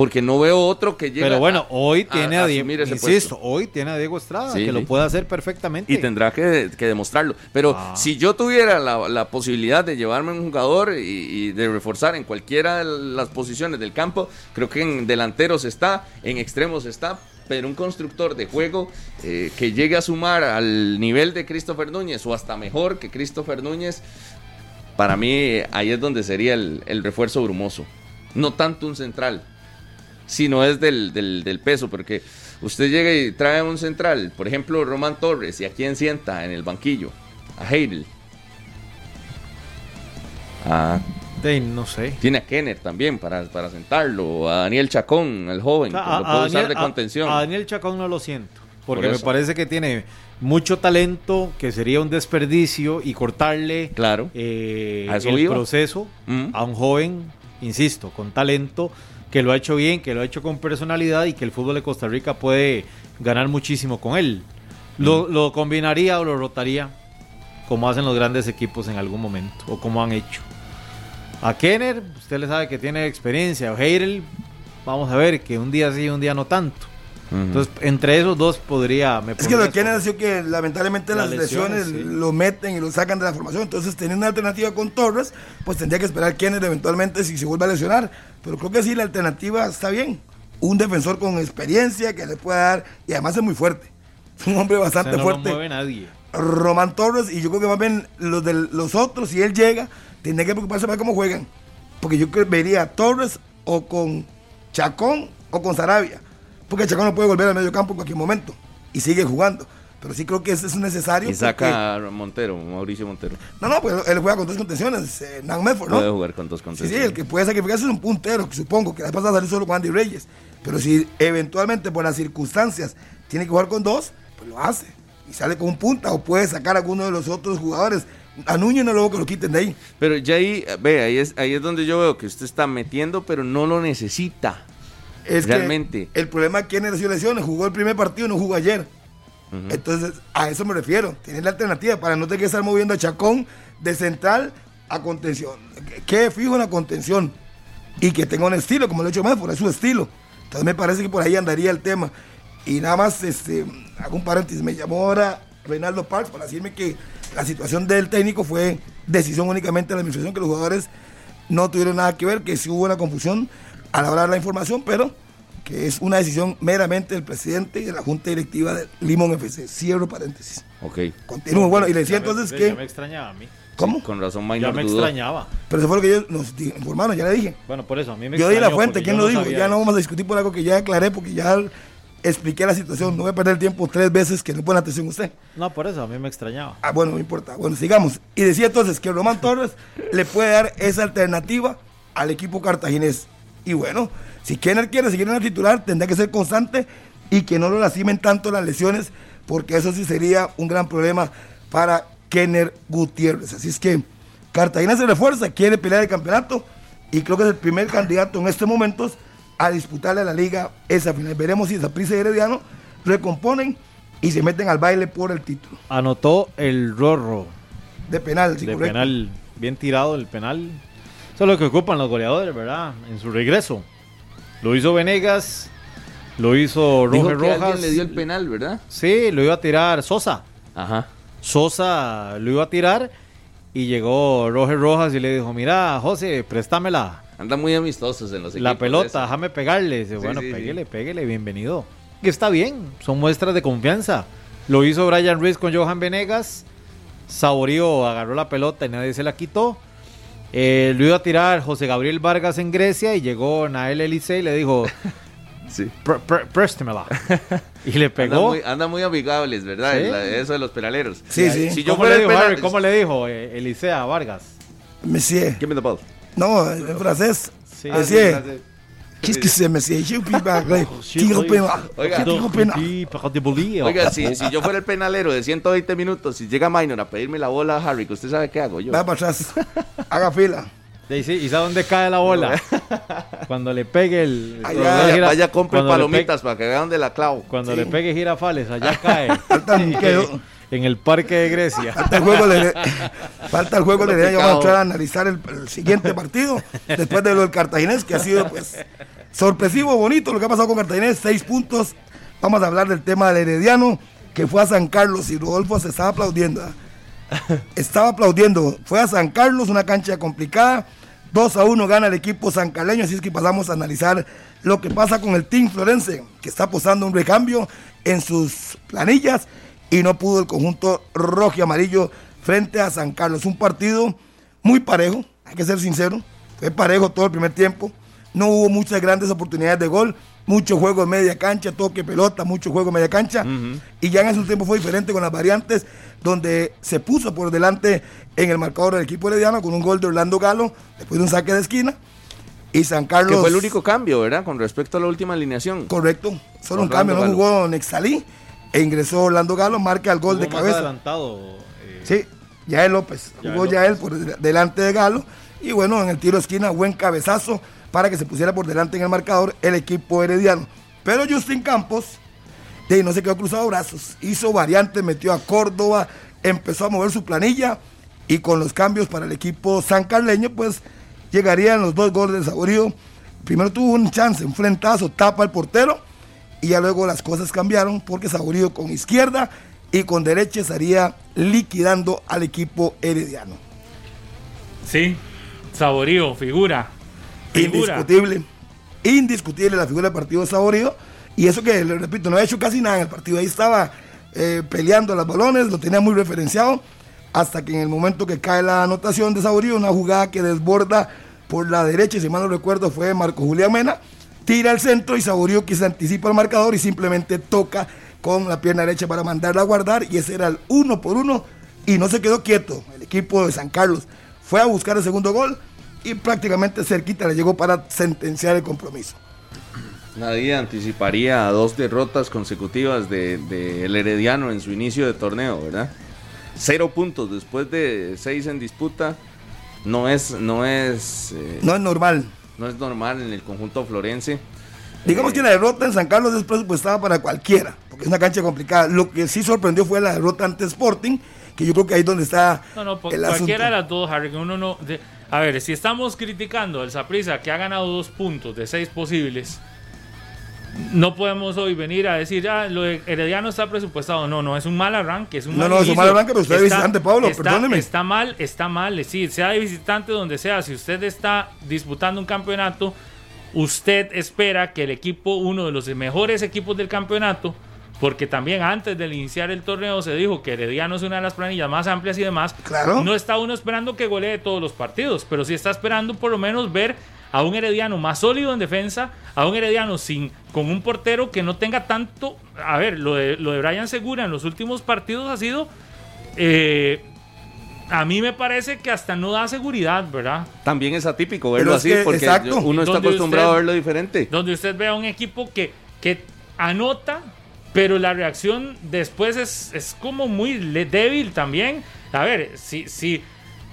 Porque no veo otro que llegue Pero bueno, hoy a- tiene a a, Diego. Insisto, hoy tiene a Diego Estrada, Sí, que sí. lo puede hacer perfectamente. Y tendrá que, que demostrarlo. Pero Ah. si yo tuviera la, la posibilidad de llevarme un jugador y, y de reforzar en cualquiera de las posiciones del campo, creo que en delanteros está, en extremos está, pero un constructor de juego eh, que llegue a sumar al nivel de Christopher Núñez o hasta mejor que Christopher Núñez, para mí ahí es donde sería el, el refuerzo brumoso. No tanto un central, sino es del, del, del peso, porque usted llega y trae un central, por ejemplo, Román Torres, y a quién sienta en el banquillo, a Heidel. Ah, De- no sé. tiene a Kenner también para, para sentarlo, a Daniel Chacón, el joven, A, que a- lo puede usar Daniel, de a- contención. a Daniel Chacón no lo siento. Porque Por me parece que tiene mucho talento, que sería un desperdicio y cortarle Claro. eh, el iba. proceso Mm. a un joven, insisto, con talento, que lo ha hecho bien, que lo ha hecho con personalidad y que el fútbol de Costa Rica puede ganar muchísimo con él. Lo, Mm. lo combinaría o lo rotaría como hacen los grandes equipos en algún momento o como han hecho. A Kenner, usted le sabe que tiene experiencia. A Heirel, vamos a ver que un día sí, un día no tanto. Entonces, entre esos dos podría. Me Es que lo que ha sido que lamentablemente Las las, lesiones, lesiones, sí. lo meten y lo sacan de la formación. Entonces, teniendo una alternativa con Torres, pues tendría que esperar Kenner eventualmente si se vuelve a lesionar. Pero creo que sí, la alternativa está bien. Un defensor con experiencia que le pueda dar, y además es muy fuerte. Es un hombre O sea, bastante no lo fuerte. mueve nadie. Román Torres, y yo creo que más bien los, de los otros, si él llega, tendría que preocuparse más cómo juegan. Porque yo vería a Torres o con Chacón o con Sarabia. Porque Chacón no puede volver al medio campo en cualquier momento y sigue jugando. Pero sí creo que eso es necesario. Y porque- saca a Montero, Mauricio Montero. No, no, pues él juega con dos contenciones. Eh, Nan Medford, ¿no? Puede jugar con dos Sí, contenciones. sí, el que puede sacrificarse es un puntero, que supongo que la pasa a salir solo con Andy Reyes. Pero si eventualmente por las circunstancias tiene que jugar con dos, pues lo hace. Y sale con un punta o puede sacar a alguno de los otros jugadores. A Núñez no luego que lo quiten de ahí. Pero ya ahí, ve, ahí es, ahí es donde yo veo que usted está metiendo, pero no lo necesita. Es Realmente. que el problema es que él nació lesiones, jugó el primer partido y no jugó ayer. Entonces, a eso me refiero. Tiene la alternativa para no tener que estar moviendo a Chacón de central a contención. Que- fijo en la contención y que tenga un estilo, como lo he hecho más, por es su estilo. Entonces, me parece que por ahí andaría el tema. Y nada más, este, hago un paréntesis. Me llamó ahora Reinaldo Parks para decirme que la situación del técnico fue decisión únicamente de la administración, que los jugadores no tuvieron nada que ver, que sí hubo una confusión a la hora de la información, pero que es una decisión meramente del presidente y de la junta directiva de Limón FC. Cierro paréntesis. Ok. Continúo. Bueno, y le decía Ya me- entonces Ya me que. extrañaba a mí. ¿Cómo? Con razón, Ya Minor me dudó. extrañaba. Pero eso fue lo que ellos nos informaron, ya le dije. Bueno, por eso, a mí me Yo di la fuente, ¿quién yo lo dijo? Ya no vamos a discutir por algo que ya aclaré, porque ya expliqué la situación. No voy a perder el tiempo tres veces que no pone atención usted. No, por eso, a mí me extrañaba. Ah, bueno, no importa. Bueno, sigamos. Y decía entonces que Román Torres le puede dar esa alternativa al equipo cartaginés. Y bueno, si Kenner quiere seguir en el titular, tendrá que ser constante y que no lo lastimen tanto las lesiones, porque eso sí sería un gran problema para Kenner Gutiérrez. Así es que Cartagena se refuerza, quiere pelear el campeonato y creo que es el primer candidato en estos momentos a disputarle a la liga esa final. Veremos si Zaprisa y Herediano recomponen y se meten al baile por el título. Anotó el Rorro De penal, sí, de correcto. penal, bien tirado el penal. Eso es lo que ocupan los goleadores, ¿verdad? En su regreso. Lo hizo Venegas, lo hizo Dijo Roger que Rojas. le dio el penal, ¿verdad? Sí, lo iba a tirar Sosa. Ajá. Sosa lo iba a tirar y llegó Roger Rojas y le dijo, mira, José, préstamela. Andan muy amistosos en los La equipos pelota, esos. déjame pegarle. Dice, Sí, bueno, sí, péguele, bienvenido. Y está bien, son muestras de confianza. Lo hizo Brian Ruiz con Johan Venegas. Saborío agarró la pelota y nadie se la quitó. Eh, lo iba a tirar José Gabriel Vargas en Grecia y llegó Nael Elise y le dijo, Sí. "Pr- pr- préstemela. Y le Andan pegó. muy, andan muy amigables, ¿verdad? Sí. La- eso de los penaleros. Sí, sí. Si yo ¿Cómo, le dijo, penal... Harry? ¿Cómo le dijo eh, Elisea a Vargas? Monsieur. Give me the ball. No, en francés. Sí. Ah, sí, Monsieur. Qu'est-ce que c'est, monsieur? Parler. Tiro penal. Oiga. Tiro penal. Oiga, si, si yo fuera el penalero de 120 minutos y llega Minor a pedirme la bola a Harry, ¿usted sabe qué hago yo? Va para atrás. Haga fila. Sí, sí, ¿Y sabe dónde cae la bola? Cuando le pegue el... Allá. cuando le Vaya, gira- vaya, compre palomitas para que vean dónde la clavo. Cuando Sí. le pegue girafales, allá cae. En el parque de Grecia. Falta el juego de falta el juego de Lo ya vamos a entrar a analizar el, el siguiente partido después de lo del Cartaginés que ha sido pues sorpresivo bonito lo que ha pasado con Cartaginés seis puntos. Vamos a hablar del tema del Herediano que fue a San Carlos y Rodolfo se estaba aplaudiendo. Estaba aplaudiendo. Fue a San Carlos una cancha complicada. 2 a 1 gana el equipo sancaleño así es que pasamos a analizar lo que pasa con el Team Florense que está posando un recambio en sus planillas y no pudo el conjunto rojo y amarillo frente a San Carlos. Un partido muy parejo, hay que ser sincero, fue parejo todo el primer tiempo, no hubo muchas grandes oportunidades de gol, mucho juego en media cancha, toque pelota, mucho juego en media cancha, y ya en ese tiempo fue diferente con las variantes, donde se puso por delante en el marcador del equipo herediano con un gol de Orlando Galo, después de un saque de esquina, y San Carlos... Que fue el único cambio, ¿verdad? Con respecto a la última alineación. Correcto, solo un cambio, no jugó Nexalí, e ingresó Orlando Galo, marca el gol de Jugó cabeza. adelantado. eh, Sí, Yael López. Yael Jugó López. Yael por de- delante de Galo. Y bueno, en el tiro de esquina, buen cabezazo para que se pusiera por delante en el marcador el equipo herediano. Pero Justin Campos, de ahí no se quedó cruzado brazos. Hizo variantes, metió a Córdoba, empezó a mover su planilla. Y con los cambios para el equipo sancarleño, pues llegarían los dos goles de Saborío. Primero tuvo un chance, un frentazo, tapa el portero. Y ya luego las cosas cambiaron porque Saborío con izquierda y con derecha estaría liquidando al equipo herediano. Sí, Saborío, figura. Figura. Indiscutible. Indiscutible la figura del partido de Saborío. Y eso que, le repito, no ha hecho casi nada en el partido. Ahí estaba eh, peleando los balones, lo tenía muy referenciado. Hasta que en el momento que cae la anotación de Saborío, una jugada que desborda por la derecha, y si mal no recuerdo, fue Marco Julián Mena. Tira al centro y que se anticipa al marcador y simplemente toca con la pierna derecha para mandarla a guardar. Y ese era el uno por uno. Y no se quedó quieto. El equipo de San Carlos fue a buscar el segundo gol y prácticamente cerquita le llegó para sentenciar el compromiso. Nadie anticiparía a dos derrotas consecutivas del de, el Herediano en su inicio de torneo, ¿verdad? Cero puntos después de seis en disputa. No es, no es, eh, No es normal. No es normal en el conjunto florense. Digamos Eh, que la derrota en San Carlos es presupuestada para cualquiera, porque es una cancha complicada. Lo que sí sorprendió fue la derrota ante Sporting, que yo creo que ahí es donde está No, no, por- el cualquiera de las dos, Harry, que uno no... de- a ver, si estamos criticando al Saprissa que ha ganado dos puntos de seis posibles, no podemos hoy venir a decir, ah, lo de Herediano está presupuestado. No, no, es un mal arranque, es un No, mal no, es un mal arranque, pero usted es visitante, Pablo, está, perdóneme. Está mal, está mal, sí, sea de visitante donde sea, si usted está disputando un campeonato, usted espera que el equipo, uno de los mejores equipos del campeonato, porque también antes de iniciar el torneo se dijo que Herediano es una de las planillas más amplias y demás. Claro. No está uno esperando que golee todos los partidos, pero sí está esperando por lo menos ver a un Herediano más sólido en defensa, a un Herediano sin con un portero que no tenga tanto. A ver, lo de, lo de Brian Segura en los últimos partidos ha sido. eh, a mí me parece que hasta no da seguridad, ¿verdad? También es atípico verlo Pero así, que, porque exacto. uno está acostumbrado usted- a verlo diferente. Donde usted ve a un equipo que, que anota, pero la reacción después es, es como muy débil también. A ver, si, si,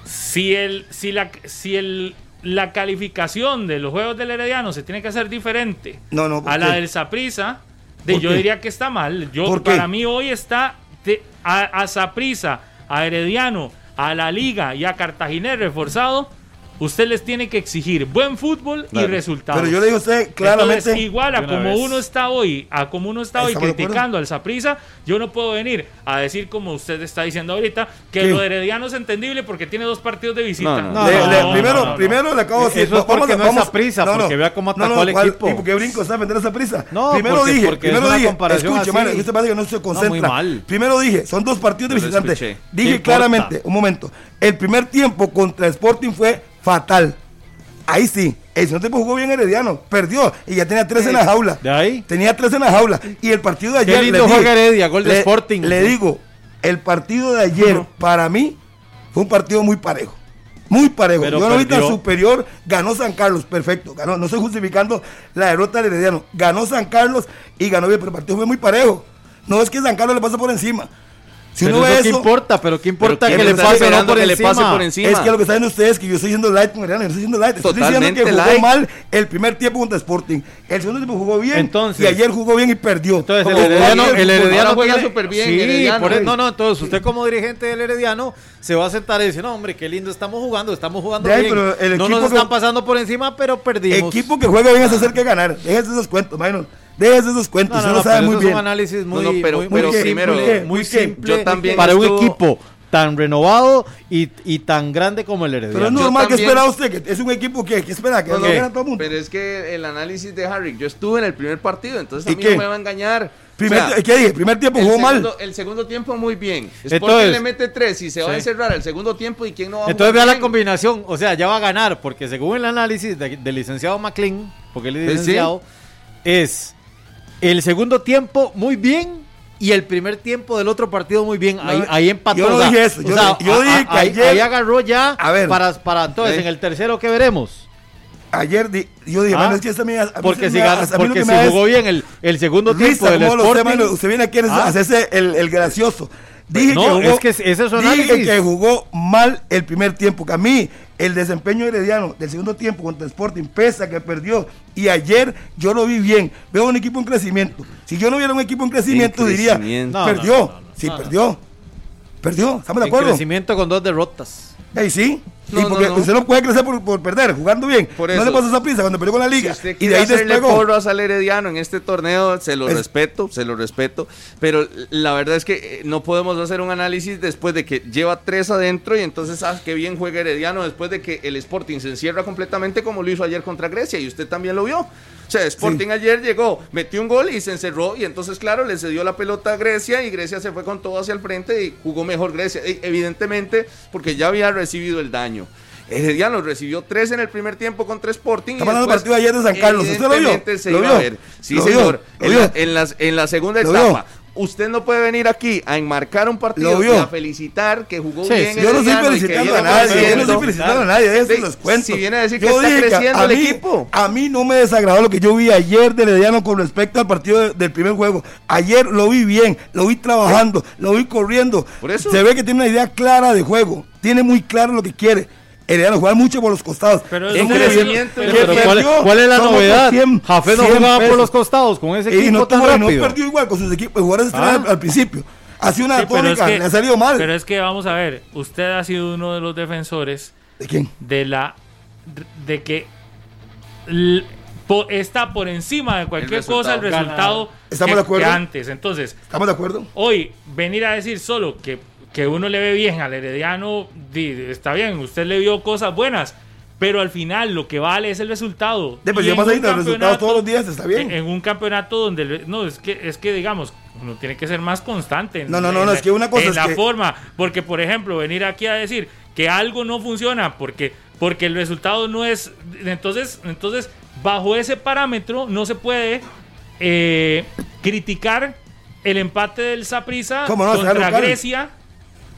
si, el, si, la, si el, la calificación de los juegos del Herediano se tiene que hacer diferente No, no, ¿por a la del Saprisa, de, ¿Por yo qué? diría que está mal. Yo, para mí hoy está de- a, a Saprissa, a Herediano, a la Liga y a Cartaginés reforzado. Usted les tiene que exigir buen fútbol y resultados. Pero yo le digo a usted claramente. Entonces, igual a como vez. uno está hoy, a como uno está hoy criticando al Saprissa, yo no puedo venir a decir como usted está diciendo ahorita que ¿Qué? lo de Herediano es entendible porque tiene dos partidos de visita. No, no, Le- no, le- no, primero, no, no. primero le acabo de decir. Eso es vamos- porque no es Saprissa, porque vea cómo atacó no, al ¿cuál- equipo. ¿Y por qué brinco está a vender esa prisa? No, primero porque- dije, porque primero dije, escuche, mano, usted parece que no se concentra. muy mal. Primero dije, son dos partidos de visitante. escuché. ¿Qué Dije claramente, un momento, el primer tiempo contra Sporting fue fatal. Ahí sí, el segundo tiempo jugó bien Herediano, perdió y ya tenía tres en la jaula. De ahí. Tenía tres en la jaula. Y el partido de Qué ayer. lindo les dije, juega Heredia, gol de le- Sporting. Le digo, el partido de ayer, para mí, fue un partido muy parejo. Muy parejo. Pero Yo tan perdió. superior. Ganó San Carlos, perfecto. Ganó. No estoy justificando la derrota del Herediano. Ganó San Carlos y ganó bien, pero el partido fue muy parejo. No es que San Carlos le pasa por encima. Si Pero uno eso ve qué eso, importa, pero qué importa ¿quién que le pase o no por que le encima. pase por encima? es que lo que saben ustedes es que yo estoy diciendo light con Herediano, yo estoy diciendo light. Estoy diciendo Totalmente que jugó light. mal el primer tiempo contra Sporting. El segundo tiempo jugó bien Entonces- y ayer jugó bien y perdió. Entonces Como el Herediano, ayer, el. Herediano juega súper bien, Sí, Herediano. por eso- no, no, entonces usted como dirigente del Herediano se va a sentar y decir, no, hombre, qué lindo estamos jugando, estamos jugando bien. pero el no equipo nos que- están pasando por encima, pero perdimos. Equipo que juega bien es hacer que ganar. Déjese esos cuentos, Maynor. Déjese esos cuentos. No, no, lo no, sabe muy eso es bien. un análisis muy, No, no, pero- muy- pero muy primero- simple, ¿Muy simple Yo también para un equipo tan renovado y, y tan grande como el Herediano. Pero es normal que espera usted, que es un equipo que, que espera que No, lo no, gane todo el mundo. Pero es que el análisis de Harry, yo estuve en el primer partido, entonces a ¿Y mí qué? no me va a engañar. Primer, O sea, ¿Qué dije? Primer tiempo el, jugó mal. segundo, el segundo tiempo muy bien. Sporting Entonces- le mete tres y se va a encerrar el segundo tiempo y quién no va a Entonces vea la bien? combinación, o sea, ya va a ganar, porque según el análisis de- del licenciado McLean, porque él es Pues sí. licenciado, es el segundo tiempo muy bien y el primer tiempo del otro partido muy bien. Ahí, No, ahí empató. yo no dije eso, yo- sea, yo a- dije que ahí, ayer- ahí agarró ya A ver. para, para entonces Sí. en el tercero que veremos. Ayer di- yo dije, Ah, es a Porque si, a porque jugó bien el, el segundo tiempo del ¿cómo lo sé, Sporting. Usted viene aquí a Ah. hacerse el, el gracioso. Dije No, que jugó, es que ese dije que jugó mal el primer tiempo. Que a mí, el desempeño herediano del segundo tiempo contra el Sporting, pese a que perdió. Y ayer yo lo vi bien. Veo un equipo en crecimiento. Si yo no viera un equipo en crecimiento, En diría. No, perdió. no, no, no, sí, perdió. Perdió. ¿Estamos de En acuerdo? crecimiento con dos derrotas. Ahí sí. No, y no, porque no. usted no puede crecer por, por perder, jugando bien. Por no le pasó esa prisa cuando perdió con la Si liga. usted y de ahí hacerle despegó. porras al Herediano en este torneo, se lo Es- respeto, se lo respeto, pero la verdad es que eh, no podemos hacer un análisis después de que lleva tres adentro y entonces, ah, qué bien juega Herediano después de que el Sporting se encierra completamente como lo hizo ayer contra Grecia y usted también lo vio. O sea, Sporting ayer llegó, metió un gol y se encerró y entonces, claro, le cedió la pelota a Grecia y Grecia se fue con todo hacia el frente y jugó mejor Grecia, e- evidentemente porque ya había recibido el daño. Herediano recibió tres en el primer tiempo contra Sporting. Estamos hablando partido ayer de San Carlos. ¿Usted lo vio? se ¿Lo iba vio? a ver. Sí, señor. ¿Lo En, la, en segunda ¿Lo etapa. Usted no puede venir aquí a enmarcar un partido y a felicitar que jugó Sí, bien. sí. Yo no estoy Herediano y que felicitando a nadie, yo no estoy felicitando a nadie, eso cuento. si viene a decir que está creciendo el mí- equipo. A mí no me desagradó lo que yo vi ayer de Herediano con respecto al partido de- del primer juego. Ayer lo vi bien, lo vi trabajando, lo vi corriendo. Por eso. Se ve que tiene una idea clara de juego, tiene muy claro lo que quiere. Herediano juega mucho por los costados. Pero es un crecimiento. pero- ¿cuál, es la novedad? 100 Jafé no 100 jugaba por los costados con ese Y equipo no, tan tuvo- y no rápido. perdió igual con sus equipos, jugadores Ah. al principio. Ha sido una Sí, es tónica, que- le ha salido mal. Pero es que vamos a ver, usted ha sido uno de los defensores ¿De quién? de la de que l- po- está por encima de cualquier El cosa el resultado. resultado Estamos que, de acuerdo. que antes. Entonces, ¿Estamos de acuerdo? hoy venir a decir solo que, que uno le ve bien al Herediano, di- está bien, usted le vio cosas buenas, pero al final lo que vale es el resultado. Pues, yo ahí los resultados todos los días, está bien. En, un campeonato donde no es que es que digamos uno tiene que ser más constante. en- No, no, no, no, la- es que una cosa en es la que- forma, porque por ejemplo venir aquí a decir que algo no funciona porque porque el resultado no es entonces entonces bajo ese parámetro no se puede eh, criticar el empate del Saprissa ¿Cómo no? Contra. Grecia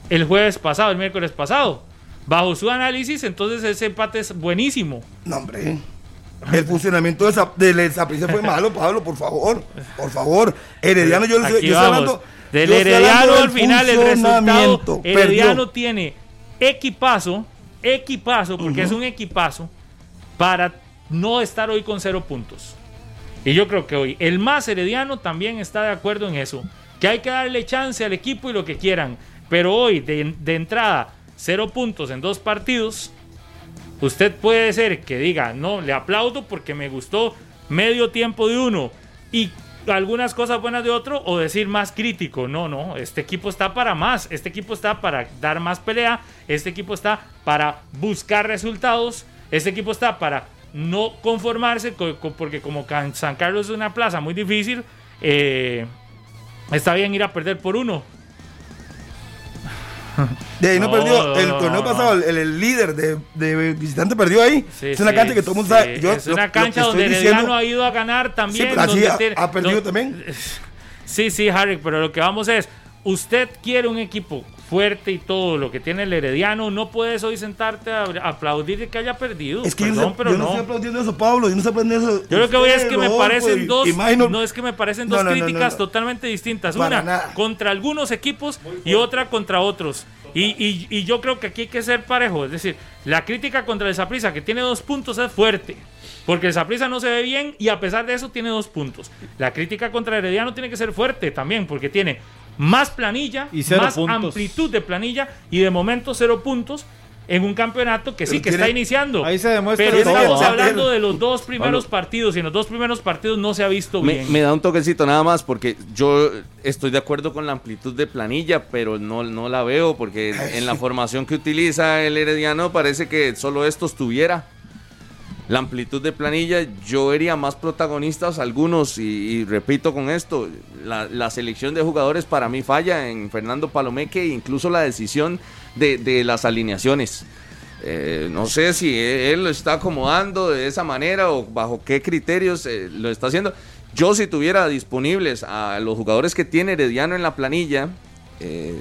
el jueves pasado, el miércoles pasado. Bajo su análisis, entonces ese empate es buenísimo. No, hombre. El funcionamiento de esa, del Saprissa fue malo, Pablo, por favor. Por favor. Herediano, yo, Aquí yo estoy hablando. Del yo Herediano al final el resultado. Herediano Perdió. tiene equipazo, equipazo, porque es un equipazo para no estar hoy con cero puntos. Y yo creo que hoy el más herediano también está de acuerdo en eso. Que hay que darle chance al equipo y lo que quieran. Pero hoy, de, entrada, cero puntos en dos partidos. Usted puede ser que diga, no, le aplaudo porque me gustó medio tiempo de uno y algunas cosas buenas de otro, o decir más crítico. No, no, este equipo está para más. Este equipo está para dar más pelea. Este equipo está para buscar resultados. Este equipo está para no conformarse, co- co- porque como San Carlos es una plaza muy difícil, eh, está bien ir a perder por uno. De ahí no, No, perdió. no, el torneo pasado, el, el líder de, de visitante perdió ahí. Sí, es una cancha que todo el mundo sabe. Yo, es lo- una lo cancha estoy donde Herediano ha ido a ganar también. Donde ha- perdido también. Sí, sí, Harry, pero lo que vamos es, usted quiere un equipo fuerte y todo lo que tiene el Herediano, no puedes hoy sentarte a aplaudir de que haya perdido. Es que yo, no, pero yo no. no. estoy aplaudiendo eso, Pablo. Yo no estoy aplaudiendo eso. Yo lo que voy es que me parecen dos, no es que me parecen dos no, no, no, críticas no. totalmente distintas. Para Una nada. contra algunos equipos y otra contra otros. Y, y- y yo creo que aquí hay que ser parejo. Es decir, la crítica contra el Saprissa, que tiene dos puntos, es fuerte. Porque el Saprissa no se ve bien y a pesar de eso tiene dos puntos. La crítica contra Herediano tiene que ser fuerte también, porque tiene más planilla, Y cero más puntos. amplitud de planilla y de momento cero puntos en un campeonato que sí, que tiene- está iniciando. Ahí se demuestra Pero todo, estamos hablando de los dos primeros partidos y en los dos primeros partidos no se ha visto Me, bien. me da un toquecito nada más porque yo estoy de acuerdo con la amplitud de planilla, pero no, no la veo porque en la formación que utiliza el Herediano parece que solo estos tuviera. La amplitud de planilla, yo vería más protagonistas algunos y, y repito con esto, la, la selección de jugadores para mí falla en Fernando Palomeque e incluso la decisión de, de las alineaciones. Eh, no sé si él lo está acomodando de esa manera o bajo qué criterios eh, lo está haciendo. Yo si tuviera disponibles a los jugadores que tiene Herediano en la planilla, eh,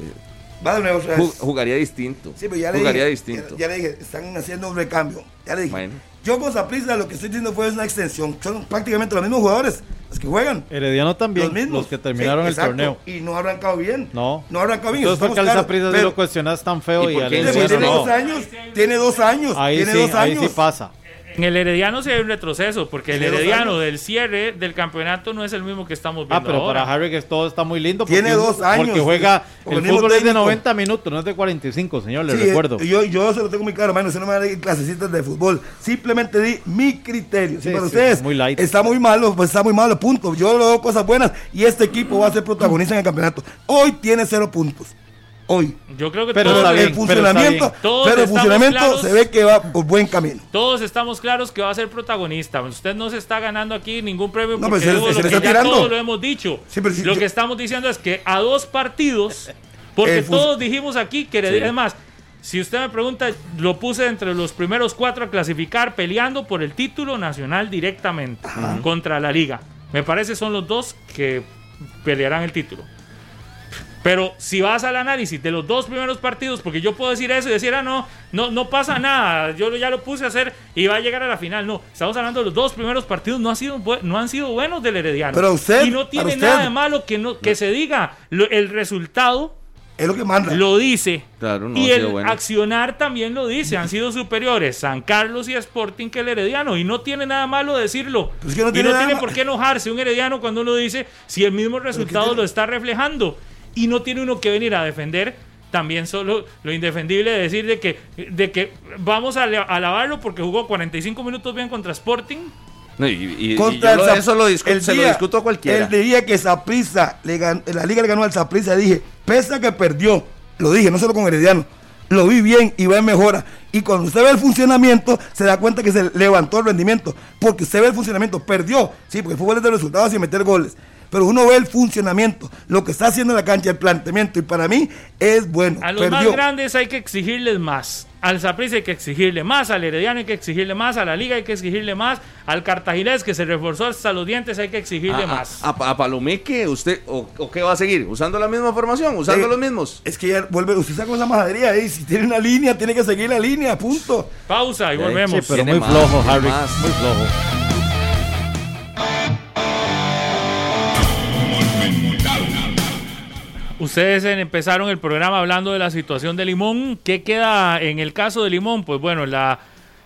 Va de nuevo jugaría distinto. Sí, pero ya le jugaría dije, distinto. Ya, ya le dije, están haciendo un recambio. Ya le dije. Bueno. Yo con Saprissa lo que estoy diciendo fue una extensión. Son prácticamente los mismos jugadores los que juegan. Herediano también, los los, mismos. que terminaron Sí, el exacto. torneo. Y no ha arrancado bien. No. No ha arrancado bien. Entonces, ¿por qué al claros. sí lo cuestionas tan feo ¿Y y, al tiene no? dos años. Tiene dos años. Ahí tiene sí, dos ahí años. sí pasa. En el Herediano sí hay un retroceso, porque el Tiene Herediano del cierre del campeonato no es el mismo que estamos viendo Ah, pero ahora. para Harry que todo está muy lindo. Tiene porque- dos años. Porque juega, el fútbol es de técnico. 90 minutos, no es de 45, señor, le Sí, recuerdo. eh, Yo, yo se lo tengo muy claro, hermano. Usted no me va a dar clasecitas de fútbol. Simplemente di mi criterio. Si Sí, para sí, ustedes muy light. está muy malo, pues está muy malo, punto. Yo le doy cosas buenas y este equipo va a ser protagonista en el campeonato. Hoy tiene cero puntos. Hoy. Yo creo que Pero bien, el pero funcionamiento, pero el funcionamiento claros. se ve que va por buen camino. todos estamos claros que va a ser protagonista. Usted no se está ganando aquí ningún premio No, porque se- digo se lo le que ya todos lo hemos dicho. Sí, pero si lo yo- que estamos diciendo es que a dos partidos, porque todos dijimos aquí que Sí. es más, si usted me pregunta, lo puse entre los primeros cuatro a clasificar peleando por el título nacional directamente contra la liga. Me parece son los dos que pelearán el título. Pero si vas al análisis de los dos primeros partidos, porque yo puedo decir eso y decir, ah, no, no, no pasa nada, yo ya lo puse a hacer y va a llegar a la final. No, estamos hablando de los dos primeros partidos, no, ha sido, no han sido buenos del Herediano. Pero usted, y no tiene usted- nada de malo que, no, que se diga. Lo- el resultado Es lo que manda. lo dice. Claro, no y el bueno. accionar también lo dice. Han sido superiores San Carlos y Sporting que el Herediano. Y no tiene nada malo decirlo. Pues que no y tiene no nada tiene por qué enojarse un Herediano cuando uno dice si el mismo resultado lo está reflejando. Y no tiene uno que venir a defender también solo lo indefendible de decir de que, de que vamos a ala- alabarlo porque jugó 45 minutos bien contra Sporting. No, y, y- y Contra yo el lo- Zap- eso lo discu- el se lo discuto a cualquiera. El día que gan- la liga le ganó al Saprissa, dije, pese a que perdió, lo dije, no solo con Herediano, lo vi bien y va en mejora. Y cuando usted ve el funcionamiento, se da cuenta que se levantó el rendimiento. Porque usted ve el funcionamiento, perdió, sí, porque el fútbol es de resultados y meter goles. Pero uno ve el funcionamiento, lo que está haciendo en la cancha, el planteamiento, y para mí es bueno. A los más grandes hay que exigirles más. al Saprissa hay que exigirle más, al Herediano hay que exigirle más, a la Liga hay que exigirle más, al Cartaginés que se reforzó hasta los dientes hay que exigirle A, más. a, a Palomeque, usted, o, o qué va a seguir? ¿Usando la misma formación? ¿Usando Eh, los mismos? Es que ya vuelve, usted saca esa majadería ahí. Si tiene una línea, tiene que seguir la línea, punto. Pausa y Sí, volvemos. pero Tiene muy más, flojo, Harry. más. Muy flojo. Ustedes empezaron el programa hablando de la situación de Limón. ¿Qué queda en el caso de Limón? Pues bueno, la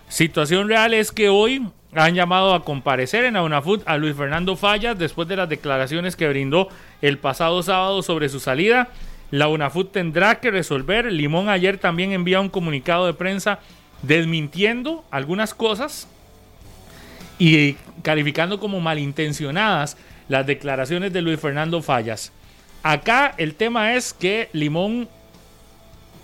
situación real es que hoy han llamado a comparecer en la UNAFUT a Luis Fernando Fallas después de las declaraciones que brindó el pasado sábado sobre su salida. La UNAFUT tendrá que resolver. Limón ayer también envía un comunicado de prensa desmintiendo algunas cosas y calificando como malintencionadas las declaraciones de Luis Fernando Fallas. Acá el tema es que Limón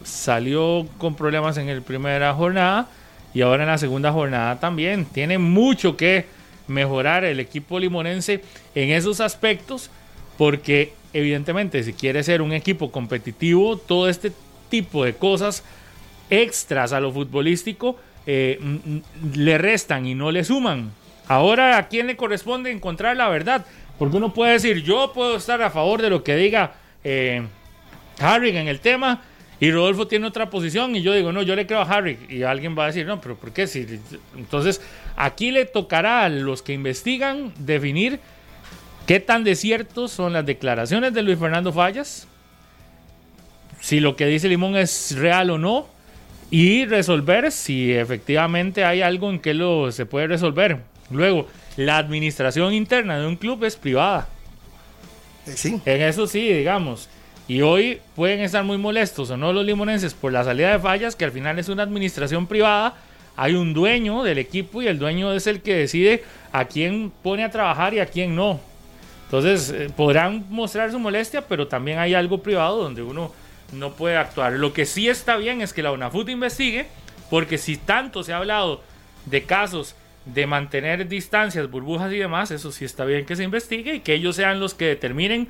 salió con problemas en la primera jornada y ahora en la segunda jornada también. Tiene mucho que mejorar el equipo limonense en esos aspectos porque evidentemente si quiere ser un equipo competitivo, todo este tipo de cosas extras a lo futbolístico eh, le restan y no le suman. Ahora, ¿a quién le corresponde encontrar la verdad? Porque uno puede decir, yo puedo estar a favor de lo que diga eh, Harry en el tema y Rodolfo tiene otra posición y yo digo, no, yo le creo a Harry y alguien va a decir, no, pero ¿por qué? Si, entonces, aquí le tocará a los que investigan definir qué tan desiertos son las declaraciones de Luis Fernando Fallas, si lo que dice Limón es real o no y resolver si efectivamente hay algo en que se puede resolver. Luego, la administración interna de un club es privada. Eh, sí. En eso sí, digamos. Y hoy pueden estar muy molestos o no los limonenses por la salida de fallas, que al final es una administración privada. Hay un dueño del equipo y el dueño es el que decide a quién pone a trabajar y a quién no. Entonces, eh, podrán mostrar su molestia, pero también hay algo privado donde uno no puede actuar. Lo que sí está bien es que la UNAFUT investigue, porque si tanto se ha hablado de casos de mantener distancias, burbujas y demás, eso sí está bien que se investigue y que ellos sean los que determinen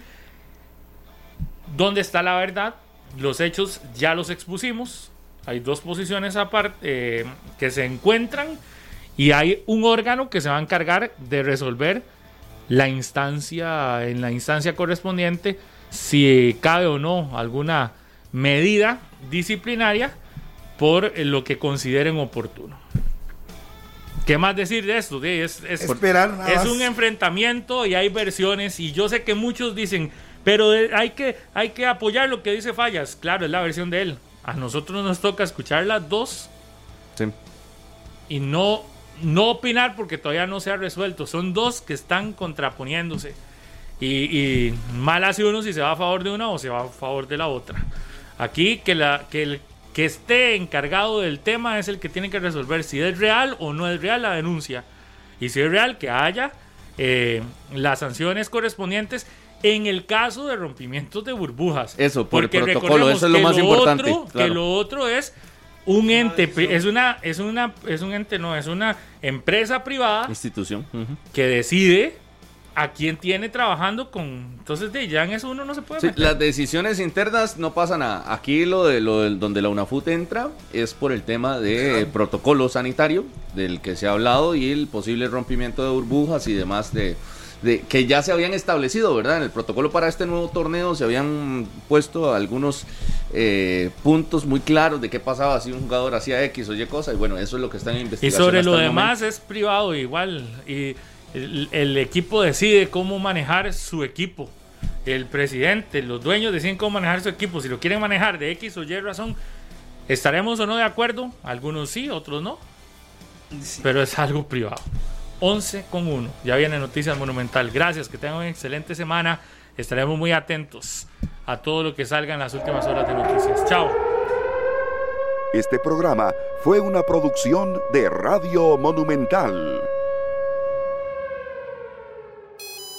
dónde está la verdad. Los hechos ya los expusimos. Hay dos posiciones aparte eh, que se encuentran y hay un órgano que se va a encargar de resolver la instancia en la instancia correspondiente si cabe o no alguna medida disciplinaria por lo que consideren oportuno. ¿Qué más decir de esto? Sí, Es, es- Esperar nada es más. un enfrentamiento y hay versiones y yo sé que muchos dicen, pero hay que, hay que apoyar lo que dice Fallas. Claro, es la versión de él. A nosotros nos toca escuchar las dos Sí. y no, no opinar porque todavía no se ha resuelto. Son dos que están contraponiéndose. Y, y mal hace uno si se va a favor de una o se va a favor de la otra. Aquí que, la, que el que esté encargado del tema es el que tiene que resolver si es real o no es real la denuncia. Y si es real, que haya eh, las sanciones correspondientes en el caso de rompimientos de burbujas. Eso, por el Porque protocolo, recordemos eso es lo más importante, otro- claro. Que lo otro es un ente, es una, es una, es un ente, no, es una empresa privada Institución. que decide a quién tiene trabajando con. Entonces, de ya en eso uno no se puede Sí, meter. las decisiones internas no pasan nada. Aquí lo de lo del- donde la UNAFUT entra es por el tema de protocolo sanitario del que se ha hablado y el posible rompimiento de burbujas y demás de, de que ya se habían establecido, ¿verdad? En el protocolo para este nuevo torneo se habían puesto algunos eh, puntos muy claros de qué pasaba si un jugador hacía X o Y cosa y bueno, eso es lo que está en Y sobre lo demás es privado igual. Y el, el equipo decide cómo manejar su equipo. El presidente, los dueños deciden cómo manejar su equipo. Si lo quieren manejar de X o Y razón, estaremos o no de acuerdo. Algunos sí, otros no. Pero es algo privado. 11 con 1. Ya viene Noticias Monumental. Gracias, que tengan una excelente semana. Estaremos muy atentos a todo lo que salga en las últimas horas de noticias. Chao. Este programa fue una producción de Radio Monumental.